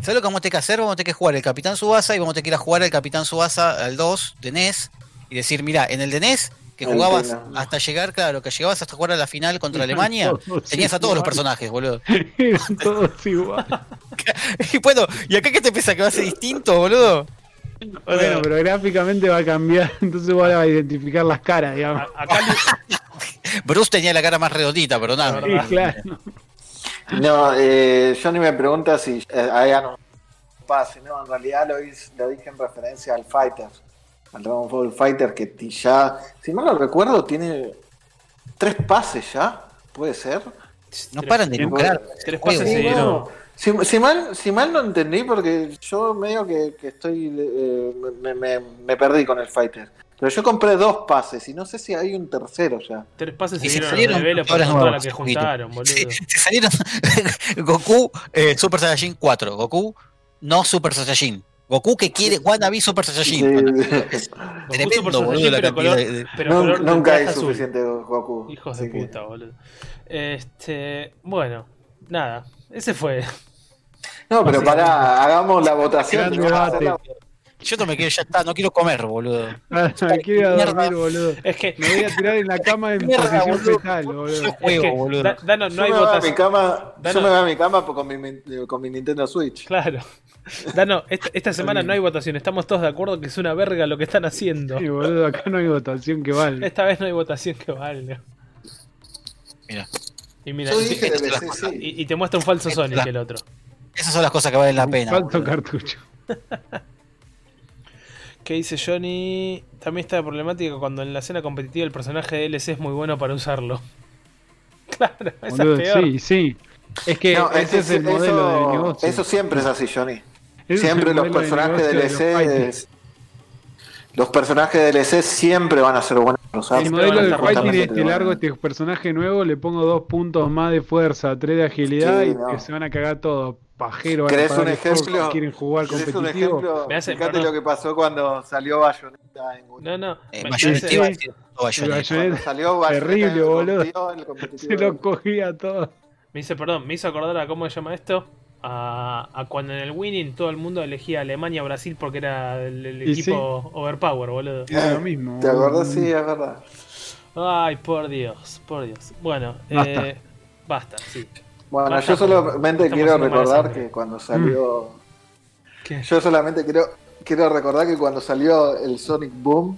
¿Sabes lo que vamos a tener que hacer? Vamos a tener que jugar el Capitán Subasa y vamos a tener que ir a jugar el Capitán Subasa al 2 de NES y decir, mira, en el de NES que jugabas hasta llegar, claro, que llegabas hasta jugar a la final contra Alemania, Todos tenías a todos los personajes, boludo. Eran todos igual. Y bueno, ¿y acá qué te piensa que va a ser distinto, boludo? O sea, Bueno, pero gráficamente va a cambiar, entonces va a identificar las caras, digamos. Acá Bruce tenía la cara más redondita, pero nada. La verdad. Sí, claro. No, eh, Johnny me pregunta si eh, hay un pase. No, en realidad lo, hice- lo dije en referencia al Fighter, al Dragon Ball Fighter, que ti- ya, si mal no recuerdo, tiene tres pases ya, puede ser. No paran de lucrar. tres pases Sí, se dieron. no. Si, si mal, si mal no entendí, porque yo medio que, que estoy. eh, me, me- me perdí con el Fighter. Pero yo compré dos pases y no sé si hay un tercero ya. Tres pases se Y se dieron salieron de velo por ahora toda la nuevas, que juntaron, boludo. Sí, se salieron Goku, eh, Super Saiyajin 4. Goku, no Super Saiyajin. Goku que quiere Wannabe Super Saiyajin. Sí. Tremendo, Super boludo, la pero cantidad color, de- pero Nun- color nunca traje azul. suficiente Goku. Hijos de que- puta, boludo. Este, bueno, nada, ese fue. No, pero pará, hagamos la votación. Yo no me quiero, ya está, no quiero comer, boludo. Ah, Quiero a Mierda. dormir, boludo. Es que, Me voy a tirar en la cama en Mierda, posición boludo. fetal, boludo. Yo es juego, que boludo. Da- Dano, Yo no hay me voy a mi votación. cama, yo me voy a mi cama con mi, con mi Nintendo Switch. Claro. Dano, esta, esta semana no hay votación. Estamos todos de acuerdo que es una verga lo que están haciendo. Sí, boludo, acá no hay votación que vale. Esta vez no hay votación que valga. Mira. Y mira, Yo y, dije te- DLC, sí. y- y te muestra un falso Sonic el otro. Esas son las cosas que valen la pena. Falto boludo. cartucho. ¿Qué dice Johnny? También está la problemática cuando en la escena competitiva el personaje de DLC es muy bueno para usarlo. Claro, esa Boludo, es peor. sí, sí. Es que No, ese es el eso- modelo de negocio. Eso siempre es así, Johnny. Siempre los de personajes de de DLC. los personajes de DLC siempre van a ser buenos. El modelo van a del estar fighting Justamente es te que van a- largo este personaje nuevo, le pongo dos puntos más de fuerza, tres de agilidad Sí, y no. que se van a cagar todo. Pajero, ¿Querés un ejemplo? si quieren jugar ¿Querés un competitivo. ejemplo? Me hace- Fíjate lo que pasó cuando salió Bayonetta en No, no. Eh, me- Bayonetta El Bayonetta. Bayonetta salió Bayonetta terrible, boludo. competitivo. se lo cogía todo. Me dice, perdón, me hizo acordar a cómo se llama esto. A, a cuando en el Winning todo el mundo elegía Alemania o Brasil porque era el, equipo Overpower, boludo. Era lo mismo. ¿Te acordás? Sí, es verdad. Ay, por Dios, por Dios. Bueno, Basta. eh, basta, sí. Bueno, Basta, yo solamente quiero recordar que cuando salió. ¿Qué? Yo solamente quiero, quiero recordar que cuando salió el Sonic Boom.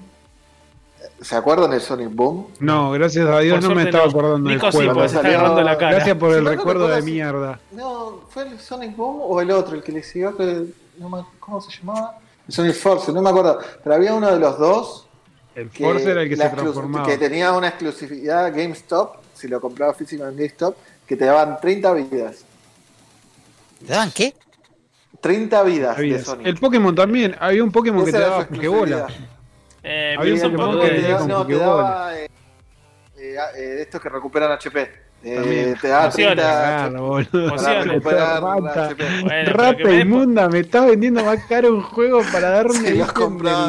¿Se acuerdan del Sonic Boom? No, gracias a Dios Por no me estaba no. acordando Nico del sí, juego. se está Salió- agarrando la cara. Gracias por Si el no recuerdo de mierda. No, ¿fue el Sonic Boom o el otro, el que le siguió? Que no me- ¿Cómo se llamaba? El Sonic Force, no me acuerdo. Pero había uno de los dos El que, Force era el que se transformaba. que tenía una exclusividad GameStop, si lo compraba físico en GameStop, que te daban 30 vidas. ¿Te dan qué? 30 vidas de. Sonic. El Pokémon también. Había un Pokémon que te daba Pokébola. Eh, Pokémon poco No, que te, da- no, te daba eh, eh, eh, de estos que recuperan HP. Eh, te daba Pociones. 30 Claro, boludo. Pociones. Rata. Inmunda, me estás vendiendo más caro un juego para darme del-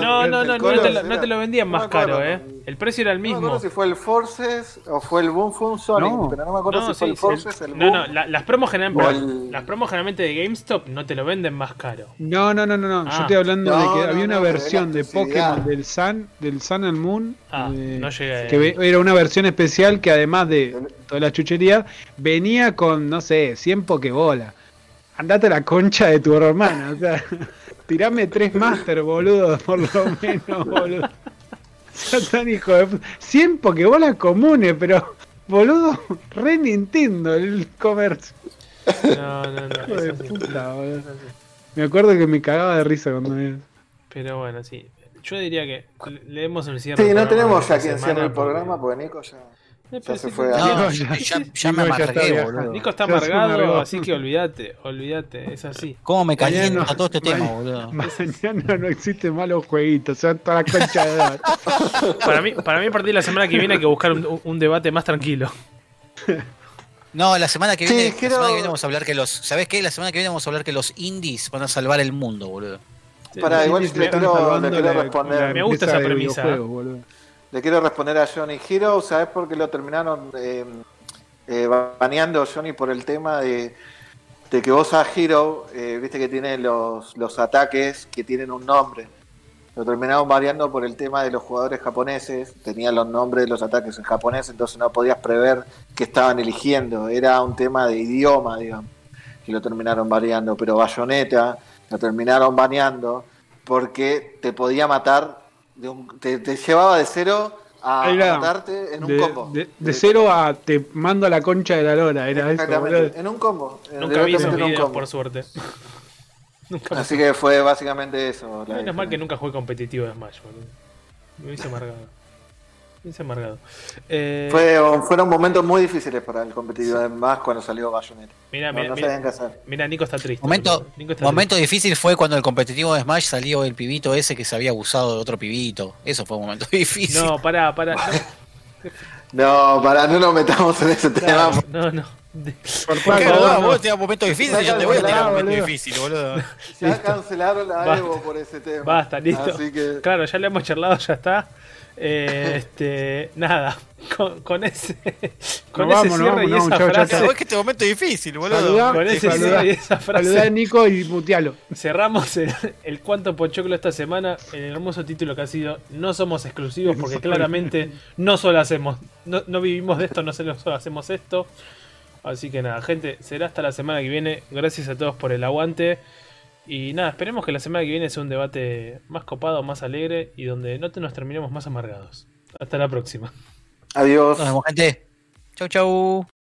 No, no, no, no, te lo, era- no te lo vendían no más caro, eh. El precio era el No me mismo. acuerdo si fue el Forces o fue el Boom, fue un Sonic, No. pero no me acuerdo No, si fue el. Forces, el No, Boom. no, la- las promos generalmente, O el- las promos generalmente de GameStop no te lo venden más caro. No, no, no, no, no. Ah. Yo estoy hablando No, de que no, había una no, versión de. Pokémon del Sun, del Sun and Moon. Ah, eh, no llegué. que era una versión especial que además de toda la chuchería, venía con, no sé, 100 Pokébolas. Andate a la concha de tu hermana, o sea, tirame tres Master, boludo, por lo menos, boludo. Tan hijo de puta. 100 Pokébolas comunes, pero, boludo, re Nintendo el comercio. No, no, no. Hijo de puta, boludo. Me acuerdo que me cagaba de risa cuando me... Pero bueno, sí. Yo diría que le demos un cierre. Sí, no tenemos ya quien cierre el porque- programa porque Nico ya. Ya se sí, fue sí, a- sí, No, sí, ya, sí, ya, sí. ya me amargué, boludo. Nico está amargado, así que olvídate, olvídate, es así. ¿Cómo me calienta Mañana- todo este tema, mañana- boludo? Mañana no existen malos jueguitos, se van toda la concha de edad. Para mí, para mí a partir de la semana que viene hay que buscar un, un- debate más tranquilo. No, la semana que Sí, viene, quiero- la semana que viene vamos a hablar que los. ¿Sabés qué? La semana que viene vamos a hablar que los indies van a salvar el mundo, boludo. Para, igual Sí, le están quiero, le quiero responder. Me gusta esa premisa. Le quiero responder a Johnny Hero, ¿sabes por qué lo terminaron eh, eh, baneando Johnny por el tema de, que vos a Hero, eh, viste que tiene los, los ataques que tienen un nombre? Lo terminaron variando por el tema de los jugadores japoneses, tenían los nombres de los ataques en japonés, entonces no podías prever qué estaban eligiendo, era un tema de idioma, digamos, y lo terminaron variando, pero Bayonetta lo terminaron baneando porque te podía matar, de un- te, te llevaba de cero a, matarte en un de, combo. de- de cero a te mando a la concha de la lora, era eso, Exactamente, en un combo. eh, Nunca vi esos directamente en un videos, combo. por suerte. Nunca Así que fue básicamente eso. Menos mal que nunca jugué competitivo de Smash, boludo. Me hice amargado. Hice amargado. Eh, Fue, fueron momentos muy difíciles para el competitivo, más cuando salió Bayonetta. mira, No, mira, no mira, sabían qué hacer. mira, Nico está triste. Momento, boludo. Nico está momento difícil fue cuando el competitivo de Smash salió el pibito ese que se había abusado de otro pibito. Eso fue un momento difícil. No, pará, pará. No, para no nos metamos en ese No, tema. no, no. Por ¿Por qué favor, no? no. Vos tenés un momento difícil, yo te voy a tirar un momento boludo. difícil, boludo. Ya cancelaron la Basta. Evo por ese tema. Basta, listo. Así que. Claro, ya le hemos charlado, ya está. Eh, este, nada, con, con ese, con Nos ese vamos, cierre y vamos, esa chau, chau, frase, Claro, es que este momento es difícil, boludo. Saludá, con ese saludá. cierre y esa frase, Saludá a Nico y mutealo. cerramos el, el cuánto pochoclo esta semana en el hermoso título que ha sido No somos exclusivos porque claramente no solo hacemos, no, no vivimos de esto, no solo hacemos esto. Así que nada, gente, será hasta la semana que viene. Gracias a todos por el aguante. Y nada, esperemos que la semana que viene sea un debate más copado, más alegre y donde no te nos terminemos más amargados. Hasta la próxima. Adiós. Nos vemos, gente. Chau, chau.